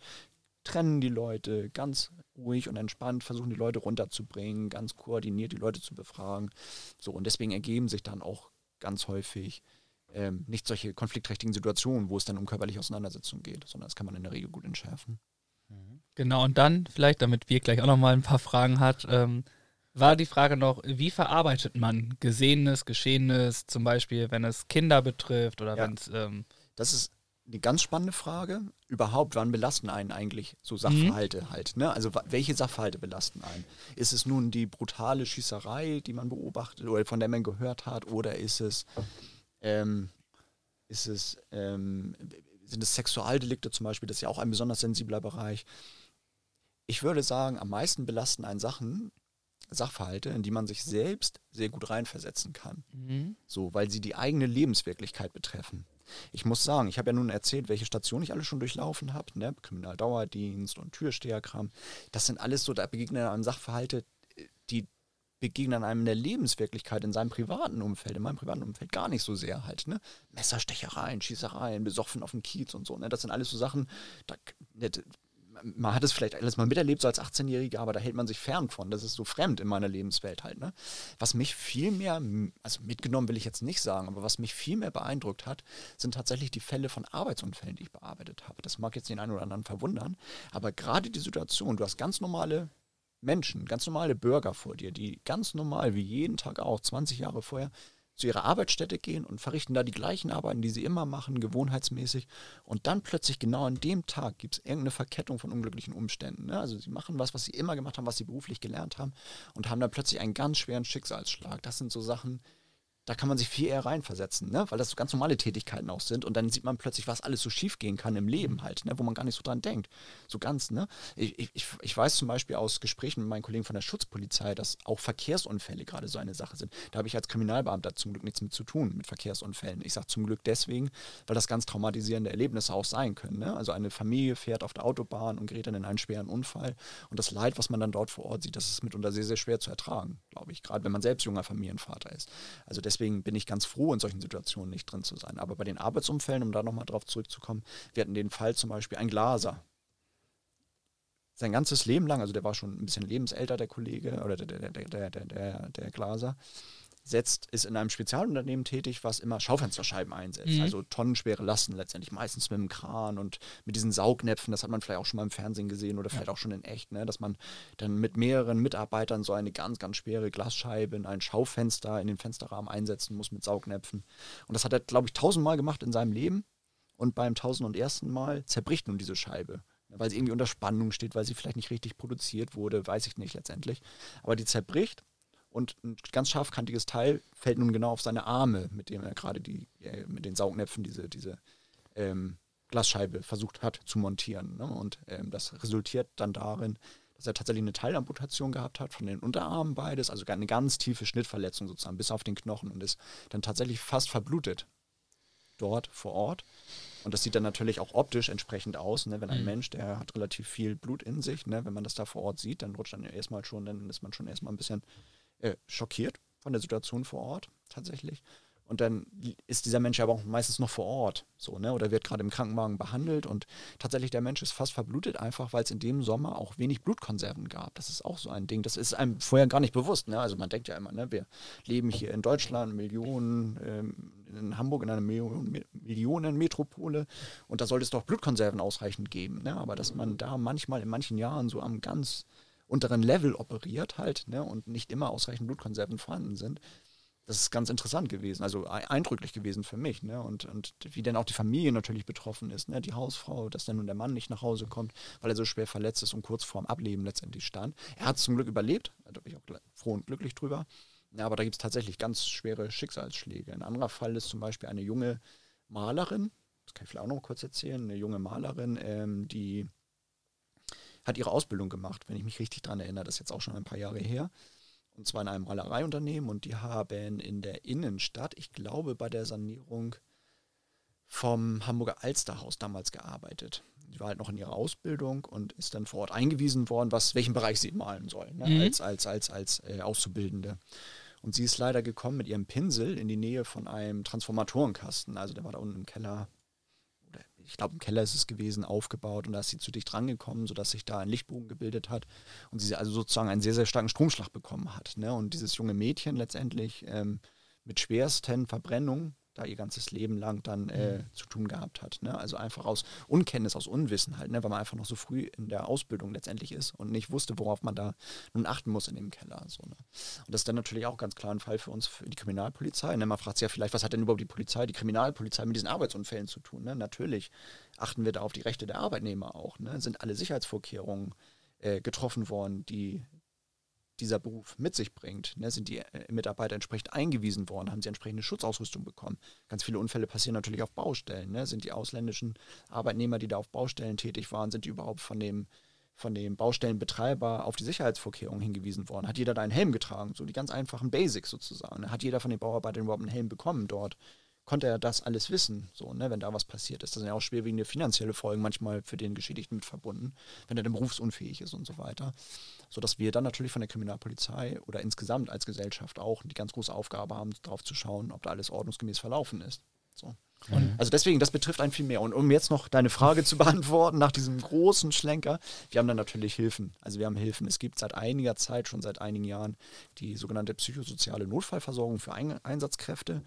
trennen die Leute ganz ruhig und entspannt, versuchen die Leute runterzubringen, ganz koordiniert die Leute zu befragen. So, und deswegen ergeben sich dann auch ganz häufig ähm, nicht solche konfliktträchtigen Situationen, wo es dann um körperliche Auseinandersetzungen geht, sondern das kann man in der Regel gut entschärfen. Genau, und dann vielleicht, damit wir gleich auch nochmal ein paar Fragen hat, ähm, war die Frage noch, wie verarbeitet man Gesehenes, Geschehenes, zum Beispiel, wenn es Kinder betrifft oder ja. wenn es... Ähm das ist eine ganz spannende Frage. Überhaupt, wann belasten einen eigentlich so. Sachverhalte mhm. halt? Ne? Also welche Sachverhalte belasten einen? Ist es nun die brutale Schießerei, die man beobachtet oder von der man gehört hat, oder ist es, ähm, ist es ähm, sind es Sexualdelikte zum Beispiel? Das ist ja auch ein besonders sensibler Bereich. Ich würde sagen, am meisten belasten einen Sachen, Sachverhalte, in die man sich selbst sehr gut reinversetzen kann. Mhm. So, weil sie die eigene Lebenswirklichkeit betreffen. Ich muss sagen, ich habe ja nun erzählt, welche Station ich alle schon durchlaufen habe, ne? Kriminaldauerdienst und Türsteherkram. Das sind alles so, da begegnen einem Sachverhalte, die begegnen einem in der Lebenswirklichkeit, in seinem privaten Umfeld, in meinem privaten Umfeld gar nicht so sehr halt, ne? Messerstechereien, Schießereien, besoffen auf dem Kiez und so, ne? Das sind alles so Sachen, da, ne, man hat es vielleicht alles mal miterlebt, so als 18-Jähriger, aber da hält man sich fern von. Das ist so fremd in meiner Lebenswelt halt. Ne? Was mich viel mehr, also mitgenommen will ich jetzt nicht sagen, aber was mich viel mehr beeindruckt hat, sind tatsächlich die Fälle von Arbeitsunfällen, die ich bearbeitet habe. Das mag jetzt den einen oder anderen verwundern, aber gerade die Situation, du hast ganz normale Menschen, ganz normale Bürger vor dir, die ganz normal, wie jeden Tag auch, 20 Jahre vorher, zu ihrer Arbeitsstätte gehen und verrichten da die gleichen Arbeiten, die sie immer machen, gewohnheitsmäßig. Und dann plötzlich genau an dem Tag gibt es irgendeine Verkettung von unglücklichen Umständen. Ne? Also sie machen was, was sie immer gemacht haben, was sie beruflich gelernt haben und haben dann plötzlich einen ganz schweren Schicksalsschlag. Das sind so Sachen, da kann man sich viel eher reinversetzen, ne? weil das so ganz normale Tätigkeiten auch sind und dann sieht man plötzlich, was alles so schief gehen kann im Leben halt, ne? wo man gar nicht so dran denkt. So ganz, ne? Ich, ich, ich weiß zum Beispiel aus Gesprächen mit meinen Kollegen von der Schutzpolizei, dass auch Verkehrsunfälle gerade so eine Sache sind. Da habe ich als Kriminalbeamter zum Glück nichts mit zu tun, mit Verkehrsunfällen. Ich sage zum Glück deswegen, weil das ganz traumatisierende Erlebnisse auch sein können. Ne? Also eine Familie fährt auf der Autobahn und gerät dann in einen schweren Unfall und das Leid, was man dann dort vor Ort sieht, das ist mitunter sehr, sehr schwer zu ertragen, glaube ich, gerade wenn man selbst junger Familienvater ist. Also deswegen deswegen bin ich ganz froh, in solchen Situationen nicht drin zu sein. Aber bei den Arbeitsumfällen, um da nochmal drauf zurückzukommen, wir hatten den Fall zum Beispiel ein Glaser. Sein ganzes Leben lang, also der war schon ein bisschen lebensälter, der Kollege, oder der, der, der, der, der, der Glaser, setzt, ist in einem Spezialunternehmen tätig, was immer Schaufensterscheiben einsetzt. Mhm. Also tonnenschwere Lasten letztendlich, meistens mit dem Kran und mit diesen Saugnäpfen. Das hat man vielleicht auch schon mal im Fernsehen gesehen oder vielleicht ja. auch schon in echt, ne? dass man dann mit mehreren Mitarbeitern so eine ganz, ganz schwere Glasscheibe in ein Schaufenster, in den Fensterrahmen einsetzen muss mit Saugnäpfen. Und das hat er, glaube ich, tausendmal gemacht in seinem Leben. Und beim tausend und ersten Mal zerbricht nun diese Scheibe weil sie irgendwie unter Spannung steht, weil sie vielleicht nicht richtig produziert wurde, weiß ich nicht letztendlich. Aber die zerbricht und ein ganz scharfkantiges Teil fällt nun genau auf seine Arme, mit dem er gerade die, äh, mit den Saugnäpfen diese, diese ähm, Glasscheibe versucht hat zu montieren. Ne? Und ähm, das resultiert dann darin, dass er tatsächlich eine Teilamputation gehabt hat von den Unterarmen beides, also eine ganz tiefe Schnittverletzung sozusagen bis auf den Knochen und ist dann tatsächlich fast verblutet dort vor Ort. Und das sieht dann natürlich auch optisch entsprechend aus, ne? wenn ein mhm. Mensch, der hat relativ viel Blut in sich, ne? wenn man das da vor Ort sieht, dann rutscht dann erstmal schon, dann ist man schon erstmal ein bisschen äh, schockiert von der Situation vor Ort tatsächlich. Und dann ist dieser Mensch aber auch meistens noch vor Ort, so, ne? Oder wird gerade im Krankenwagen behandelt und tatsächlich der Mensch ist fast verblutet, einfach weil es in dem Sommer auch wenig Blutkonserven gab. Das ist auch so ein Ding. Das ist einem vorher gar nicht bewusst, ne? Also man denkt ja immer, ne, wir leben hier in Deutschland, Millionen, ähm, in Hamburg in einer Million, Millionenmetropole und da sollte es doch Blutkonserven ausreichend geben, ne? Aber dass man da manchmal in manchen Jahren so am ganz unteren Level operiert halt, ne? Und nicht immer ausreichend Blutkonserven vorhanden sind das ist ganz interessant gewesen, also eindrücklich gewesen für mich. Ne? Und, und wie dann auch die Familie natürlich betroffen ist, ne? die Hausfrau, dass dann nun der Mann nicht nach Hause kommt, weil er so schwer verletzt ist und kurz vorm Ableben letztendlich stand. Er hat es zum Glück überlebt, da bin ich auch froh und glücklich drüber. Ja, aber da gibt es tatsächlich ganz schwere Schicksalsschläge. Ein anderer Fall ist zum Beispiel eine junge Malerin, das kann ich vielleicht auch noch kurz erzählen, eine junge Malerin, ähm, die hat ihre Ausbildung gemacht, wenn ich mich richtig daran erinnere, das ist jetzt auch schon ein paar Jahre her und zwar in einem Malereiunternehmen und die haben in der Innenstadt, ich glaube bei der Sanierung vom Hamburger Alsterhaus damals gearbeitet. Die war halt noch in ihrer Ausbildung und ist dann vor Ort eingewiesen worden, was, welchen Bereich sie malen soll, ne? mhm. als, als, als, als äh, Auszubildende. Und sie ist leider gekommen mit ihrem Pinsel in die Nähe von einem Transformatorenkasten. Also der war da unten im Keller ich glaube im Keller ist es gewesen, aufgebaut und da ist sie zu dicht rangekommen, sodass sich da ein Lichtbogen gebildet hat und sie also sozusagen einen sehr, sehr starken Stromschlag bekommen hat. Ne? Und dieses junge Mädchen letztendlich ähm, mit schwersten Verbrennungen da ihr ganzes Leben lang dann äh, mhm. zu tun gehabt hat. Ne? Also einfach aus Unkenntnis, aus Unwissen halt, ne? weil man einfach noch so früh in der Ausbildung letztendlich ist und nicht wusste, worauf man da nun achten muss in dem Keller. So, ne? Und das ist dann natürlich auch ganz klar ein Fall für uns, für die Kriminalpolizei. Ne? Man fragt sich ja vielleicht, was hat denn überhaupt die Polizei, die Kriminalpolizei mit diesen Arbeitsunfällen zu tun? Ne? Natürlich achten wir da auf die Rechte der Arbeitnehmer auch. Ne? Sind alle Sicherheitsvorkehrungen äh, getroffen worden, die dieser Beruf mit sich bringt. Ne, sind die äh, Mitarbeiter entsprechend eingewiesen worden, haben sie entsprechende Schutzausrüstung bekommen. Ganz viele Unfälle passieren natürlich auf Baustellen. Ne? Sind die ausländischen Arbeitnehmer, die da auf Baustellen tätig waren, sind die überhaupt von dem, von dem Baustellenbetreiber auf die Sicherheitsvorkehrungen hingewiesen worden? Hat jeder da einen Helm getragen? So die ganz einfachen Basics sozusagen. Ne? Hat jeder von den Bauarbeitern überhaupt einen Helm bekommen dort? Konnte er das alles wissen, so, ne, wenn da was passiert ist. Das sind ja auch schwerwiegende finanzielle Folgen manchmal für den Geschädigten mit verbunden, wenn er dann berufsunfähig ist und so weiter. Sodass wir dann natürlich von der Kriminalpolizei oder insgesamt als Gesellschaft auch die ganz große Aufgabe haben, darauf zu schauen, ob da alles ordnungsgemäß verlaufen ist. So. Mhm. Also deswegen, das betrifft einen viel mehr. Und um jetzt noch deine Frage zu [LAUGHS] beantworten, nach diesem großen Schlenker, wir haben dann natürlich Hilfen. Also wir haben Hilfen. Es gibt seit einiger Zeit, schon seit einigen Jahren, die sogenannte psychosoziale Notfallversorgung für Einsatzkräfte.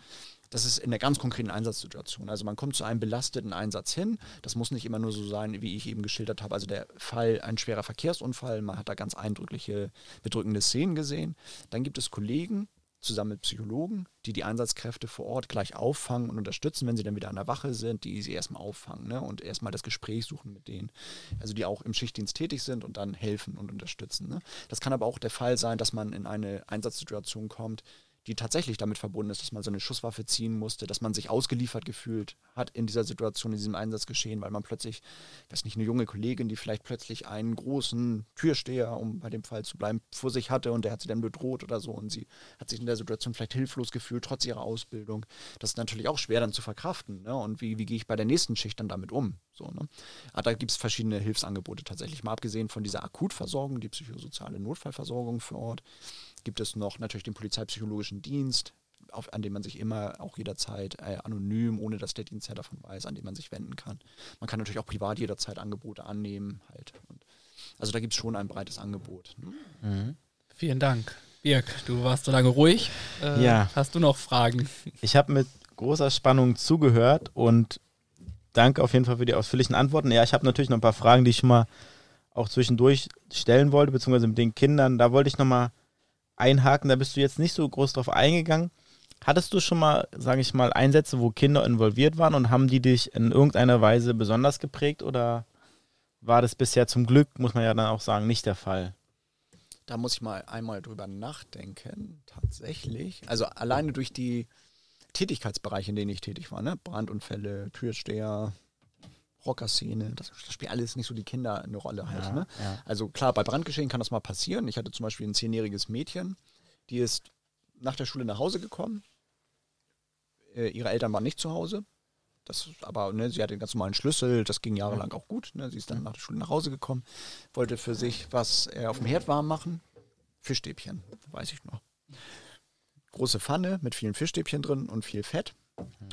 Das ist in der ganz konkreten Einsatzsituation. Also man kommt zu einem belasteten Einsatz hin. Das muss nicht immer nur so sein, wie ich eben geschildert habe. Also der Fall, ein schwerer Verkehrsunfall, man hat da ganz eindrückliche, bedrückende Szenen gesehen. Dann gibt es Kollegen, zusammen mit Psychologen, die die Einsatzkräfte vor Ort gleich auffangen und unterstützen, wenn sie dann wieder an der Wache sind, die sie erstmal auffangen ne? und erstmal das Gespräch suchen mit denen. Also die auch im Schichtdienst tätig sind und dann helfen und unterstützen. Ne? Das kann aber auch der Fall sein, dass man in eine Einsatzsituation kommt, die tatsächlich damit verbunden ist, dass man so eine Schusswaffe ziehen musste, dass man sich ausgeliefert gefühlt hat in dieser Situation, in diesem Einsatzgeschehen, weil man plötzlich, ich weiß nicht, eine junge Kollegin, die vielleicht plötzlich einen großen Türsteher, um bei dem Fall zu bleiben, vor sich hatte und der hat sie dann bedroht oder so und sie hat sich in der Situation vielleicht hilflos gefühlt, trotz ihrer Ausbildung. Das ist natürlich auch schwer dann zu verkraften. Ne? Und wie, wie gehe ich bei der nächsten Schicht dann damit um? So, ne? Aber ah, da gibt es verschiedene Hilfsangebote tatsächlich. Mal abgesehen von dieser Akutversorgung, die psychosoziale Notfallversorgung vor Ort gibt es noch natürlich den polizeipsychologischen Dienst, auf, an dem man sich immer auch jederzeit äh, anonym, ohne dass der Dienstherr davon weiß, an dem man sich wenden kann. Man kann natürlich auch privat jederzeit Angebote annehmen. Halt. Und also da gibt es schon ein breites Angebot. Ne? Mhm. Vielen Dank. Birg, du warst so lange ruhig. Äh, ja. Hast du noch Fragen? [LAUGHS] Ich habe mit großer Spannung zugehört und danke auf jeden Fall für die ausführlichen Antworten. Ja, ich habe natürlich noch ein paar Fragen, die ich schon mal auch zwischendurch stellen wollte, beziehungsweise mit den Kindern. Da wollte ich noch mal einhaken, da bist du jetzt nicht so groß drauf eingegangen. Hattest du schon mal, sage ich mal, Einsätze, wo Kinder involviert waren und haben die dich in irgendeiner Weise besonders geprägt oder war das bisher zum Glück, muss man ja dann auch sagen, nicht der Fall? Da muss ich mal einmal drüber nachdenken, tatsächlich. Also alleine durch die Tätigkeitsbereiche, in denen ich tätig war, ne? Brandunfälle, Türsteher, Rockerszene, das, das spielt alles nicht so die Kinder eine Rolle halt. Ja, ne? ja. Also klar, bei Brandgeschehen kann das mal passieren. Ich hatte zum Beispiel ein zehnjähriges Mädchen, die ist nach der Schule nach Hause gekommen. Äh, ihre Eltern waren nicht zu Hause. Das, aber ne, sie hatte den ganz normalen Schlüssel, das ging jahrelang auch gut. Ne? Sie ist dann nach der Schule nach Hause gekommen, wollte für sich was äh, auf dem Herd warm machen. Fischstäbchen, weiß ich noch. große Pfanne mit vielen Fischstäbchen drin und viel Fett.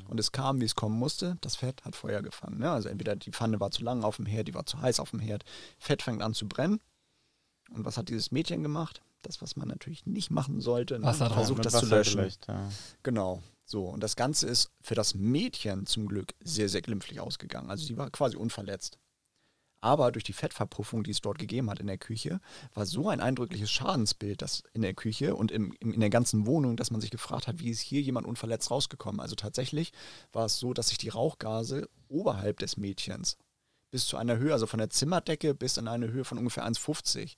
Und es kam, wie es kommen musste. Das Fett hat Feuer gefangen. Ne? Also entweder die Pfanne war zu lang auf dem Herd, die war zu heiß auf dem Herd. Fett fängt an zu brennen. Und was hat dieses Mädchen gemacht? Das, was man natürlich nicht machen sollte. Ne? Wasser. Versucht das zu Wasser löschen. gelöscht, ja. Genau. So, und das Ganze ist für das Mädchen zum Glück sehr, sehr glimpflich ausgegangen. Also sie war quasi unverletzt. Aber durch die Fettverpuffung, die es dort gegeben hat in der Küche, war so ein eindrückliches Schadensbild das in der Küche und im, im, in der ganzen Wohnung, dass man sich gefragt hat, wie ist hier jemand unverletzt rausgekommen. Also tatsächlich war es so, dass sich die Rauchgase oberhalb des Mädchens bis zu einer Höhe, also von der Zimmerdecke bis in eine Höhe von ungefähr 1,50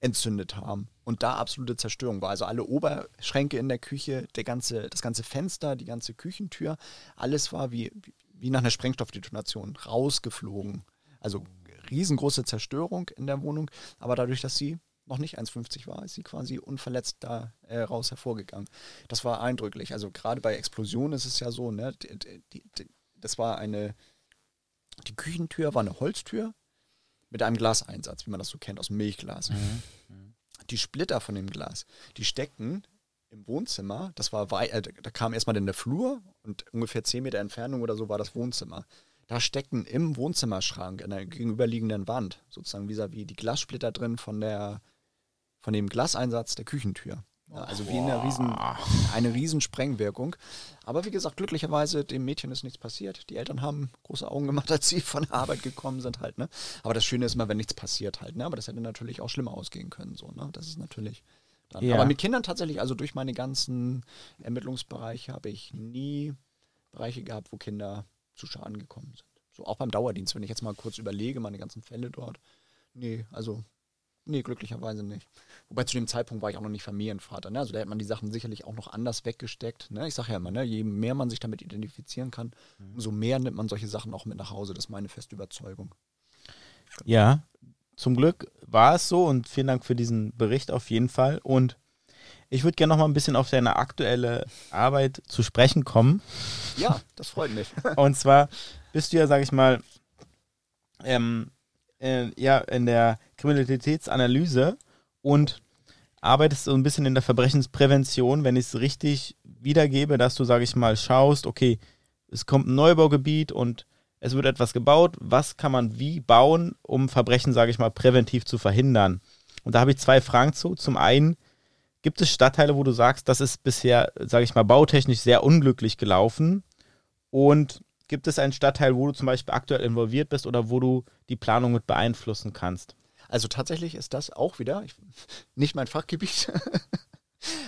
entzündet haben und da absolute Zerstörung war. Also alle Oberschränke in der Küche, der ganze, das ganze Fenster, die ganze Küchentür, alles war wie, wie nach einer Sprengstoffdetonation rausgeflogen. Also riesengroße Zerstörung in der Wohnung, aber dadurch, dass sie noch nicht 1,50 war, ist sie quasi unverletzt da äh, raus hervorgegangen. Das war eindrücklich. Also gerade bei Explosionen ist es ja so, ne, die, die, die, das war eine, die Küchentür war eine Holztür mit einem Glaseinsatz, wie man das so kennt, aus dem Milchglas. Die Splitter von dem Glas, die steckten im Wohnzimmer, das war äh, da kam erstmal in der Flur und ungefähr 10 Meter Entfernung oder so war das Wohnzimmer. Da steckten im Wohnzimmerschrank, an der gegenüberliegenden Wand, sozusagen vis-à-vis die Glassplitter drin von der von dem Glaseinsatz der Küchentür. Ja, also wie eine riesen, eine riesen Sprengwirkung. Aber wie gesagt, glücklicherweise, dem Mädchen ist nichts passiert. Die Eltern haben große Augen gemacht, als sie von der Arbeit gekommen sind halt, ne? Aber das Schöne ist immer, wenn nichts passiert halt, ne? Aber das hätte natürlich auch schlimmer ausgehen können, so, ne? Das ist natürlich. Dann. Ja. Aber mit Kindern tatsächlich, also durch meine ganzen Ermittlungsbereiche habe ich nie Bereiche gehabt, wo Kinder zu Schaden gekommen sind. So auch beim Dauerdienst, wenn ich jetzt mal kurz überlege, meine ganzen Fälle dort. Nee, also Nee, glücklicherweise nicht. Wobei zu dem Zeitpunkt war ich auch noch nicht Familienvater. Ne? Also da hätte man die Sachen sicherlich auch noch anders weggesteckt. Ne? Ich sage ja immer, ne? je mehr man sich damit identifizieren kann, umso mehr nimmt man solche Sachen auch mit nach Hause. Das ist meine feste Überzeugung. Ja, zum Glück war es so und vielen Dank für diesen Bericht auf jeden Fall. Und ich würde gerne noch mal ein bisschen auf deine aktuelle Arbeit zu sprechen kommen. Ja, das freut mich. [LAUGHS] Und zwar bist du ja, sag ich mal, ähm, äh, ja, in der Kriminalitätsanalyse und arbeitest so ein bisschen in der Verbrechensprävention, wenn ich es richtig wiedergebe, dass du, sag ich mal, schaust, okay, es kommt ein Neubaugebiet und es wird etwas gebaut, was kann man wie bauen, um Verbrechen, sage ich mal, präventiv zu verhindern? Und da habe ich zwei Fragen zu. Zum einen, gibt es Stadtteile, wo du sagst, das ist bisher, sage ich mal, bautechnisch sehr unglücklich gelaufen? Und gibt es einen Stadtteil, wo du zum Beispiel aktuell involviert bist oder wo du die Planung mit beeinflussen kannst? Also tatsächlich ist das auch wieder ich, nicht mein Fachgebiet.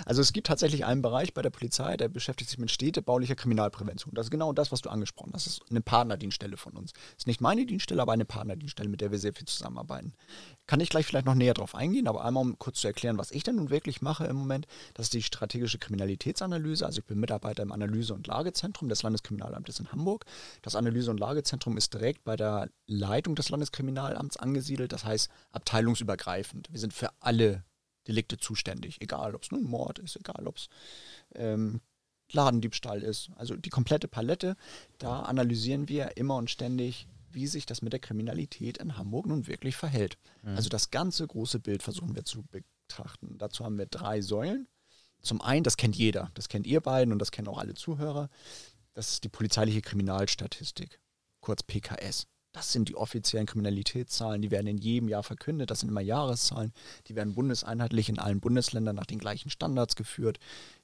Also es gibt tatsächlich einen Bereich bei der Polizei, der beschäftigt sich mit städtebaulicher Kriminalprävention. Das ist genau das, was du angesprochen hast. Das ist eine Partnerdienststelle von uns. Das ist nicht meine Dienststelle, aber eine Partnerdienststelle, mit der wir sehr viel zusammenarbeiten. Kann ich gleich vielleicht noch näher drauf eingehen, aber einmal um kurz zu erklären, was ich denn nun wirklich mache im Moment. Das ist die strategische Kriminalitätsanalyse. Also ich bin Mitarbeiter im Analyse- und Lagezentrum des Landeskriminalamtes in Hamburg. Das Analyse- und Lagezentrum ist direkt bei der Leitung des Landeskriminalamts angesiedelt. Das heißt abteilungsübergreifend. Wir sind für alle Delikte zuständig, egal ob es nun Mord ist, egal ob es ähm, Ladendiebstahl ist, also die komplette Palette. Da analysieren wir immer und ständig, wie sich das mit der Kriminalität in Hamburg nun wirklich verhält. Also das ganze große Bild versuchen wir zu betrachten. Dazu haben wir drei Säulen. Zum einen, das kennt jeder, das kennt ihr beiden und das kennen auch alle Zuhörer, das ist die polizeiliche Kriminalstatistik, kurz PKS. Das sind die offiziellen Kriminalitätszahlen, die werden in jedem Jahr verkündet, das sind immer Jahreszahlen, die werden bundeseinheitlich in allen Bundesländern nach den gleichen Standards geführt.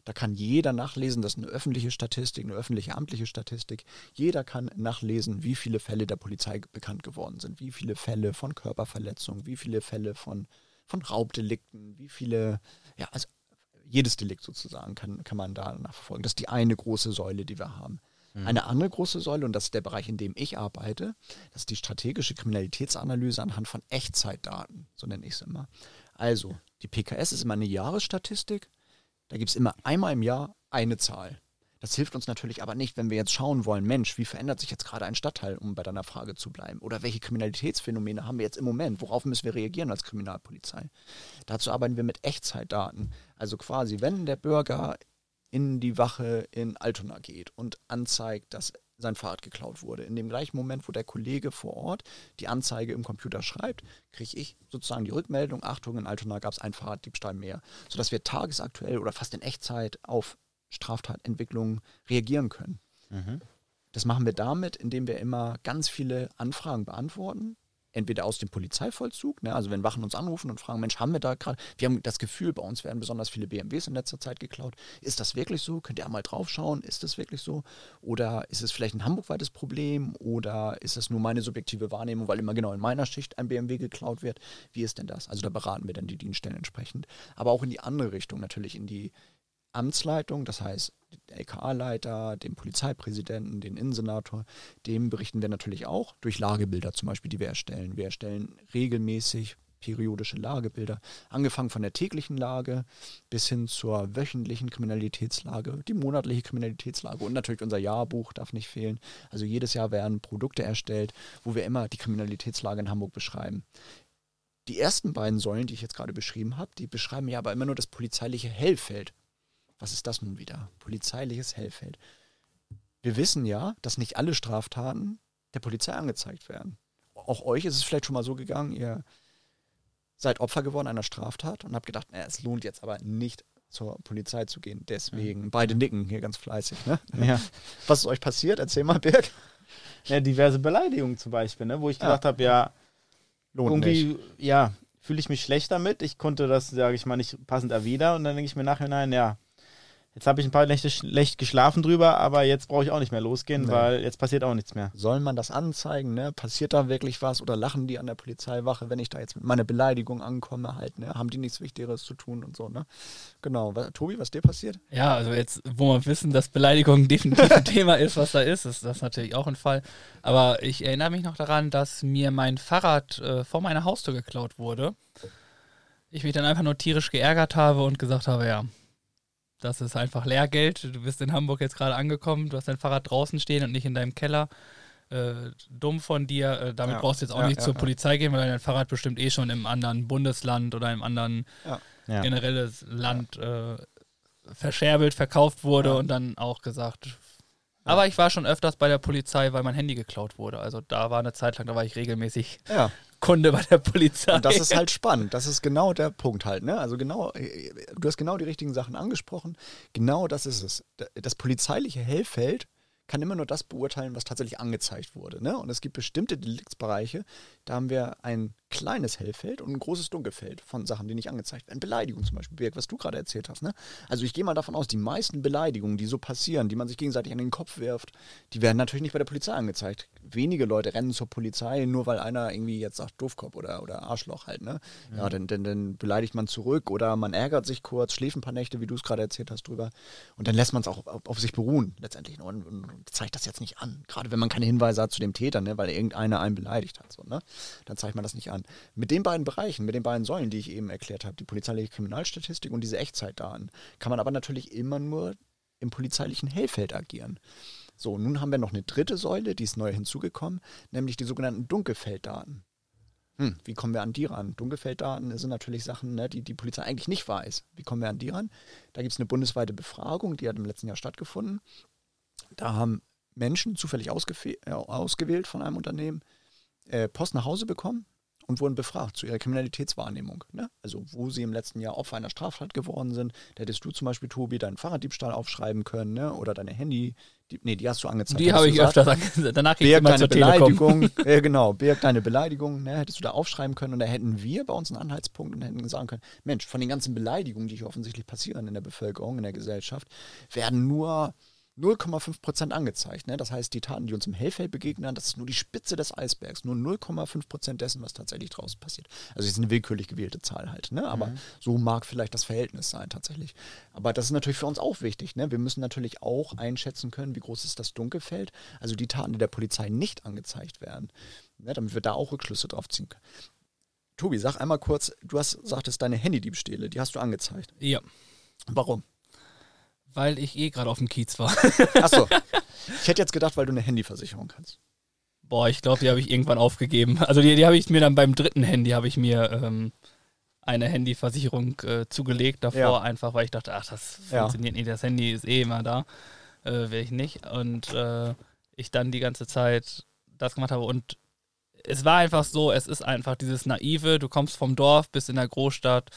Da kann jeder nachlesen, das ist eine öffentliche Statistik, eine öffentliche amtliche Statistik. Jeder kann nachlesen, wie viele Fälle der Polizei bekannt geworden sind, wie viele Fälle von Körperverletzungen, wie viele Fälle von, von Raubdelikten, wie viele, ja, also jedes Delikt sozusagen kann, kann man da nachverfolgen. Das ist die eine große Säule, die wir haben. Eine andere große Säule, und das ist der Bereich, in dem ich arbeite, das ist die strategische Kriminalitätsanalyse anhand von Echtzeitdaten, so nenne ich es immer. Also, die PKS ist immer eine Jahresstatistik, da gibt es immer einmal im Jahr eine Zahl. Das hilft uns natürlich aber nicht, wenn wir jetzt schauen wollen, Mensch, wie verändert sich jetzt gerade ein Stadtteil, um bei deiner Frage zu bleiben? Oder welche Kriminalitätsphänomene haben wir jetzt im Moment? Worauf müssen wir reagieren als Kriminalpolizei? Dazu arbeiten wir mit Echtzeitdaten. Also quasi, wenn der Bürger in die Wache in Altona geht und anzeigt, dass sein Fahrrad geklaut wurde. In dem gleichen Moment, wo der Kollege vor Ort die Anzeige im Computer schreibt, kriege ich sozusagen die Rückmeldung, Achtung, in Altona gab es ein Fahrraddiebstahl mehr, sodass wir tagesaktuell oder fast in Echtzeit auf Straftatentwicklungen reagieren können. Mhm. Das machen wir damit, indem wir immer ganz viele Anfragen beantworten. Entweder aus dem Polizeivollzug, ne, also wenn Wachen uns anrufen und fragen, Mensch, haben wir da gerade, wir haben das Gefühl, bei uns werden besonders viele BMWs in letzter Zeit geklaut. Ist das wirklich so? Könnt ihr einmal drauf schauen? Ist das wirklich so? Oder ist es vielleicht ein hamburgweites Problem? Oder ist es nur meine subjektive Wahrnehmung, weil immer genau in meiner Schicht ein BMW geklaut wird? Wie ist denn das? Also da beraten wir dann die Dienststellen entsprechend. Aber auch in die andere Richtung, natürlich in die Amtsleitung, das heißt der LKA-Leiter, dem Polizeipräsidenten, den Innensenator, dem berichten wir natürlich auch durch Lagebilder zum Beispiel, die wir erstellen. Wir erstellen regelmäßig periodische Lagebilder, angefangen von der täglichen Lage bis hin zur wöchentlichen Kriminalitätslage, die monatliche Kriminalitätslage und natürlich unser Jahrbuch darf nicht fehlen. Also jedes Jahr werden Produkte erstellt, wo wir immer die Kriminalitätslage in Hamburg beschreiben. Die ersten beiden Säulen, die ich jetzt gerade beschrieben habe, die beschreiben ja aber immer nur das polizeiliche Hellfeld. Was ist das nun wieder? Polizeiliches Hellfeld. Wir wissen ja, dass nicht alle Straftaten der Polizei angezeigt werden. Auch euch ist es vielleicht schon mal so gegangen, ihr seid Opfer geworden einer Straftat und habt gedacht, na, es lohnt jetzt aber nicht zur Polizei zu gehen. Deswegen, mhm. beide nicken hier ganz fleißig. Ne? Ja. [LAUGHS] Was ist euch passiert? Erzähl mal, Birg. Ja, diverse Beleidigungen zum Beispiel, ne? wo ich gedacht ja. habe, ja, lohnt irgendwie, nicht. ja, fühle ich mich schlecht damit. Ich konnte das, sage ich mal, nicht passend erwidern und dann denke ich mir nachher, ja, Jetzt habe ich ein paar Nächte schlecht geschlafen drüber, aber jetzt brauche ich auch nicht mehr losgehen, nee. weil jetzt passiert auch nichts mehr. Soll man das anzeigen? Ne? Passiert da wirklich was oder lachen die an der Polizeiwache, wenn ich da jetzt mit meiner Beleidigung ankomme? Halt, ne? Haben die nichts Wichtigeres zu tun und so? Ne? Genau. Was, Tobi, was dir passiert? Ja, also jetzt, wo wir wissen, dass Beleidigung [LAUGHS] definitiv ein Thema ist, was da ist, ist das natürlich auch ein Fall. Aber ich erinnere mich noch daran, dass mir mein Fahrrad äh, vor meiner Haustür geklaut wurde. Ich mich dann einfach nur tierisch geärgert habe und gesagt habe, ja, das ist einfach Lehrgeld. Du bist in Hamburg jetzt gerade angekommen, du hast dein Fahrrad draußen stehen und nicht in deinem Keller. Äh, dumm von dir. Äh, damit ja, brauchst du jetzt auch ja, nicht ja, zur Polizei gehen, weil dein Fahrrad bestimmt eh schon im anderen Bundesland oder im anderen generelles Land äh, verscherbelt, verkauft wurde und dann auch gesagt. Aber ich war schon öfters bei der Polizei, weil mein Handy geklaut wurde. Also da war eine Zeit lang, da war ich regelmäßig Kunde bei der Polizei. Und das ist halt spannend. Das ist genau der Punkt halt. Ne? Also genau, äh, du hast genau die richtigen Sachen angesprochen. Genau das ist es. Das polizeiliche Hellfeld kann immer nur das beurteilen, was tatsächlich angezeigt wurde. Ne? Und es gibt bestimmte Deliktsbereiche, da haben wir ein kleines Hellfeld und ein großes Dunkelfeld von Sachen, die nicht angezeigt werden. Beleidigung zum Beispiel, Birk, was du gerade erzählt hast. Ne? Also ich gehe mal davon aus, die meisten Beleidigungen, die so passieren, die man sich gegenseitig an den Kopf wirft, die werden natürlich nicht bei der Polizei angezeigt. Wenige Leute rennen zur Polizei, nur weil einer irgendwie jetzt sagt Doofkopf oder, oder Arschloch halt. Ne? Ja, ja dann, dann, dann beleidigt man zurück oder man ärgert sich kurz, schläft ein paar Nächte, wie du es gerade erzählt hast, drüber. Und dann lässt man es auch auf, auf, sich beruhen letztendlich und, und, zeigt das jetzt nicht an. Gerade wenn man keine Hinweise hat zu dem Täter, ne? weil irgendeiner einen beleidigt hat. So, ne? Dann zeigt man das nicht an. Mit den beiden Bereichen, mit den beiden Säulen, die ich eben erklärt habe, die polizeiliche Kriminalstatistik und diese Echtzeitdaten, kann man aber natürlich immer nur im polizeilichen Hellfeld agieren. So, nun haben wir noch eine dritte Säule, die ist neu hinzugekommen, nämlich die sogenannten Dunkelfelddaten. Hm, wie kommen wir an die ran? Dunkelfelddaten sind natürlich Sachen, ne, die die Polizei eigentlich nicht weiß. Wie kommen wir an die ran? Da gibt es eine bundesweite Befragung, die hat im letzten Jahr stattgefunden. Da haben Menschen zufällig äh, ausgewählt von einem Unternehmen äh, Post nach Hause bekommen und wurden befragt zu ihrer Kriminalitätswahrnehmung. Ne? Also wo sie im letzten Jahr Opfer einer Straftat geworden sind. Da hättest du zum Beispiel, Tobi, deinen Fahrraddiebstahl aufschreiben können ne? oder deine Handy. Die, nee, die hast du angezeigt. Die habe ich öfters angezeigt. Danach ging es deine Beleidigung. [LAUGHS] äh, genau, Birg deine Beleidigung. Ne? Hättest du da aufschreiben können und da hätten wir bei uns einen Anhaltspunkt und hätten sagen können, Mensch, von den ganzen Beleidigungen, die hier offensichtlich passieren in der Bevölkerung, in der Gesellschaft, werden nur 0,5 Prozent angezeigt. Ne? Das heißt, die Taten, die uns im Hellfeld begegnen, das ist nur die Spitze des Eisbergs, nur 0,5 Prozent dessen, was tatsächlich draußen passiert. Also es ist eine willkürlich gewählte Zahl halt, ne? aber mhm. so mag vielleicht das Verhältnis sein tatsächlich. Aber das ist natürlich für uns auch wichtig. Ne? Wir müssen natürlich auch einschätzen können, wie groß ist das Dunkelfeld, also die Taten, die der Polizei nicht angezeigt werden, ne? damit wir da auch Rückschlüsse drauf ziehen können. Tobi, sag einmal kurz, du hast sagtest, deine Handydiebstähle, die hast du angezeigt. Ja. Warum? Weil ich eh gerade auf dem Kiez war. Achso. [LAUGHS] Ich hätte jetzt gedacht, weil du eine Handyversicherung hast. Boah, ich glaube, die habe ich irgendwann aufgegeben. Also die, die habe ich mir dann beim dritten Handy, habe ich mir ähm, eine Handyversicherung äh, zugelegt davor, ja. einfach weil ich dachte, ach, das ja. funktioniert nicht, das Handy ist eh immer da. Äh, will ich nicht. Und äh, ich dann die ganze Zeit das gemacht habe und es war einfach so, es ist einfach dieses Naive, du kommst vom Dorf, bist in der Großstadt.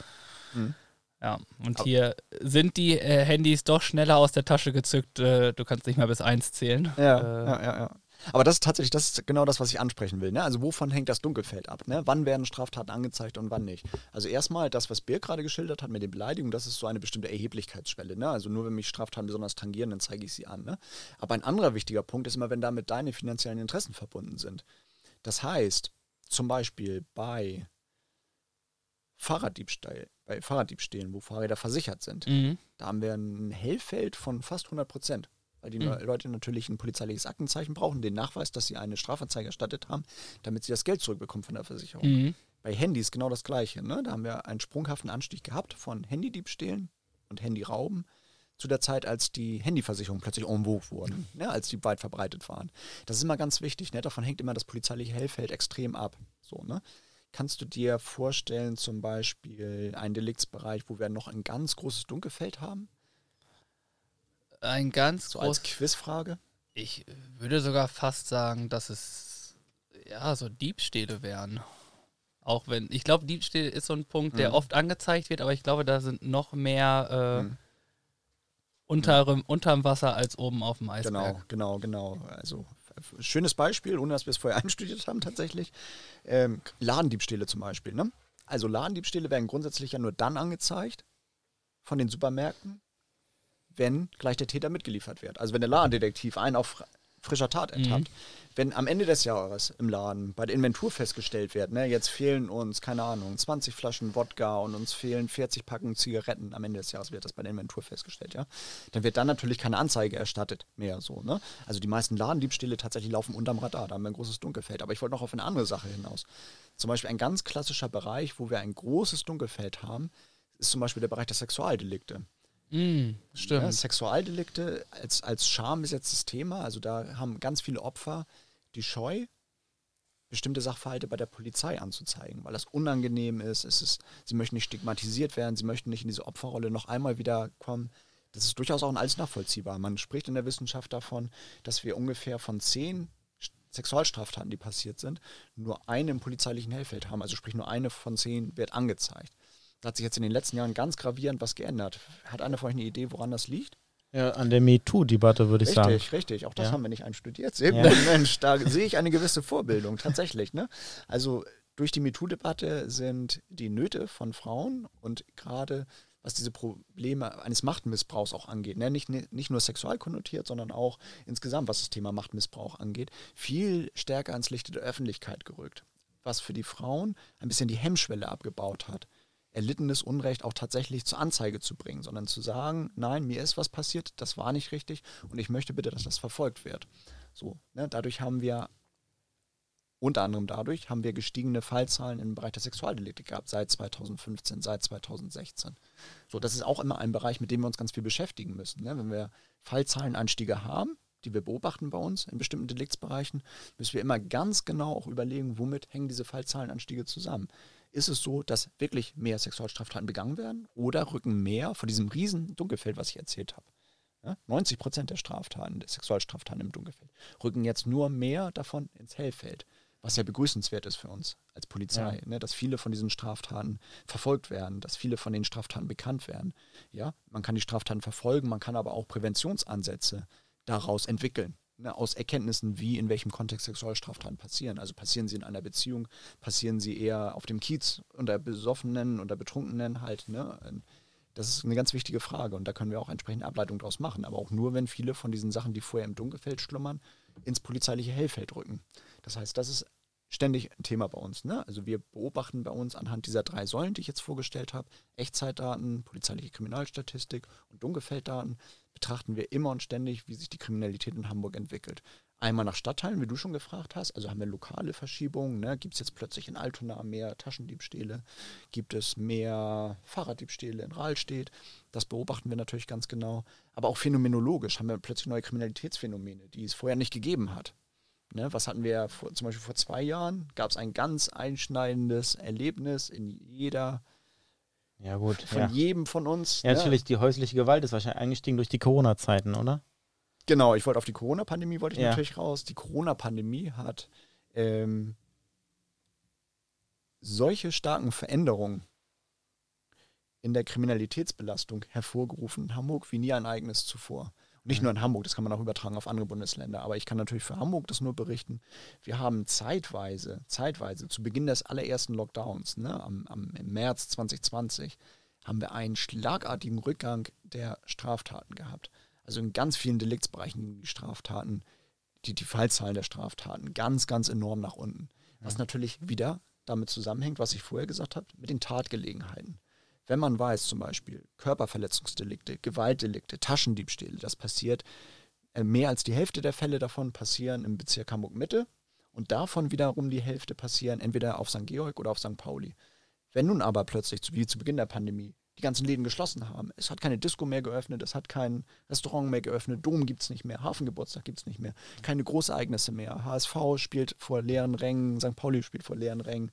Mhm. Ja, und hier sind die äh, Handys doch schneller aus der Tasche gezückt, äh, du kannst nicht mehr bis eins zählen. Ja, Äh, ja, ja, ja. Aber das ist tatsächlich, das ist genau das, was ich ansprechen will. Ne? Also wovon hängt das Dunkelfeld ab? Ne? Wann werden Straftaten angezeigt und wann nicht? Also erstmal das, was Birk gerade geschildert hat mit den Beleidigungen, das ist so eine bestimmte Erheblichkeitsschwelle. Ne? Also nur wenn mich Straftaten besonders tangieren, dann zeige ich sie an. Ne? Aber ein anderer wichtiger Punkt ist immer, wenn damit deine finanziellen Interessen verbunden sind. Das heißt, zum Beispiel bei Fahrraddiebstahl, bei Fahrraddiebstählen, wo Fahrräder versichert sind, Mhm. da haben wir ein Hellfeld von fast 100 Prozent. Weil die Mhm. Leute natürlich ein polizeiliches Aktenzeichen brauchen, den Nachweis, dass sie eine Strafanzeige erstattet haben, damit sie das Geld zurückbekommen von der Versicherung. Mhm. Bei Handys genau das Gleiche. Ne? Da haben wir einen sprunghaften Anstieg gehabt von Handydiebstählen und Handyrauben zu der Zeit, als die Handyversicherungen plötzlich en vogue wurden, ne? als die weit verbreitet waren. Das ist immer ganz wichtig. Ne? Davon hängt immer das polizeiliche Hellfeld extrem ab. So, ne? Kannst du dir vorstellen, zum Beispiel einen Deliktsbereich, wo wir noch ein ganz großes Dunkelfeld haben? Ein ganz So als groß. Quizfrage? Ich würde sogar fast sagen, dass es ja so Diebstähle wären. Auch wenn, ich glaube, Diebstähle ist so ein Punkt, der Mhm. oft angezeigt wird, aber ich glaube, da sind noch mehr äh, Mhm. unterm, unterm Wasser als oben auf dem Genau, Eisberg. genau, genau. Also f- schönes Beispiel, ohne dass wir es vorher [LAUGHS] einstudiert haben tatsächlich. Ähm, Ladendiebstähle zum Beispiel. Ne? Also Ladendiebstähle werden grundsätzlich ja nur dann angezeigt von den Supermärkten, wenn gleich der Täter mitgeliefert wird. Also wenn der Ladendetektiv einen auf frischer Tat ertappt. Wenn am Ende des Jahres im Laden bei der Inventur festgestellt wird, ne, jetzt fehlen uns, keine Ahnung, 20 Flaschen Wodka und uns fehlen 40 Packungen Zigaretten, am Ende des Jahres wird das bei der Inventur festgestellt, ja, dann wird dann natürlich keine Anzeige erstattet mehr so, ne? Also die meisten Ladendiebstähle tatsächlich laufen unterm Radar, da haben wir ein großes Dunkelfeld. Aber ich wollte noch auf eine andere Sache hinaus. Zum Beispiel ein ganz klassischer Bereich, wo wir ein großes Dunkelfeld haben, ist zum Beispiel der Bereich der Sexualdelikte. Mhm, stimmt. Ja, Sexualdelikte als, als schambesetztes Thema, also da haben ganz viele Opfer die Scheu, bestimmte Sachverhalte bei der Polizei anzuzeigen, weil das unangenehm ist, es ist, sie möchten nicht stigmatisiert werden, sie möchten nicht in diese Opferrolle noch einmal wieder kommen. Das ist durchaus auch alles nachvollziehbar. Man spricht in der Wissenschaft davon, dass wir ungefähr von zehn Sexualstraftaten, die passiert sind, nur eine im polizeilichen Hellfeld haben. Also sprich, nur eine von zehn wird angezeigt. Da hat sich jetzt in den letzten Jahren ganz gravierend was geändert. Hat einer von euch eine Idee, woran das liegt? Ja, an der MeToo-Debatte würde ich Richtig, sagen. richtig. Auch das Ja. haben wir nicht einstudiert. Sehr Ja. Mensch. Da sehe ich eine gewisse Vorbildung, tatsächlich. Ne? Also durch die MeToo-Debatte sind die Nöte von Frauen und gerade was diese Probleme eines Machtmissbrauchs auch angeht, ne? nicht, nicht nur sexual konnotiert, sondern auch insgesamt, was das Thema Machtmissbrauch angeht, viel stärker ans Licht der Öffentlichkeit gerückt. Was für die Frauen ein bisschen die Hemmschwelle abgebaut hat erlittenes Unrecht auch tatsächlich zur Anzeige zu bringen, sondern zu sagen, nein, mir ist was passiert, das war nicht richtig und ich möchte bitte, dass das verfolgt wird. So, ne, dadurch haben wir, unter anderem dadurch, haben wir gestiegene Fallzahlen im Bereich der Sexualdelikte gehabt, seit 2015, seit 2016. So, das ist auch immer ein Bereich, mit dem wir uns ganz viel beschäftigen müssen. Ne? Wenn wir Fallzahlenanstiege haben, die wir beobachten bei uns in bestimmten Deliktsbereichen, müssen wir immer ganz genau auch überlegen, womit hängen diese Fallzahlenanstiege zusammen. Ist es so, dass wirklich mehr Sexualstraftaten begangen werden oder rücken mehr von diesem riesen Dunkelfeld, was ich erzählt habe? Ja, 90 Prozent der Straftaten, der Sexualstraftaten im Dunkelfeld, rücken jetzt nur mehr davon ins Hellfeld, was ja begrüßenswert ist für uns als Polizei, ne, dass viele von diesen Straftaten verfolgt werden, dass viele von den Straftaten bekannt werden. Ja, man kann die Straftaten verfolgen, man kann aber auch Präventionsansätze daraus entwickeln. Ne, aus Erkenntnissen, wie in welchem Kontext Sexualstraftaten passieren. Also passieren sie in einer Beziehung, passieren sie eher auf dem Kiez unter Besoffenen, unter Betrunkenen halt. Ne? Das ist eine ganz wichtige Frage und da können wir auch entsprechende Ableitungen daraus machen. Aber auch nur, wenn viele von diesen Sachen, die vorher im Dunkelfeld schlummern, ins polizeiliche Hellfeld rücken. Das heißt, das ist ständig ein Thema bei uns. Ne? Also wir beobachten bei uns anhand dieser drei Säulen, die ich jetzt vorgestellt habe, Echtzeitdaten, polizeiliche Kriminalstatistik und Dunkelfelddaten, betrachten wir immer und ständig, wie sich die Kriminalität in Hamburg entwickelt. Einmal nach Stadtteilen, wie du schon gefragt hast, also haben wir lokale Verschiebungen. Ne? Gibt es jetzt plötzlich in Altona mehr Taschendiebstähle? Gibt es mehr Fahrraddiebstähle in Rahlstedt? Das beobachten wir natürlich ganz genau. Aber auch phänomenologisch haben wir plötzlich neue Kriminalitätsphänomene, die es vorher nicht gegeben hat. Ne, was hatten wir vor, zum Beispiel vor zwei Jahren? Gab es ein ganz einschneidendes Erlebnis in jeder, Ja, gut. von Ja. jedem von uns. ja, natürlich, die häusliche Gewalt ist wahrscheinlich eingestiegen durch die Corona-Zeiten, oder? Genau, ich wollte auf die Corona-Pandemie wollte ich Ja. natürlich raus. Die Corona-Pandemie hat ähm, solche starken Veränderungen in der Kriminalitätsbelastung hervorgerufen in Hamburg wie nie ein eigenes zuvor. Nicht nur in Hamburg, das kann man auch übertragen auf andere Bundesländer. Aber ich kann natürlich für Hamburg das nur berichten. Wir haben zeitweise, zeitweise, zu Beginn des allerersten Lockdowns, ne, am, am, im März 2020, haben wir einen schlagartigen Rückgang der Straftaten gehabt. Also in ganz vielen Deliktsbereichen gingen die Straftaten, die, die Fallzahlen der Straftaten ganz, ganz enorm nach unten. Was natürlich wieder damit zusammenhängt, was ich vorher gesagt habe, mit den Tatgelegenheiten. Wenn man weiß, zum Beispiel Körperverletzungsdelikte, Gewaltdelikte, Taschendiebstähle, das passiert, äh, mehr als die Hälfte der Fälle davon passieren im Bezirk Hamburg-Mitte und davon wiederum die Hälfte passieren entweder auf St. Georg oder auf St. Pauli. Wenn nun aber plötzlich, wie zu Beginn der Pandemie, die ganzen Läden geschlossen haben, es hat keine Disco mehr geöffnet, es hat kein Restaurant mehr geöffnet, Dom gibt es nicht mehr, Hafengeburtstag gibt es nicht mehr, keine Großereignisse mehr, HSV spielt vor leeren Rängen, St. Pauli spielt vor leeren Rängen.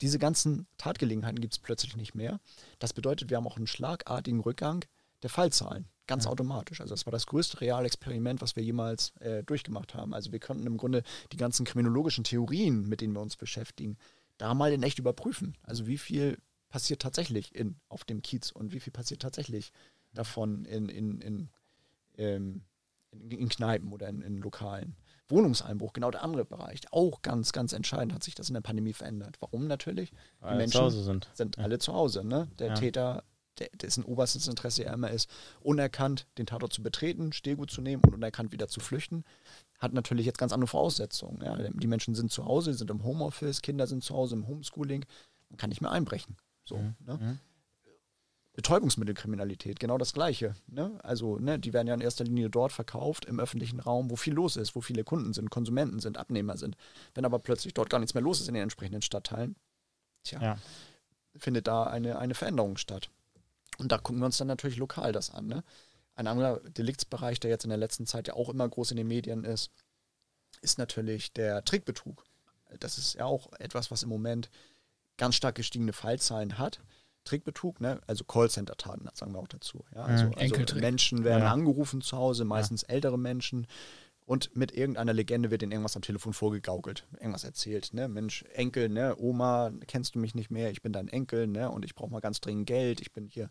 Diese ganzen Tatgelegenheiten gibt es plötzlich nicht mehr. Das bedeutet, wir haben auch einen schlagartigen Rückgang der Fallzahlen, ganz automatisch. Also das war das größte Realexperiment, was wir jemals äh, durchgemacht haben. Also wir konnten im Grunde die ganzen kriminologischen Theorien, mit denen wir uns beschäftigen, da mal in echt überprüfen. Also wie viel passiert tatsächlich in, auf dem Kiez und wie viel passiert tatsächlich davon in, in, in, ähm, in, in Kneipen oder in, in Lokalen. Wohnungseinbruch, genau der andere Bereich. Auch ganz, ganz entscheidend hat sich das in der Pandemie verändert. Warum natürlich? Weil alle zu Hause sind. sind alle zu Hause. Ne? Der Ja. Täter, der, dessen oberstes Interesse ja immer ist, unerkannt den Tatort zu betreten, Stehgut zu nehmen und unerkannt wieder zu flüchten, hat natürlich jetzt ganz andere Voraussetzungen. Ja? Die Menschen sind zu Hause, sind im Homeoffice, Kinder sind zu Hause im Homeschooling, man kann nicht mehr einbrechen. So, ne? Betäubungsmittelkriminalität, genau das Gleiche. Ne? Also, ne, die werden ja in erster Linie dort verkauft, im öffentlichen Raum, wo viel los ist, wo viele Kunden sind, Konsumenten sind, Abnehmer sind. Wenn aber plötzlich dort gar nichts mehr los ist in den entsprechenden Stadtteilen, tja, Ja. findet da eine, eine Veränderung statt. Und da gucken wir uns dann natürlich lokal das an. Ne? Ein anderer Deliktsbereich, der jetzt in der letzten Zeit ja auch immer groß in den Medien ist, ist natürlich der Trickbetrug. Das ist ja auch etwas, was im Moment ganz stark gestiegene Fallzahlen hat. Trickbetrug, ne? also Callcenter-Taten, sagen wir auch dazu. Ja? Also, also Enkeltrick. Menschen werden Ja. angerufen zu Hause, meistens ältere Menschen. Und mit irgendeiner Legende wird ihnen irgendwas am Telefon vorgegaukelt, irgendwas erzählt. Ne? Mensch, Enkel, ne? Oma, kennst du mich nicht mehr? Ich bin dein Enkel, ne? Und ich brauche mal ganz dringend Geld. Ich bin hier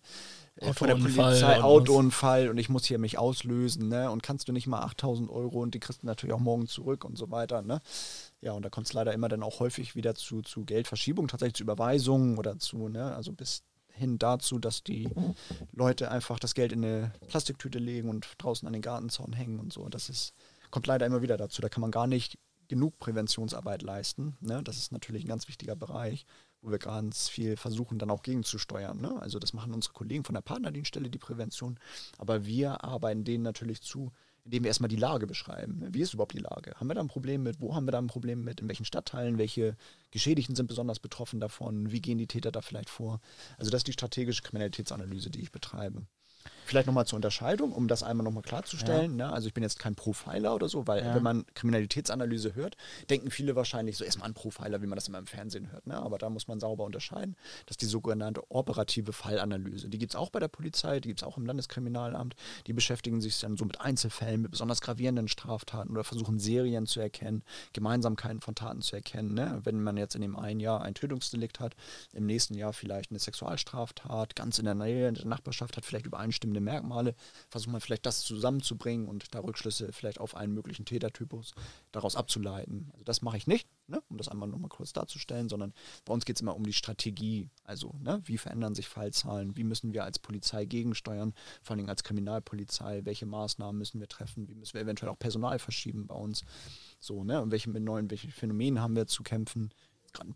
äh, von der Polizei, Autounfall und ich muss hier mich auslösen, ne? Und kannst du nicht mal 8000 Euro und die kriegst du natürlich auch morgen zurück und so weiter, ne? Ja, und da kommt es leider immer dann auch häufig wieder zu, zu Geldverschiebung, tatsächlich zu Überweisungen oder zu, ne? Also bis hin dazu, dass die Leute einfach das Geld in eine Plastiktüte legen und draußen an den Gartenzaun hängen und so. Das ist, kommt leider immer wieder dazu. Da kann man gar nicht genug Präventionsarbeit leisten. Ne? Das ist natürlich ein ganz wichtiger Bereich, wo wir ganz viel versuchen, dann auch gegenzusteuern. Ne? Also das machen unsere Kollegen von der Partnerdienststelle, die Prävention. Aber wir arbeiten denen natürlich zu, indem wir erstmal die Lage beschreiben. Wie ist überhaupt die Lage? Haben wir da ein Problem mit? Wo haben wir da ein Problem mit? In welchen Stadtteilen? Welche Geschädigten sind besonders betroffen davon? Wie gehen die Täter da vielleicht vor? Also das ist die strategische Kriminalitätsanalyse, die ich betreibe. Vielleicht nochmal zur Unterscheidung, um das einmal nochmal klarzustellen. Ne? Also ich bin jetzt kein Profiler oder so, weil Ja. wenn man Kriminalitätsanalyse hört, denken viele wahrscheinlich so erstmal an Profiler, wie man das immer im Fernsehen hört. Ne? Aber da muss man sauber unterscheiden. Das ist die sogenannte operative Fallanalyse. Die gibt es auch bei der Polizei, die gibt es auch im Landeskriminalamt. Die beschäftigen sich dann so mit Einzelfällen, mit besonders gravierenden Straftaten oder versuchen Serien zu erkennen, Gemeinsamkeiten von Taten zu erkennen. Ne? Wenn man jetzt in dem einen Jahr ein Tötungsdelikt hat, im nächsten Jahr vielleicht eine Sexualstraftat, ganz in der Nähe, in der Nachbarschaft hat vielleicht übereinstimmende Merkmale, versucht man vielleicht das zusammenzubringen und da Rückschlüsse vielleicht auf einen möglichen Tätertypus daraus abzuleiten. Also das mache ich nicht, ne? um das einmal nochmal kurz darzustellen, sondern bei uns geht es immer um die Strategie. Also ne? wie verändern sich Fallzahlen, wie müssen wir als Polizei gegensteuern, vor allem als Kriminalpolizei, welche Maßnahmen müssen wir treffen, wie müssen wir eventuell auch Personal verschieben bei uns. So, ne? Und welche mit neuen, welche Phänomene haben wir zu kämpfen?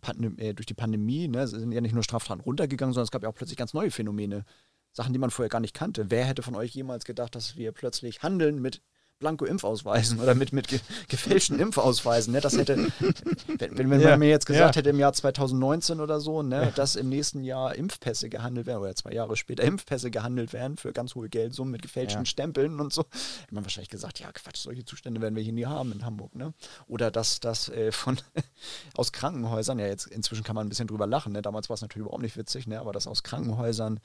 Pandem äh, durch die Pandemie, ne, sind ja nicht nur Straftaten runtergegangen, sondern es gab ja auch plötzlich ganz neue Phänomene. Sachen, die man vorher gar nicht kannte. Wer hätte von euch jemals gedacht, dass wir plötzlich handeln mit Blanko-Impfausweisen oder mit, mit ge gefälschten Impfausweisen. Ne? Das hätte, wenn, wenn, wenn Ja, man mir jetzt gesagt ja. hätte im Jahr 2019 oder so, ne, dass im nächsten Jahr Impfpässe gehandelt werden, oder zwei Jahre später Impfpässe gehandelt werden für ganz hohe Geldsummen mit gefälschten Ja. Stempeln und so, hätte man wahrscheinlich gesagt, ja Quatsch, solche Zustände werden wir hier nie haben in Hamburg. Ne? Oder dass das äh, von [LAUGHS] aus Krankenhäusern, ja jetzt inzwischen kann man ein bisschen drüber lachen, ne? damals war es natürlich überhaupt nicht witzig, ne? aber dass aus Krankenhäusern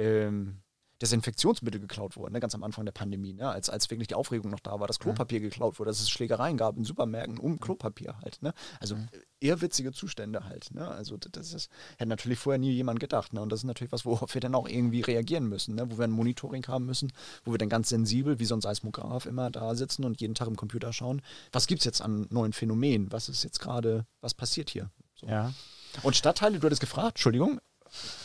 ähm, Desinfektionsmittel geklaut wurden, ne? ganz am Anfang der Pandemie, ne? als, als wirklich die Aufregung noch da war, dass Klopapier geklaut wurde, dass es Schlägereien gab in Supermärkten um Klopapier halt. Ne? Also eher witzige Zustände halt. Ne? Also das ist, hätte natürlich vorher nie jemand gedacht. Ne? Und das ist natürlich was, worauf wir dann auch irgendwie reagieren müssen, ne? wo wir ein Monitoring haben müssen, wo wir dann ganz sensibel, wie so ein Seismograph immer da sitzen und jeden Tag im Computer schauen, was gibt es jetzt an neuen Phänomenen, was ist jetzt gerade, was passiert hier. So. Ja. Und Stadtteile, du hattest gefragt, Entschuldigung,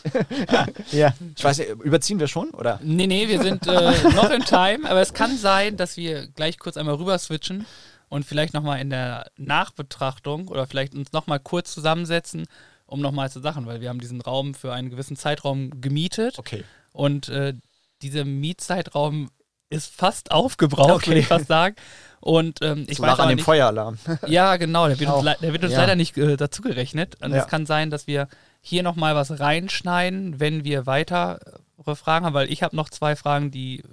[LAUGHS] Ja. ich weiß nicht, überziehen wir schon, oder? Nee, nee, wir sind äh, [LAUGHS] noch in Time, aber es kann sein, dass wir gleich kurz einmal rüber switchen und vielleicht nochmal in der Nachbetrachtung oder vielleicht uns nochmal kurz zusammensetzen, um nochmal zu Sachen, weil wir haben diesen Raum für einen gewissen Zeitraum gemietet Okay. und äh, dieser Mietzeitraum ist fast aufgebraucht, Okay. würde ich fast sagen. Und ähm, ich So weiß nach an dem nicht, Feueralarm. [LAUGHS] ja, genau, der wird uns, Auch. lei- der wird uns Ja. leider nicht äh, dazu gerechnet. Und Ja. es kann sein, dass wir hier nochmal was reinschneiden, wenn wir weitere Fragen haben, weil ich habe noch zwei Fragen, die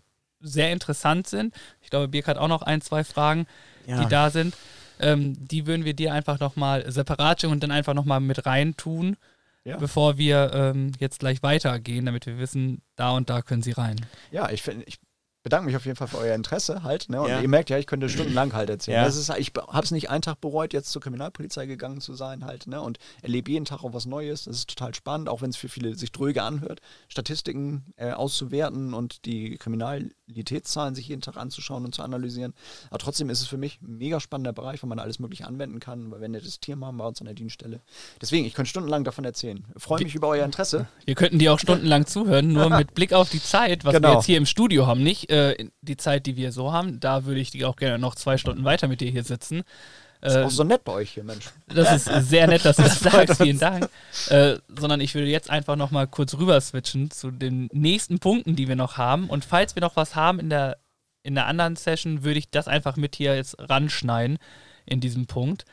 sehr interessant sind. Ich glaube, Birk hat auch noch ein, zwei Fragen, Ja. die da sind. Ähm, die würden wir dir einfach nochmal separat schicken und dann einfach nochmal mit rein tun, Ja. bevor wir ähm, jetzt gleich weitergehen, damit wir wissen, da und da können sie rein. Ja, ich finde, ich bedanke mich auf jeden Fall für euer Interesse halt. Ne? Und Ja. ihr merkt ja, ich könnte stundenlang halt erzählen. Ja. Das ist, ich habe es nicht einen Tag bereut, jetzt zur Kriminalpolizei gegangen zu sein halt. Ne? Und erlebe jeden Tag auch was Neues. Das ist total spannend, auch wenn es für viele sich dröge anhört, Statistiken äh, auszuwerten und die Kriminalitätszahlen sich jeden Tag anzuschauen und zu analysieren. Aber trotzdem ist es für mich ein mega spannender Bereich, wo man alles mögliche anwenden kann, weil wir ein nettes Team haben bei uns an der Dienststelle. Deswegen, ich könnte stundenlang davon erzählen. Freue mich über euer Interesse. [LAUGHS] Wir könnten dir auch stundenlang zuhören, nur [LAUGHS] mit Blick auf die Zeit, was wir Genau. jetzt hier im Studio haben, nicht äh, die Zeit, die wir so haben. Da würde ich die auch gerne noch zwei Stunden weiter mit dir hier sitzen. Ist Äh, auch so nett bei euch hier, Mensch. das ist sehr nett, dass du [LAUGHS] das sagst, vielen Dank. Äh, sondern ich würde jetzt einfach noch mal kurz rüber switchen zu den nächsten Punkten, die wir noch haben. Und falls wir noch was haben in der, in der anderen Session, würde ich das einfach mit hier jetzt ranschneiden in diesem Punkt.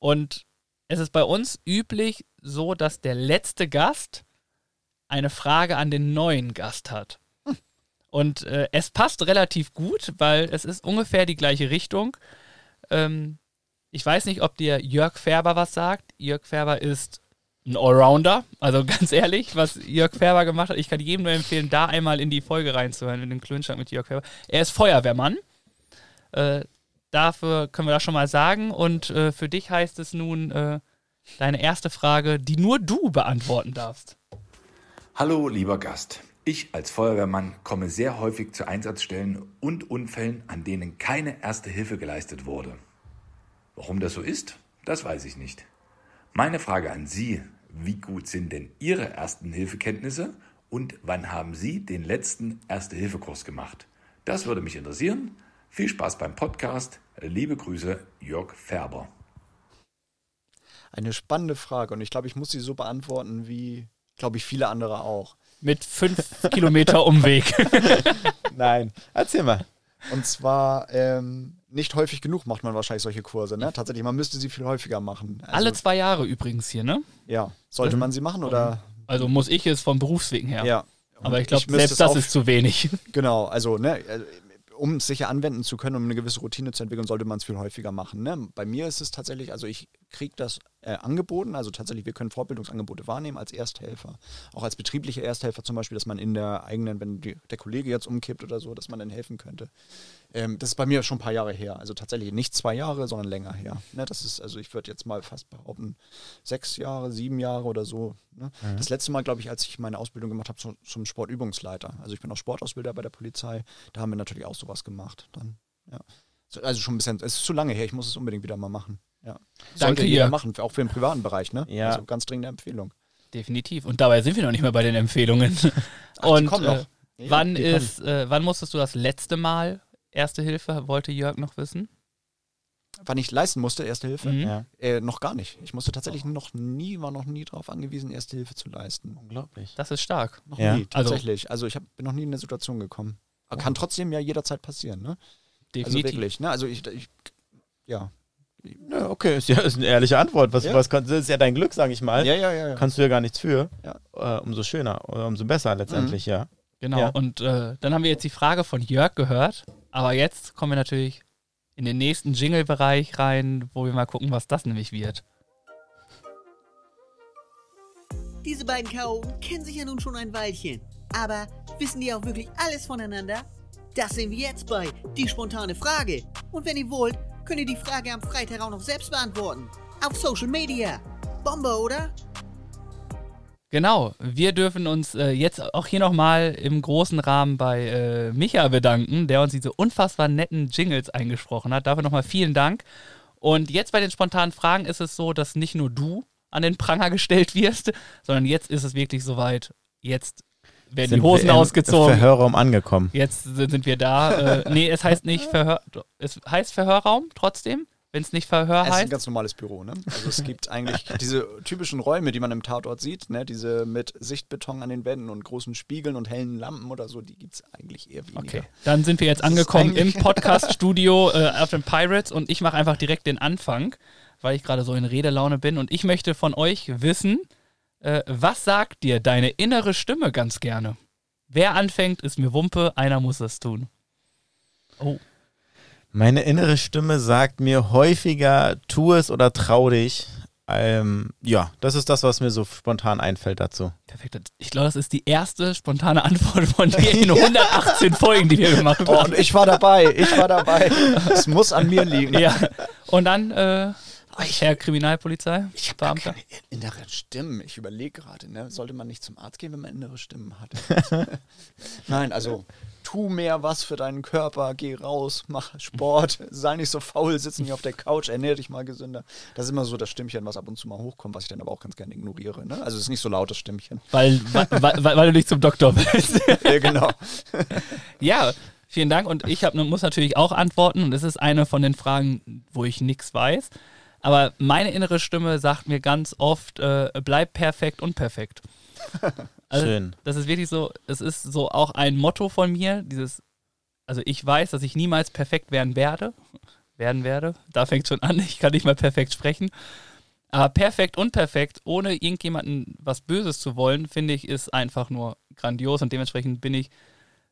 Und es ist bei uns üblich so, dass der letzte Gast eine Frage an den neuen Gast hat. Und äh, es passt relativ gut, weil es ist ungefähr die gleiche Richtung. Ähm, ich weiß nicht, ob dir Jörg Färber was sagt. Jörg Färber ist ein Allrounder. Also [LAUGHS] ganz ehrlich, was Jörg Färber gemacht hat, ich kann jedem nur empfehlen, da einmal in die Folge reinzuhören, in den Klönschlag mit Jörg Färber. Er ist Feuerwehrmann. Äh, dafür können wir das schon mal sagen. Und äh, für dich heißt es nun äh, deine erste Frage, die nur du beantworten darfst. Hallo, lieber Gast. Ich als Feuerwehrmann komme sehr häufig zu Einsatzstellen und Unfällen, an denen keine erste Hilfe geleistet wurde. Warum das so ist, das weiß ich nicht. Meine Frage an Sie, wie gut sind denn Ihre ersten Hilfekenntnisse und wann haben Sie den letzten Erste-Hilfe-Kurs gemacht? Das würde mich interessieren. Viel Spaß beim Podcast. Liebe Grüße, Jörg Färber. Eine spannende Frage und ich glaube, ich muss sie so beantworten wie, glaube ich, viele andere auch. Mit fünf Kilometer Umweg. [LAUGHS] Nein. Erzähl mal. Und zwar ähm, nicht häufig genug macht man wahrscheinlich solche Kurse. Ne? Tatsächlich, man müsste sie viel häufiger machen. Also, Alle zwei Jahre übrigens hier, ne? Ja, sollte man sie machen oder? Also muss ich es vom Berufswegen her. Ja. Aber ich glaube, selbst das ist zu wenig. [LAUGHS] Genau, also, ne, äh, um es sicher anwenden zu können, um eine gewisse Routine zu entwickeln, sollte man es viel häufiger machen. Ne? Bei mir ist es tatsächlich, also ich kriege das äh, angeboten, also tatsächlich, wir können Fortbildungsangebote wahrnehmen als Ersthelfer. Auch als betrieblicher Ersthelfer zum Beispiel, dass man in der eigenen, wenn die, der Kollege jetzt umkippt oder so, dass man dann helfen könnte. Ähm, das ist bei mir schon ein paar Jahre her. Also tatsächlich nicht zwei Jahre, sondern länger her. Ne? Das ist, also ich würde jetzt mal fast behaupten, sechs Jahre, sieben Jahre oder so. Ne? Das letzte Mal, glaube ich, als ich meine Ausbildung gemacht habe zum, zum Sportübungsleiter. Also ich bin auch Sportausbilder bei der Polizei. Da haben wir natürlich auch sowas gemacht. Dann, ja. So, Also schon ein bisschen, es ist zu lange her, ich muss es unbedingt wieder mal machen. Ja. Sollte Danke, jeder machen, auch für den privaten Bereich, ne? Ja. Also ganz dringende Empfehlung. Definitiv. Und dabei sind wir noch nicht mehr bei den Empfehlungen. Ach, Und kommen äh, noch. Ja, wann ist, äh, wann musstest du das letzte Mal Erste Hilfe, wollte Jörg noch wissen? Wann ich leisten musste, Erste Hilfe? Mhm. Ja. Äh, noch gar nicht. Ich musste tatsächlich noch nie, war noch nie darauf angewiesen, Erste Hilfe zu leisten. Unglaublich. Das ist stark. Noch Ja. nie, Also- tatsächlich. Also, ich hab, bin noch nie in eine Situation gekommen. Aber kann trotzdem ja jederzeit passieren, ne? Definitiv. Also wirklich, ne? Also ich, ich ja. Ja, okay, ist ja ist eine ehrliche Antwort. Was, Ja. was kann, das ist ja dein Glück, sage ich mal. Ja, ja, ja. ja. Kannst du ja gar nichts für. Ja. Äh, umso schöner oder umso besser letztendlich, ja. Genau. Ja. Und äh, dann haben wir jetzt die Frage von Jörg gehört. Aber jetzt kommen wir natürlich in den nächsten Jingle-Bereich rein, wo wir mal gucken, was das nämlich wird. Diese beiden Chaoten kennen sich ja nun schon ein Weilchen. Aber wissen die auch wirklich alles voneinander? Das sehen wir jetzt bei Die spontane Frage. Und wenn ihr wollt, könnt ihr die Frage am Freitag auch noch selbst beantworten. Auf Social Media. Bombe, oder? Genau, wir dürfen uns äh, jetzt auch hier nochmal im großen Rahmen bei äh, Micha bedanken, der uns diese unfassbar netten Jingles eingesprochen hat. Dafür nochmal vielen Dank. Und jetzt bei den spontanen Fragen ist es so, dass nicht nur du an den Pranger gestellt wirst, sondern jetzt ist es wirklich soweit. Jetzt werden Sind die Hosen wir ausgezogen. Verhörraum angekommen. Jetzt sind sind wir da. Äh, nee, es heißt nicht Verhör. Es heißt Verhörraum trotzdem, wenn es nicht Verhör Es ist ein heißt. ganz normales Büro, ne? Also es gibt eigentlich [LAUGHS] diese typischen Räume, die man im Tatort sieht, ne? Diese mit Sichtbeton an den Wänden und großen Spiegeln und hellen Lampen oder so, die gibt es eigentlich eher weniger. Okay, dann sind wir jetzt angekommen im Podcast-Studio [LAUGHS] äh, auf den Pirates und ich mache einfach direkt den Anfang, weil ich gerade so in Redelaune bin und ich möchte von euch wissen, äh, was sagt dir deine innere Stimme ganz gerne? Wer anfängt, ist mir Wumpe, einer muss das tun. Oh, Meine innere Stimme sagt mir häufiger, tu es oder trau dich. Ähm, ja, das ist das, was mir so spontan einfällt dazu. perfekt. Ich glaube, das ist die erste spontane Antwort von dir in [LAUGHS] [LAUGHS] 118 Folgen, die wir gemacht Oh, haben. und ich war dabei, ich war dabei. Es muss an mir liegen. Ja, und dann, äh, Herr Kriminalpolizei, Ich habe Beamter. keine innere Stimmen. Ich überlege gerade, ne? sollte man nicht zum Arzt gehen, wenn man innere Stimmen hat? [LAUGHS] Nein, also tu mehr was für deinen Körper, geh raus, mach Sport, sei nicht so faul, sitz nicht auf der Couch, ernähr dich mal gesünder. Das ist immer so das Stimmchen, was ab und zu mal hochkommt, was ich dann aber auch ganz gerne ignoriere. Ne? Also es ist nicht so lautes Stimmchen. Weil, weil, [LAUGHS] weil, du nicht zum Doktor willst. [LAUGHS] ja, genau. Ja, vielen Dank. Und ich hab, muss natürlich auch antworten. Und es ist eine von den Fragen, wo ich nichts weiß. Aber meine innere Stimme sagt mir ganz oft, äh, bleib perfekt unperfekt. [LAUGHS] Also, Schön. Das ist wirklich so, es ist so auch ein Motto von mir, dieses, also ich weiß, dass ich niemals perfekt werden werde, werden werde, da fängt schon an, [LAUGHS] ich kann nicht mal perfekt sprechen, aber perfekt unperfekt, ohne irgendjemanden was Böses zu wollen, finde ich, ist einfach nur grandios und dementsprechend bin ich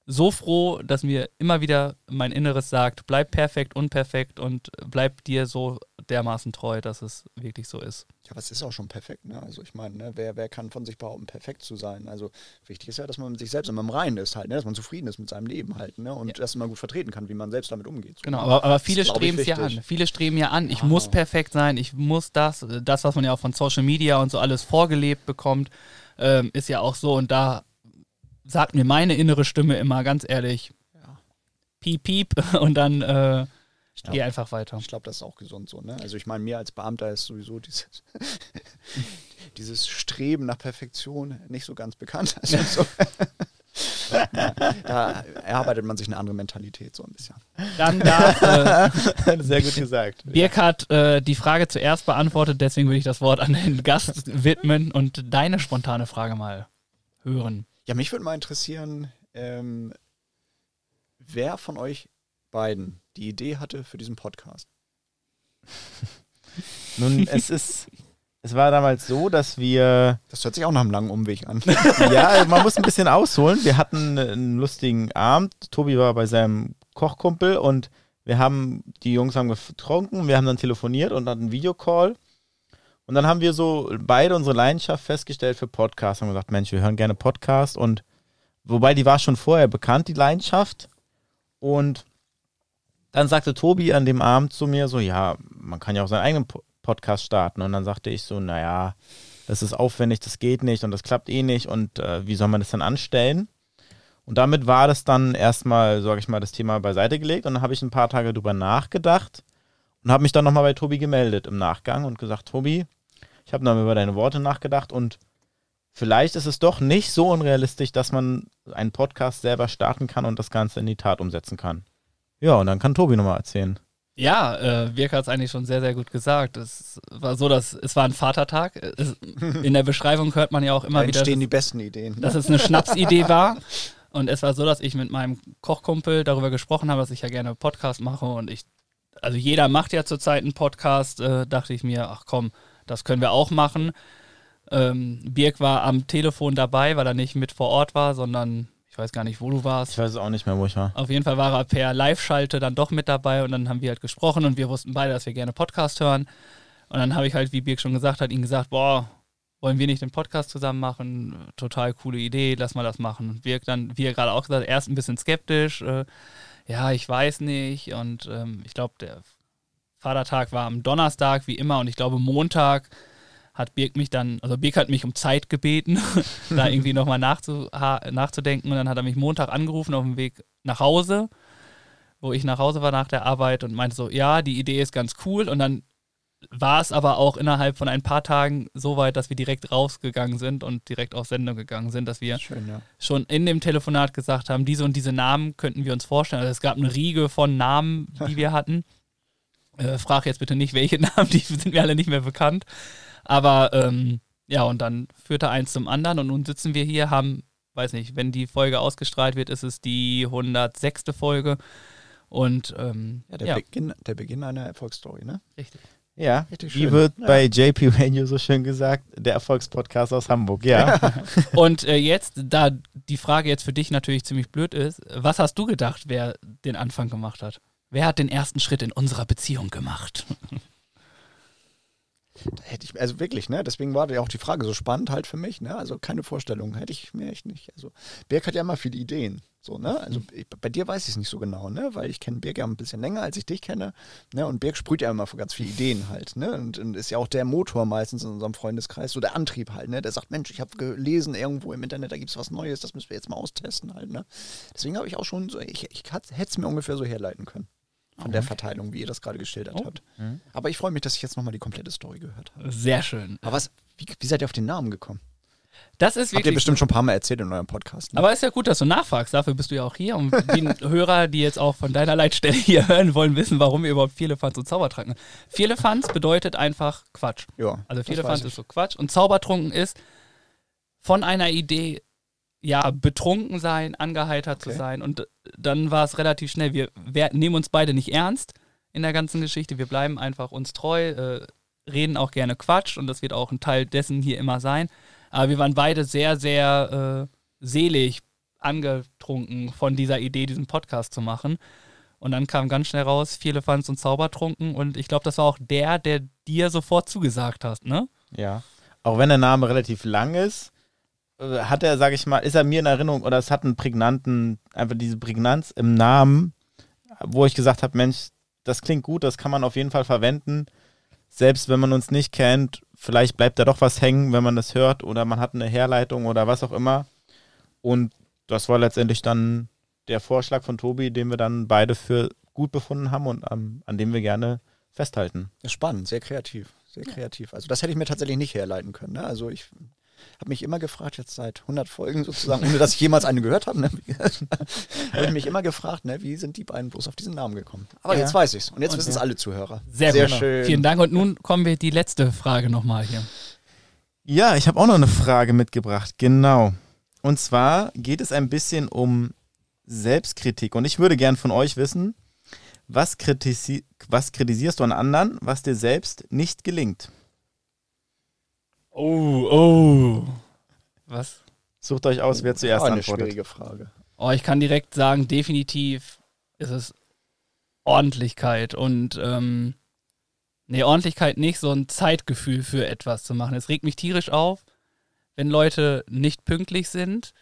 so froh, dass mir immer wieder mein Inneres sagt, bleib perfekt unperfekt und bleib dir so dermaßen treu, dass es wirklich so ist. Ja, aber es ist auch schon perfekt. Ne? Also ich meine, ne, wer, wer kann von sich behaupten, perfekt zu sein? Also wichtig ist ja, dass man mit sich selbst immer im Reinen ist halt, ne? dass man zufrieden ist mit seinem Leben halt ne? und das immer gut vertreten kann, wie man selbst damit umgeht. So, Genau, ne? aber, aber viele streben es ja an. Viele streben ja an. Ich Ja. muss perfekt sein, ich muss das. Das, was man ja auch von Social Media und so alles vorgelebt bekommt, ähm, ist ja auch so. Und da sagt mir meine innere Stimme immer ganz ehrlich, piep, piep, [LAUGHS] und dann äh, geh einfach weiter. Ich glaube, das ist auch gesund so. Ne? Also ich meine, mir als Beamter ist sowieso dieses, [LAUGHS] dieses Streben nach Perfektion nicht so ganz bekannt. [LAUGHS] Also so, ja, da erarbeitet man sich eine andere Mentalität so ein bisschen. Dann darf äh, Sehr gut gesagt. Birk hat äh, die Frage zuerst beantwortet, deswegen würde ich das Wort an den Gast widmen und deine spontane Frage mal hören. Ja, mich würde mal interessieren, ähm, wer von euch beiden die Idee hatte für diesen Podcast. [LAUGHS] Nun, es ist, es war damals so, dass wir, Das hört sich auch nach einem langen Umweg an. [LAUGHS] ja, man muss ein bisschen ausholen. Wir hatten einen lustigen Abend. Tobi war bei seinem Kochkumpel und wir haben, die Jungs haben getrunken, wir haben dann telefoniert und hatten einen Videocall. Und dann haben wir so beide unsere Leidenschaft festgestellt für Podcasts. Haben gesagt, Mensch, wir hören gerne Podcast und wobei die war schon vorher bekannt, die Leidenschaft. Und dann sagte Tobi an dem Abend zu mir so, ja, man kann ja auch seinen eigenen Po- Podcast starten. Und dann sagte ich so, naja, das ist aufwendig, das geht nicht und das klappt eh nicht und äh, wie soll man das dann anstellen? Und damit war das dann erstmal, sage ich mal, das Thema beiseite gelegt und dann habe ich ein paar Tage drüber nachgedacht und habe mich dann nochmal bei Tobi gemeldet im Nachgang und gesagt, Tobi, ich habe nochmal über deine Worte nachgedacht und vielleicht ist es doch nicht so unrealistisch, dass man einen Podcast selber starten kann und das Ganze in die Tat umsetzen kann. Ja, und dann kann Tobi nochmal erzählen. Ja, äh, Birk hat es eigentlich schon sehr, sehr gut gesagt. Es war so, dass es war ein Vatertag. Es, [LAUGHS] in der Beschreibung hört man ja auch immer Da wieder, entstehen die dass, besten Ideen. dass es eine Schnapsidee war. Und es war so, dass ich mit meinem Kochkumpel darüber gesprochen habe, dass ich ja gerne Podcast mache. Und ich, also jeder macht ja zurzeit einen Podcast. Äh, dachte ich mir, ach komm, das können wir auch machen. Ähm, Birk war am Telefon dabei, weil er nicht mit vor Ort war, sondern ich weiß gar nicht, wo du warst. Ich weiß auch nicht mehr, wo ich war. Auf jeden Fall war er per Live-Schalte dann doch mit dabei und dann haben wir halt gesprochen und wir wussten beide, dass wir gerne Podcast hören. Und dann habe ich halt, wie Birk schon gesagt hat, ihm gesagt, boah, wollen wir nicht den Podcast zusammen machen? Total coole Idee, lass mal das machen. Wir dann, wie ihr gerade auch gesagt, erst ein bisschen skeptisch, äh, ja, ich weiß nicht. Und ähm, ich glaube, der Vatertag war am Donnerstag, wie immer, und ich glaube, Montag hat Birk mich dann, also Birk hat mich um Zeit gebeten, [LAUGHS] da irgendwie nochmal nachzu, nachzudenken. Und dann hat er mich Montag angerufen auf dem Weg nach Hause, wo ich nach Hause war nach der Arbeit und meinte so, ja, die Idee ist ganz cool. Und dann war es aber auch innerhalb von ein paar Tagen so weit, dass wir direkt rausgegangen sind und direkt auf Sendung gegangen sind, dass wir Schön, ja. schon in dem Telefonat gesagt haben, diese und diese Namen könnten wir uns vorstellen. Also es gab eine Riege von Namen, die wir hatten. Äh, frag jetzt bitte nicht, welche [LAUGHS] Namen, die sind mir alle nicht mehr bekannt. Aber ähm, ja, und dann führte eins zum anderen und nun sitzen wir hier, haben, weiß nicht, wenn die Folge ausgestrahlt wird, ist es die 106. Folge. Und ähm, Ja, der, ja, Beginn, der Beginn einer Erfolgsstory, ne? richtig. Ja, Richtig wie wird Ja. bei JP Radio so schön gesagt, der Erfolgspodcast aus Hamburg, ja. [LAUGHS] Und äh, jetzt, da die Frage jetzt für dich natürlich ziemlich blöd ist, was hast du gedacht, wer den Anfang gemacht hat? Wer hat den ersten Schritt in unserer Beziehung gemacht? Da hätte ich, also wirklich, ne? Deswegen war ja auch die Frage so spannend halt für mich, ne? Also keine Vorstellung, hätte ich mir echt nicht. Also Birk hat ja immer viele Ideen, so, ne? Also Mhm. ich, bei dir weiß ich es nicht so genau, ne? Weil ich kenne Birk ja ein bisschen länger, als ich dich kenne, ne? Und Birk sprüht ja immer vor ganz viele Ideen halt, ne? Und, und ist ja auch der Motor meistens in unserem Freundeskreis, so der Antrieb halt, ne? Der sagt, Mensch, ich habe gelesen irgendwo im Internet, da gibt es was Neues, das müssen wir jetzt mal austesten halt, ne? Deswegen habe ich auch schon so, ich, ich hätte es mir ungefähr so herleiten können. Von der Verteilung, wie ihr das gerade geschildert Oh. habt. Aber ich freue mich, dass ich jetzt nochmal die komplette Story gehört habe. Sehr schön. Aber was, wie, wie seid ihr auf den Namen gekommen? Das ist Habt ihr bestimmt schon ein paar Mal erzählt in eurem Podcast. Ne? Aber ist ja gut, dass du nachfragst. Dafür bist du ja auch hier. Und die [LAUGHS] Hörer, die jetzt auch von deiner Leitstelle hier hören, wollen wissen, warum wir überhaupt Vierlefanz und Zaubertranken. Vierlefanz bedeutet einfach Quatsch. ja, Also Vierlefanz ist so Quatsch. Und Zaubertrunken ist von einer Idee, ja, betrunken sein, angeheitert zu Okay. sein. Und dann war es relativ schnell. Wir, wir nehmen uns beide nicht ernst in der ganzen Geschichte. Wir bleiben einfach uns treu, äh, reden auch gerne Quatsch und das wird auch ein Teil dessen hier immer sein. Aber wir waren beide sehr, sehr äh, selig angetrunken von dieser Idee, diesen Podcast zu machen. Und dann kam ganz schnell raus, Vierlefanz und Zaubertrunken. Und ich glaube, das war auch der, der dir sofort zugesagt hast, ne? Ja. Auch wenn der Name relativ lang ist, äh, hat er, sage ich mal, ist er mir in Erinnerung oder es hat einen prägnanten, einfach diese Prägnanz im Namen, wo ich gesagt habe, Mensch, das klingt gut, das kann man auf jeden Fall verwenden. Selbst wenn man uns nicht kennt, vielleicht bleibt da doch was hängen, wenn man das hört oder man hat eine Herleitung oder was auch immer. Und das war letztendlich dann der Vorschlag von Tobi, den wir dann beide für gut befunden haben und ähm, an dem wir gerne festhalten. Spannend, sehr kreativ. Sehr kreativ. Also das hätte ich mir tatsächlich nicht herleiten können. Ne? Also ich habe mich immer gefragt, jetzt seit 100 Folgen sozusagen, ohne dass ich jemals eine gehört habe, ne? [LAUGHS] habe ich mich immer gefragt, ne? wie sind die beiden bloß auf diesen Namen gekommen. Aber Ja. jetzt weiß ich es. Und jetzt wissen es ja. alle Zuhörer. Sehr, sehr schön. Vielen Dank. Und nun kommen wir die letzte Frage nochmal hier. Ja, ich habe auch noch eine Frage mitgebracht. Genau. Und zwar geht es ein bisschen um Selbstkritik. Und ich würde gern von euch wissen, was, kritisi was kritisierst du an anderen, was dir selbst nicht gelingt? Oh, oh. Was? Sucht euch aus, wer zuerst Oh, eine antwortet. schwierige Frage. Oh, ich kann direkt sagen, definitiv ist es Ordentlichkeit und ähm, nee, Ordentlichkeit nicht, so ein Zeitgefühl für etwas zu machen. Es regt mich tierisch auf, wenn Leute nicht pünktlich sind,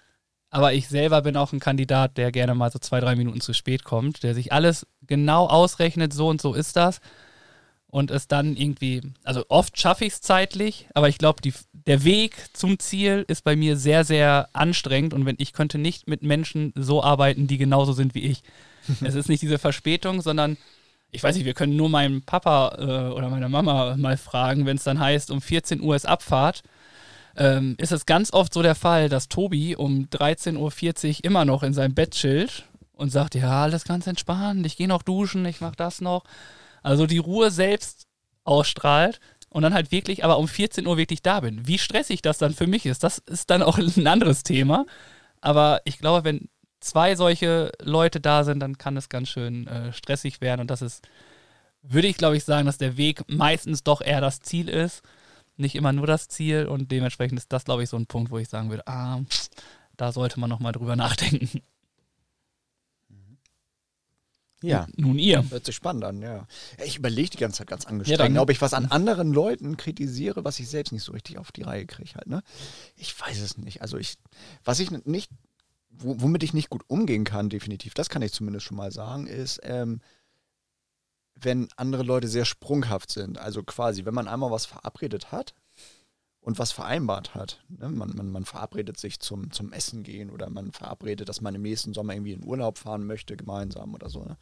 aber ich selber bin auch ein Kandidat, der gerne mal so zwei, drei Minuten zu spät kommt, der sich alles genau ausrechnet, so und so ist das und es dann irgendwie, also oft schaffe ich es zeitlich, aber ich glaube, der Weg zum Ziel ist bei mir sehr, sehr anstrengend und wenn ich könnte nicht mit Menschen so arbeiten, die genauso sind wie ich. [LAUGHS] es ist nicht diese Verspätung, sondern ich weiß nicht, wir können nur meinen Papa äh, oder meine Mama mal fragen, wenn es dann heißt, um 14 Uhr ist Abfahrt. Ähm, ist es ganz oft so der Fall, dass Tobi um 13.40 Uhr immer noch in seinem Bett chillt und sagt, ja, alles ganz entspannt, ich gehe noch duschen, ich mache das noch. Also die Ruhe selbst ausstrahlt und dann halt wirklich, aber um 14 Uhr wirklich da bin. Wie stressig das dann für mich ist, das ist dann auch [LAUGHS] ein anderes Thema. Aber ich glaube, wenn zwei solche Leute da sind, dann kann es ganz schön äh, stressig werden. Und das ist, würde ich glaube ich sagen, dass der Weg meistens doch eher das Ziel ist. Nicht immer nur das Ziel. Und dementsprechend ist das, glaube ich, so ein Punkt, wo ich sagen würde, ah, da sollte man nochmal drüber nachdenken. Ja. Nun ihr. Hört sich spannend an, ja. ja ich überlege die ganze Zeit ganz Ja, angestrengt, dann- ob ich was an anderen Leuten kritisiere, was ich selbst nicht so richtig auf die Reihe kriege halt, ne? Ich weiß es nicht. Also ich, was ich nicht, wo, womit ich nicht gut umgehen kann, definitiv, das kann ich zumindest schon mal sagen, ist, ähm, wenn andere Leute sehr sprunghaft sind. Also quasi, wenn man einmal was verabredet hat und was vereinbart hat. Ne? Man, man, man verabredet sich zum, zum Essen gehen oder man verabredet, dass man im nächsten Sommer irgendwie in Urlaub fahren möchte, gemeinsam oder so. Ne?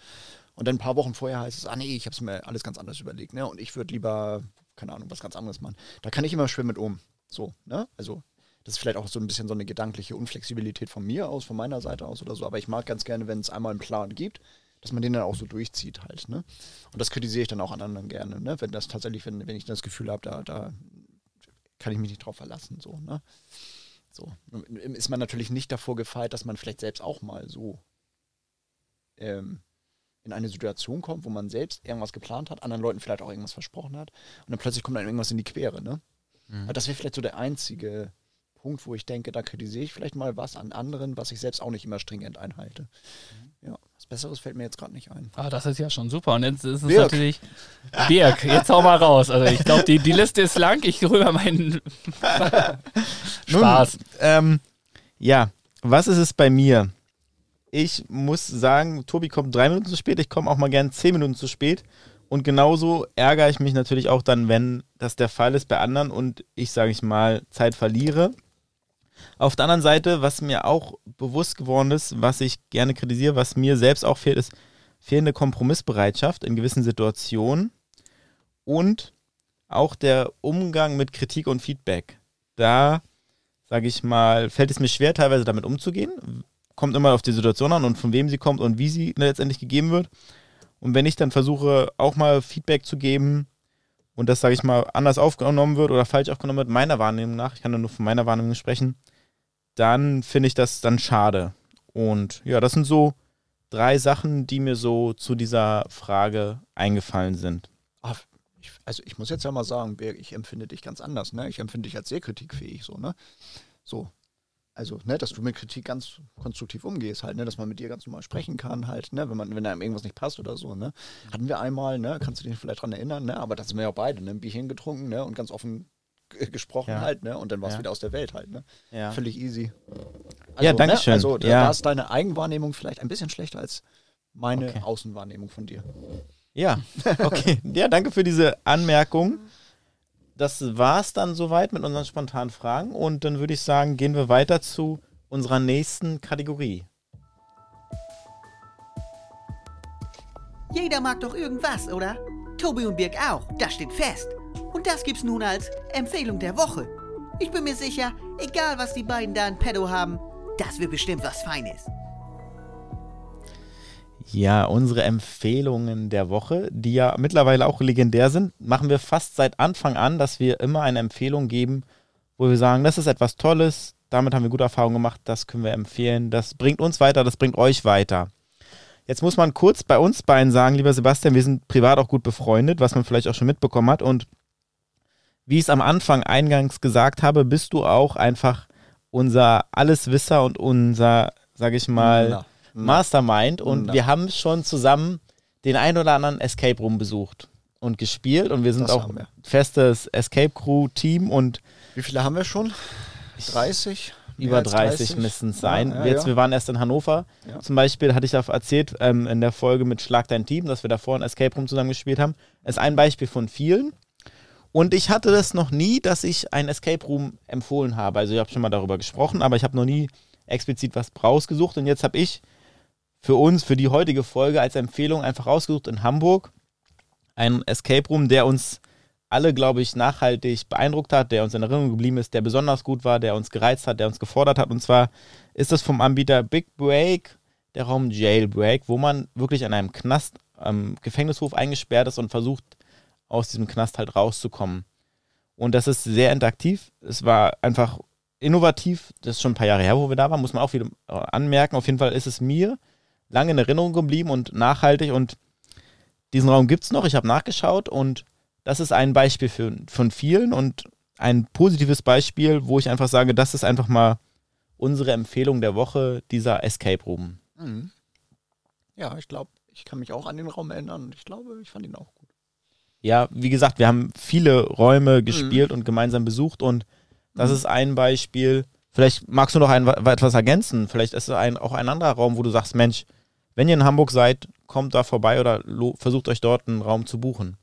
Und dann ein paar Wochen vorher heißt es, ah nee, ich habe es mir alles ganz anders überlegt. Ne? Und ich würde lieber, keine Ahnung, was ganz anderes machen. Da kann ich immer schwer mit um. So, ne? Also, das ist vielleicht auch so ein bisschen so eine gedankliche Unflexibilität von mir aus, von meiner Seite aus oder so. Aber ich mag ganz gerne, wenn es einmal einen Plan gibt, dass man den dann auch so durchzieht halt. Ne? Und das kritisiere ich dann auch an anderen gerne. Ne? Wenn das tatsächlich, wenn, wenn ich das Gefühl habe, da, da kann ich mich nicht drauf verlassen. So, ne? so. Ist man natürlich nicht davor gefeit, dass man vielleicht selbst auch mal so ähm, in eine Situation kommt, wo man selbst irgendwas geplant hat, anderen Leuten vielleicht auch irgendwas versprochen hat und dann plötzlich kommt einem irgendwas in die Quere. Ne? Aber Das wäre vielleicht so der einzige Punkt, wo ich denke, da kritisiere ich vielleicht mal was an anderen, was ich selbst auch nicht immer stringent einhalte. Ja, was Besseres fällt mir jetzt gerade nicht ein. Ah, das ist ja schon super. Und jetzt ist es Birg. natürlich. Birg, jetzt hau mal raus. Also ich glaube, die, die Liste ist lang. Ich rüber meinen [LAUGHS] Spaß. Nun, ähm, ja, was ist es bei mir? Ich muss sagen, Tobi kommt drei Minuten zu spät, ich komme auch mal gern zehn Minuten zu spät. Und genauso ärgere ich mich natürlich auch dann, wenn das der Fall ist bei anderen und ich, sage ich mal, Zeit verliere. Auf der anderen Seite, was mir auch bewusst geworden ist, was ich gerne kritisiere, was mir selbst auch fehlt, ist fehlende Kompromissbereitschaft in gewissen Situationen und auch der Umgang mit Kritik und Feedback. Da, sage ich mal, fällt es mir schwer, teilweise damit umzugehen. Kommt immer auf die Situation an und von wem sie kommt und wie sie letztendlich gegeben wird. Und wenn ich dann versuche, auch mal Feedback zu geben und das, sage ich mal, anders aufgenommen wird oder falsch aufgenommen wird, meiner Wahrnehmung nach, ich kann nur von meiner Wahrnehmung sprechen, dann finde ich das dann schade. Und ja, das sind so drei Sachen, die mir so zu dieser Frage eingefallen sind. Ah, also ich muss jetzt ja mal sagen, ich empfinde dich ganz anders. Ne? Ich empfinde dich als sehr kritikfähig. So, ne? so. Also, ne, dass du mit Kritik ganz konstruktiv umgehst, halt, ne, dass man mit dir ganz normal sprechen kann, halt, ne, wenn man, wenn einem irgendwas nicht passt oder so, ne. Hatten wir einmal, ne, kannst du dich vielleicht dran erinnern, ne, aber da sind wir ja auch beide, ne, ein Bierchen getrunken, ne, und ganz offen gesprochen Ja. halt, ne, und dann war es Ja. wieder aus der Welt halt, ne. Ja. Völlig easy. Ja, danke schön. Ne, also, da, Ja. da ist deine Eigenwahrnehmung vielleicht ein bisschen schlechter als meine Okay. Außenwahrnehmung von dir. Ja, okay. ja, danke für diese Anmerkung. Das war's dann soweit mit unseren spontanen Fragen und dann würde ich sagen, gehen wir weiter zu unserer nächsten Kategorie. Jeder mag doch irgendwas, oder? Tobi und Birg auch, das steht fest. Und das gibt's nun als Empfehlung der Woche. Ich bin mir sicher, egal was die beiden da in petto haben, das wird bestimmt was Feines. Ja, unsere Empfehlungen der Woche, die ja mittlerweile auch legendär sind, machen wir fast seit Anfang an, dass wir immer eine Empfehlung geben, wo wir sagen, das ist etwas Tolles, damit haben wir gute Erfahrungen gemacht, das können wir empfehlen, das bringt uns weiter, das bringt euch weiter. Jetzt muss man kurz bei uns beiden sagen, lieber Sebastian, wir sind privat auch gut befreundet, was man vielleicht auch schon mitbekommen hat. Und wie ich es am Anfang eingangs gesagt habe, bist du auch einfach unser Alleswisser und unser, sage ich mal. Mastermind. Und Na. wir haben schon zusammen den ein oder anderen Escape Room besucht und gespielt. Und wir sind Das auch wir. festes Escape Crew Team und Wie viele haben wir schon? 30? Mehr über als 30 müssen es sein. Ja, ja, Jetzt, ja. wir waren erst in Hannover. Ja. Zum Beispiel hatte ich auch erzählt ähm, in der Folge mit Schlag dein Team, dass wir davor ein Escape Room zusammen gespielt haben. Ist ein Beispiel von vielen. Und ich hatte das noch nie, dass ich ein Escape Room empfohlen habe. Also ich habe schon mal darüber gesprochen, aber ich habe noch nie explizit was rausgesucht. Und jetzt habe ich für uns, für die heutige Folge als Empfehlung einfach rausgesucht in Hamburg ein Escape Room, der uns alle, glaube ich, nachhaltig beeindruckt hat, der uns in Erinnerung geblieben ist, der besonders gut war, der uns gereizt hat, der uns gefordert hat. Und zwar ist das vom Anbieter Big Break, der Raum Jailbreak, wo man wirklich an einem Knast, am Gefängnishof eingesperrt ist und versucht, aus diesem Knast halt rauszukommen. Und das ist sehr interaktiv. Es war einfach innovativ. Das ist schon ein paar Jahre her, wo wir da waren, muss man auch wieder anmerken. Auf jeden Fall ist es mir lange in Erinnerung geblieben und nachhaltig. Und diesen Raum gibt es noch. Ich habe nachgeschaut und das ist ein Beispiel für, von vielen und ein positives Beispiel, wo ich einfach sage, das ist einfach mal unsere Empfehlung der Woche, dieser Escape Room. Mhm. Ja, ich glaube, Ich kann mich auch an den Raum erinnern und ich glaube, ich fand ihn auch gut. Ja, wie gesagt, wir haben viele Mhm. Räume gespielt und gemeinsam besucht und das ist ein Beispiel. Vielleicht magst du noch ein, etwas ergänzen. Vielleicht ist es ein, auch ein anderer Raum, wo du sagst, Mensch, wenn ihr in Hamburg seid, kommt da vorbei oder versucht euch dort einen Raum zu buchen.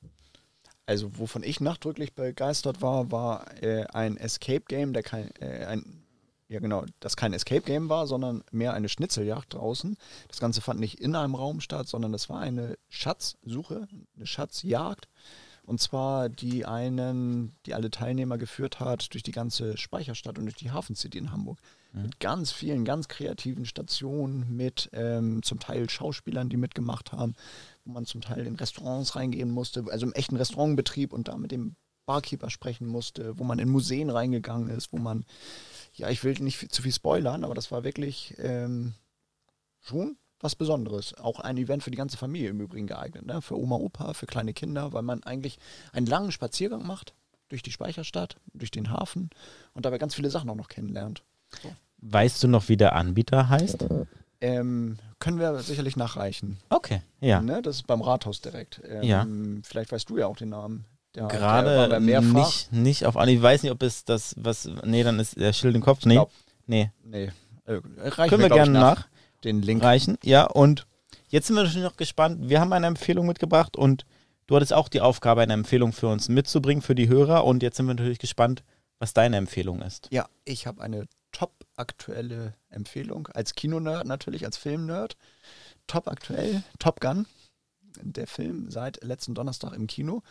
Also, wovon ich nachdrücklich begeistert war, war äh, ein Escape Game, der kein, äh, ein, ja genau, das kein Escape Game war, sondern mehr eine Schnitzeljagd draußen. Das Ganze fand nicht in einem Raum statt, sondern das war eine Schatzsuche, eine Schatzjagd. Und zwar die einen, die alle Teilnehmer geführt hat durch die ganze Speicherstadt und durch die Hafencity in Hamburg. Mit ganz vielen, ganz kreativen Stationen, mit ähm, zum Teil Schauspielern, die mitgemacht haben, wo man zum Teil in Restaurants reingehen musste, also im echten Restaurantbetrieb und da mit dem Barkeeper sprechen musste, wo man in Museen reingegangen ist, wo man, ja, ich will nicht viel, zu viel spoilern, aber das war wirklich ähm, schon was Besonderes. Auch ein Event für die ganze Familie im Übrigen geeignet, ne? für Oma, Opa, für kleine Kinder, weil man eigentlich einen langen Spaziergang macht durch die Speicherstadt, durch den Hafen und dabei ganz viele Sachen auch noch kennenlernt. Weißt du noch, wie der Anbieter heißt? Ähm, können wir sicherlich nachreichen. Okay, ja. Ne? Das ist beim Rathaus direkt. Ähm, Ja. Vielleicht weißt du ja auch den Namen. Der, Gerade mehrfach. nicht, nicht auf Anhieb. Ich weiß nicht, ob es das, was. Nee, dann ist der Schild im Kopf. Nee. Glaub- Nee. Nee, äh, reichen Können wir ich, gerne nach. Den Link. nachreichen. Ja, und jetzt sind wir natürlich noch gespannt. Wir haben eine Empfehlung mitgebracht und du hattest auch die Aufgabe, eine Empfehlung für uns mitzubringen, für die Hörer. Und jetzt sind wir natürlich gespannt, was deine Empfehlung ist. Ja, ich habe eine top aktuelle Empfehlung. Als Kinonerd natürlich, als Filmnerd. Top aktuell, Top Gun. Der Film seit letzten Donnerstag im Kino.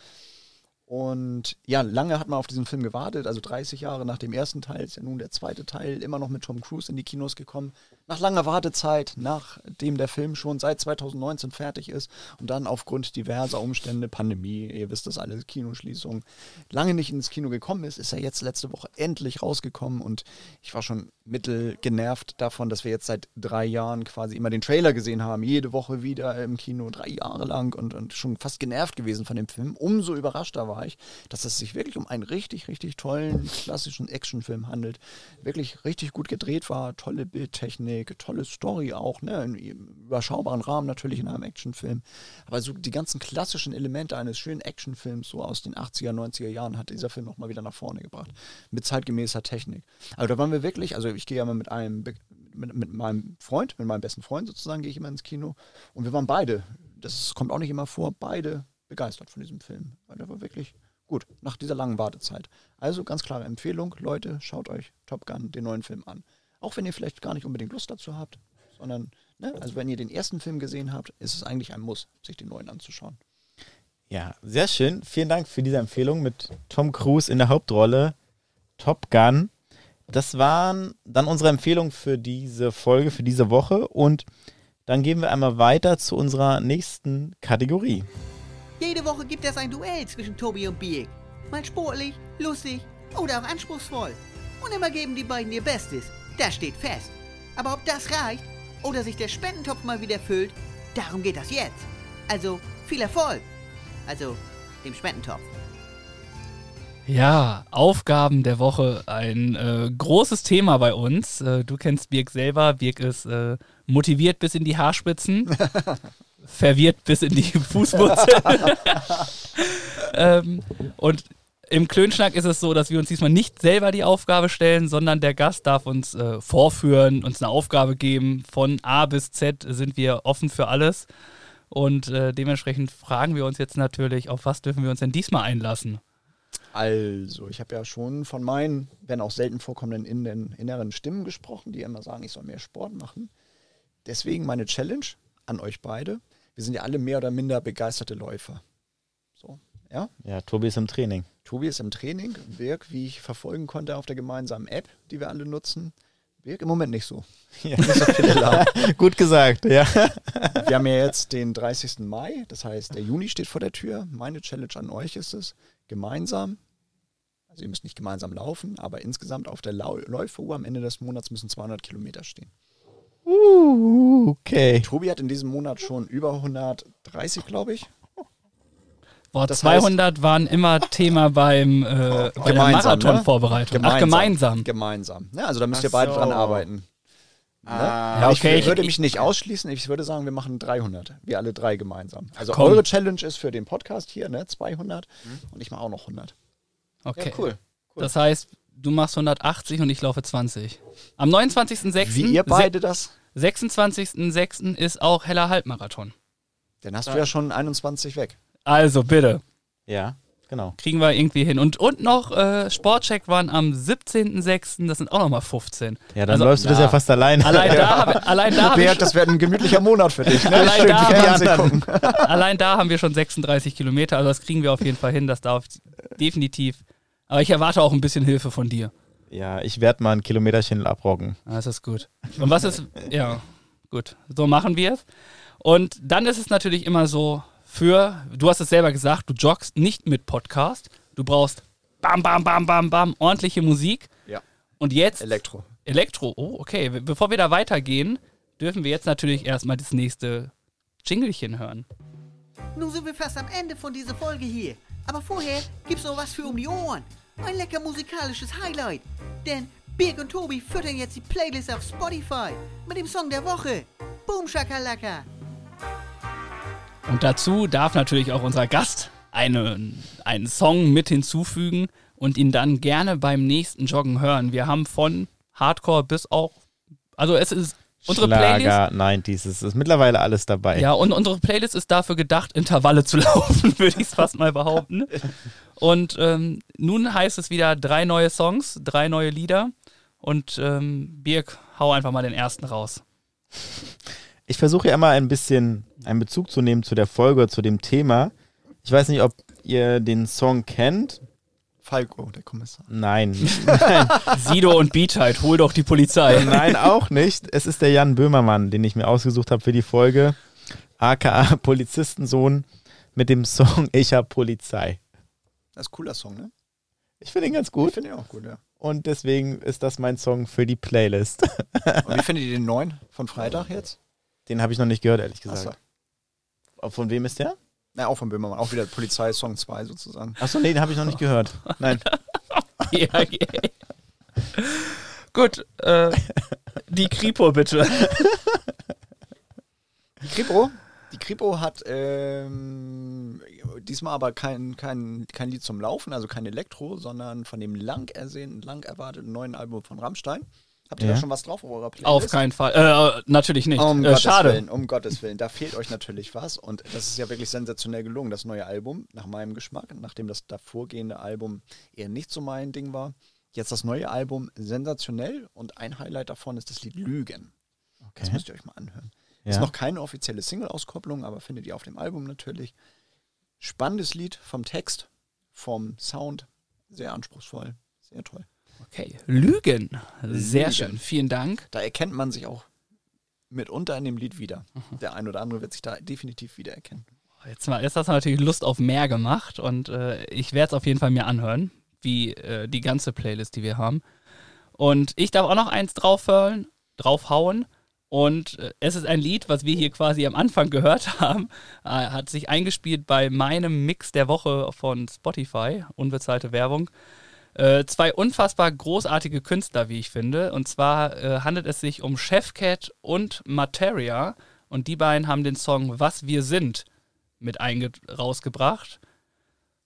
Und ja, lange hat man auf diesen Film gewartet, also 30 Jahre nach dem ersten Teil ist ja nun der zweite Teil immer noch mit Tom Cruise in die Kinos gekommen. Nach langer Wartezeit, nachdem der Film schon seit 2019 fertig ist und dann aufgrund diverser Umstände, Pandemie, ihr wisst das alles, Kinoschließung, lange nicht ins Kino gekommen ist, ist er jetzt letzte Woche endlich rausgekommen und ich war schon mittel genervt davon, dass wir jetzt seit drei Jahren quasi immer den Trailer gesehen haben, jede Woche wieder im Kino, drei Jahre lang und, und schon fast genervt gewesen von dem Film. Umso überraschter war ich, dass es sich wirklich um einen richtig, richtig tollen, klassischen Actionfilm handelt. Wirklich richtig gut gedreht war, tolle Bildtechnik, tolle Story auch, ne, in überschaubaren Rahmen natürlich in einem Actionfilm. Aber so die ganzen klassischen Elemente eines schönen Actionfilms, so aus den 80er, 90er Jahren, hat dieser Film nochmal wieder nach vorne gebracht. Mit zeitgemäßer Technik. Also da waren wir wirklich, also ich gehe ja immer mit einem, mit, mit meinem Freund, mit meinem besten Freund sozusagen, gehe ich immer ins Kino. Und wir waren beide, das kommt auch nicht immer vor, beide begeistert von diesem Film. Weil der war wirklich gut, nach dieser langen Wartezeit. Also ganz klare Empfehlung, Leute, schaut euch Top Gun, den neuen Film an. Auch wenn ihr vielleicht gar nicht unbedingt Lust dazu habt, sondern, ne, also wenn ihr den ersten Film gesehen habt, ist es eigentlich ein Muss, sich den neuen anzuschauen. Ja, sehr schön. Vielen Dank für diese Empfehlung mit Tom Cruise in der Hauptrolle. Top Gun. Das waren dann unsere Empfehlungen für diese Folge, für diese Woche. Und dann gehen wir einmal weiter zu unserer nächsten Kategorie. Jede Woche gibt es ein Duell zwischen Tobi und Biek. Mal sportlich, lustig oder auch anspruchsvoll. Und immer geben die beiden ihr Bestes. Das steht fest. Aber ob das reicht oder sich der Spendentopf mal wieder füllt, darum geht das jetzt. Also viel Erfolg. Also dem Spendentopf. Ja, Aufgaben der Woche, ein äh, großes Thema bei uns. Äh, du kennst Birk selber. Birk ist äh, motiviert bis in die Haarspitzen, [LAUGHS] verwirrt bis in die Fußwurzel. [LAUGHS] ähm, und im Klönschnack ist es so, dass wir uns diesmal nicht selber die Aufgabe stellen, sondern der Gast darf uns äh, vorführen, uns eine Aufgabe geben. Von A bis Z sind wir offen für alles. Und äh, dementsprechend fragen wir uns jetzt natürlich, auf was dürfen wir uns denn diesmal einlassen? Also, ich habe ja schon von meinen, wenn auch selten vorkommenden in den inneren Stimmen gesprochen, die immer sagen, ich soll mehr Sport machen. Deswegen meine Challenge an euch beide. Wir sind ja alle mehr oder minder begeisterte Läufer. Ja. Ja, Tobi ist im Training. Tobi ist im Training. Wirk, wie ich verfolgen konnte auf der gemeinsamen App, die wir alle nutzen. Wirk im Moment nicht so. [LAUGHS] Ja. Nicht so. [LAUGHS] Gut gesagt, ja. Wir haben ja jetzt den 30. Mai, das heißt, der Juni steht vor der Tür. Meine Challenge an euch ist es, gemeinsam, also ihr müsst nicht gemeinsam laufen, aber insgesamt auf der Läuferuhr am Ende des Monats müssen 200 Kilometer stehen. Uh, okay. Tobi hat in diesem Monat schon über 130, glaube ich. Boah, Das 200 waren immer Thema beim äh, bei der Gemeinsam, Marathonvorbereitung. Ach, gemeinsam. Gemeinsam. Ja, also da müsst Ach ihr beide so. dran arbeiten. Ah, Ja, okay, ich würde ich- mich nicht ausschließen. Ich würde sagen, wir machen 300. Wir alle drei gemeinsam. Also Komm. eure Challenge ist für den Podcast hier, ne? 200. Und ich mache auch noch 100. Okay. Ja, cool. Das heißt, du machst 180 und ich laufe 20. Am 29.06. Wie ihr beide das? 26.06. ist auch heller Halbmarathon. Dann hast du ja schon 21 weg. Also bitte, Ja, genau. kriegen wir irgendwie hin. Und, und noch äh, Sportcheck waren am 17.06. Das sind auch nochmal 15. Ja, dann Also, läufst du das ja fast alleine. Allein da, hab, allein, da Bert, das wäre ein gemütlicher Monat für dich. Ne? Allein Schön da- gucken. [LAUGHS] allein da haben wir schon 36 Kilometer. Also das kriegen wir auf jeden Fall hin. Das darf definitiv. Aber ich erwarte auch ein bisschen Hilfe von dir. Ja, ich werde mal ein Kilometerchen abrocken. Das ist gut. Und was ist, ja, gut, so machen wir es. Und dann ist es natürlich immer so, für, du hast es selber gesagt, du joggst nicht mit Podcast. Du brauchst bam, bam, bam, bam, bam, ordentliche Musik. Ja. Und jetzt Elektro. Elektro. Oh, okay. Bevor wir da weitergehen, dürfen wir jetzt natürlich erstmal das nächste Jingelchen hören. Nun sind wir fast am Ende von dieser Folge hier. Aber vorher gibt's noch was für um die Ohren. Ein lecker musikalisches Highlight. Denn Birg und Tobi füttern jetzt die Playlist auf Spotify mit dem Song der Woche. Boom Shakalaka. Und dazu darf natürlich auch unser Gast einen, einen Song mit hinzufügen und ihn dann gerne beim nächsten Joggen hören. Wir haben von Hardcore bis auch, also es ist unsere Playlist. Schlager, 90s, es ist mittlerweile alles dabei. Ja, und unsere Playlist ist dafür gedacht, Intervalle zu [LAUGHS] laufen, würde ich es fast mal behaupten. Und ähm, nun heißt es wieder drei neue Songs, drei neue Lieder. Und ähm, Birg, hau einfach mal den ersten raus. Ich versuche ja immer ein bisschen einen Bezug zu nehmen zu der Folge, zu dem Thema. Ich weiß nicht, ob ihr den Song kennt. Falco, der Kommissar. Nein. [LAUGHS] Sido und Beatheit, hol doch die Polizei. Nein, auch nicht. Es ist der Jan Böhmermann, den ich mir ausgesucht habe für die Folge. aka Polizistensohn mit dem Song [LAUGHS] Ich hab Polizei. Das ist ein cooler Song, ne? Ich finde ihn ganz Ich gut finde ihn auch gut, ja. und deswegen ist das mein Song für die Playlist. Und wie findet ihr den neuen von Freitag jetzt? Den habe ich noch nicht gehört, ehrlich gesagt. Von wem ist der? Na, auch von Böhmermann. Auch wieder Polizei-Song 2 sozusagen. Achso, nee, den habe ich noch nicht gehört. Nein. [LAUGHS] ja, okay. Gut, äh, die Kripo bitte. Die Kripo, die Kripo hat ähm, diesmal aber kein, kein, kein Lied zum Laufen, also kein Elektro, sondern von dem lang ersehnten, lang erwarteten neuen Album von Rammstein. Habt ihr Ja. da schon was drauf auf eurer Playlist? Auf keinen Fall. Äh, natürlich nicht. Um äh, Gottes schade. Willen, um Gottes Willen. Da fehlt euch natürlich was. Und das ist ja wirklich sensationell gelungen, das neue Album, nach meinem Geschmack, nachdem das davorgehende Album eher nicht so mein Ding war. Jetzt das neue Album sensationell und ein Highlight davon ist das Lied Lügen. Das Okay. müsst ihr euch mal anhören. Ist Ja. noch keine offizielle Single-Auskopplung, aber findet ihr auf dem Album natürlich. Spannendes Lied vom Text, vom Sound, sehr anspruchsvoll, sehr toll. Okay, Lügen. Sehr Lügen. schön. Vielen Dank. Da erkennt man sich auch mitunter in dem Lied wieder. Mhm. Der ein oder andere wird sich da definitiv wiedererkennen. Jetzt, mal, jetzt hast du natürlich Lust auf mehr gemacht und äh, ich werde es auf jeden Fall mir anhören, wie äh, die ganze Playlist, die wir haben. Und ich darf auch noch eins draufhauen, draufhauen. Und äh, es ist ein Lied, was wir hier quasi am Anfang gehört [LAUGHS] haben, äh, hat sich eingespielt bei meinem Mix der Woche von Spotify, unbezahlte Werbung. Äh, zwei unfassbar großartige Künstler, wie ich finde. Und zwar äh, handelt es sich um Chefcat und Materia. Und die beiden haben den Song Was wir sind mit rausgebracht.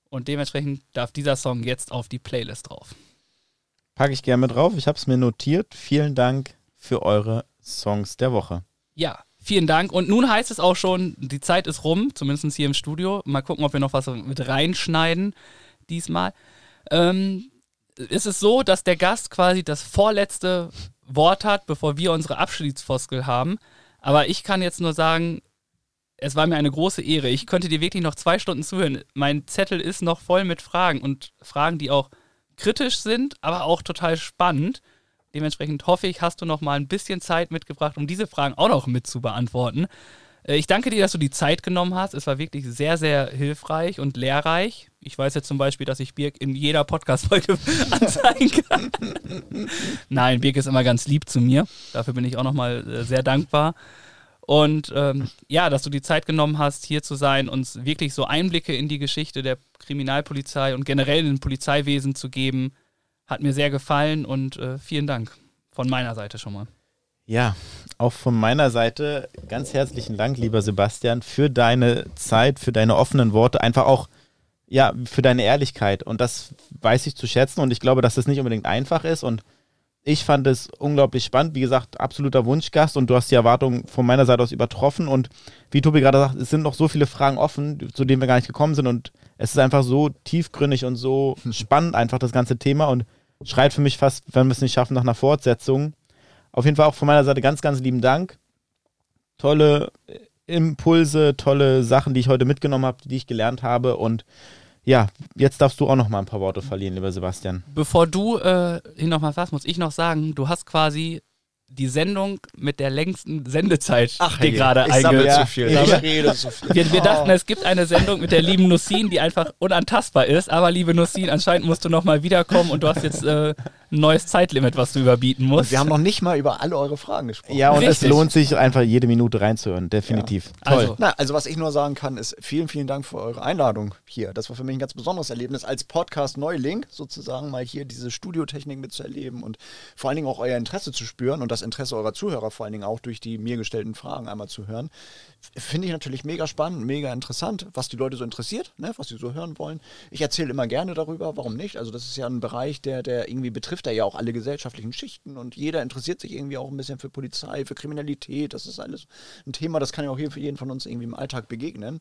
Und dementsprechend darf dieser Song jetzt auf die Playlist drauf. Packe ich gerne mit drauf. Ich habe es mir notiert. Vielen Dank für eure Songs der Woche. Ja, vielen Dank. Und nun heißt es auch schon, die Zeit ist rum, zumindest hier im Studio. Mal gucken, ob wir noch was mit reinschneiden diesmal. Ähm, ist es so, dass der Gast quasi das vorletzte Wort hat, bevor wir unsere Abschiedsfoskel haben. Aber ich kann jetzt nur sagen, es war mir eine große Ehre. Ich könnte dir wirklich noch zwei Stunden zuhören. Mein Zettel ist noch voll mit Fragen und Fragen, die auch kritisch sind, aber auch total spannend. Dementsprechend hoffe ich, hast du noch mal ein bisschen Zeit mitgebracht, um diese Fragen auch noch mit zu beantworten. Äh, Ich danke dir, dass du die Zeit genommen hast. Es war wirklich sehr, sehr hilfreich und lehrreich. Ich weiß jetzt zum Beispiel, dass ich Birk in jeder Podcast-Folge [LAUGHS] anzeigen kann. Nein, Birk ist immer ganz lieb zu mir. Dafür bin ich auch nochmal äh, sehr dankbar. Und ähm, ja, dass du die Zeit genommen hast, hier zu sein, uns wirklich so Einblicke in die Geschichte der Kriminalpolizei und generell in den Polizeiwesen zu geben, hat mir sehr gefallen und äh, vielen Dank von meiner Seite schon mal. Ja, auch von meiner Seite ganz herzlichen Dank, lieber Sebastian, für deine Zeit, für deine offenen Worte, einfach auch ja, für deine Ehrlichkeit. Und das weiß ich zu schätzen und ich glaube, dass das nicht unbedingt einfach ist und ich fand es unglaublich spannend. Wie gesagt, absoluter Wunschgast und du hast die Erwartungen von meiner Seite aus übertroffen. Und wie Tobi gerade sagt, es sind noch so viele Fragen offen, zu denen wir gar nicht gekommen sind. Und es ist einfach so tiefgründig und so [LAUGHS] spannend, einfach das ganze Thema. Und schreit für mich fast, wenn wir es nicht schaffen, nach einer Fortsetzung. Auf jeden Fall auch von meiner Seite ganz, ganz lieben Dank. Tolle Impulse, tolle Sachen, die ich heute mitgenommen habe, die ich gelernt habe. Und ja, jetzt darfst du auch noch mal ein paar Worte verlieren, lieber Sebastian. Bevor du äh, ihn noch mal sagst, muss ich noch sagen, du hast quasi die Sendung mit der längsten Sendezeit Ach, dir hey, gerade ich sammle einge... zu viel. Ja, Ich rede zu viel. Wir, wir dachten, es gibt eine Sendung mit der lieben Nussin, die einfach unantastbar ist. Aber liebe Nussin, anscheinend musst du noch mal wiederkommen und du hast jetzt äh, ein neues Zeitlimit, was du überbieten musst. Und wir haben noch nicht mal über alle eure Fragen gesprochen. Ja, und es Richtig. lohnt sich einfach jede Minute reinzuhören, definitiv. Toll. Also, Na, also was ich nur sagen kann, ist vielen, vielen Dank für eure Einladung hier. Das war für mich ein ganz besonderes Erlebnis als Podcast-Neuling, sozusagen mal hier diese Studiotechnik mitzuerleben und vor allen Dingen auch euer Interesse zu spüren und das Interesse eurer Zuhörer vor allen Dingen auch durch die mir gestellten Fragen einmal zu hören. Finde ich natürlich mega spannend, mega interessant, was die Leute so interessiert, ne, was sie so hören wollen. Ich erzähle immer gerne darüber, warum nicht? Also das ist ja ein Bereich, der, der irgendwie betrifft ja auch alle gesellschaftlichen Schichten und jeder interessiert sich irgendwie auch ein bisschen für Polizei, für Kriminalität. Das ist alles ein Thema, das kann ja auch hier für jeden von uns irgendwie im Alltag begegnen.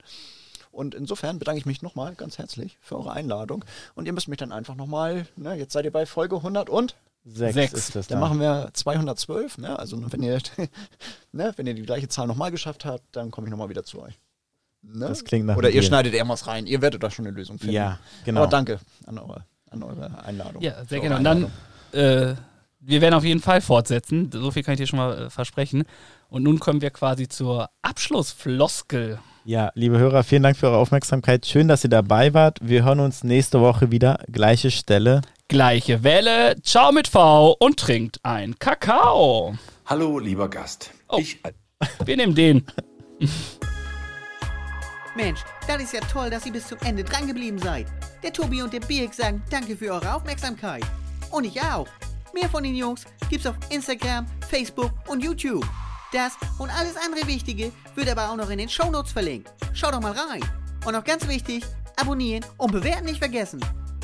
Und insofern bedanke ich mich nochmal ganz herzlich für eure Einladung. Und ihr müsst mich dann einfach nochmal, ne, jetzt seid ihr bei Folge 100 und Sechs, Sechs. ist das dann da. machen wir 212. Ne? Also wenn ihr, [LAUGHS] ne, wenn ihr die gleiche Zahl nochmal geschafft habt, dann komme ich nochmal wieder zu euch. Ne? Das klingt nach Oder ihr Deal. schneidet irgendwas rein. Ihr werdet da schon eine Lösung finden. Ja, genau. Aber danke an eure, an eure Einladung. ja, sehr gerne. Und dann, äh, wir werden auf jeden Fall fortsetzen. So viel kann ich dir schon mal äh, versprechen. Und nun kommen wir quasi zur Abschlussfloskel. Ja, liebe Hörer, vielen Dank für eure Aufmerksamkeit. Schön, dass ihr dabei wart. Wir hören uns nächste Woche wieder. Gleiche Stelle. Gleiche Welle, ciao mit V und trinkt ein Kakao. Hallo, lieber Gast. Oh. Ich Wir nehmen den. Mensch, das ist ja toll, dass ihr bis zum Ende dran geblieben seid. Der Tobi und der Birk sagen danke für eure Aufmerksamkeit. Und ich auch. Mehr von den Jungs gibt's auf Instagram, Facebook und YouTube. Das und alles andere Wichtige wird aber auch noch in den Shownotes verlinkt. Schaut doch mal rein. Und noch ganz wichtig, abonnieren und bewerten nicht vergessen.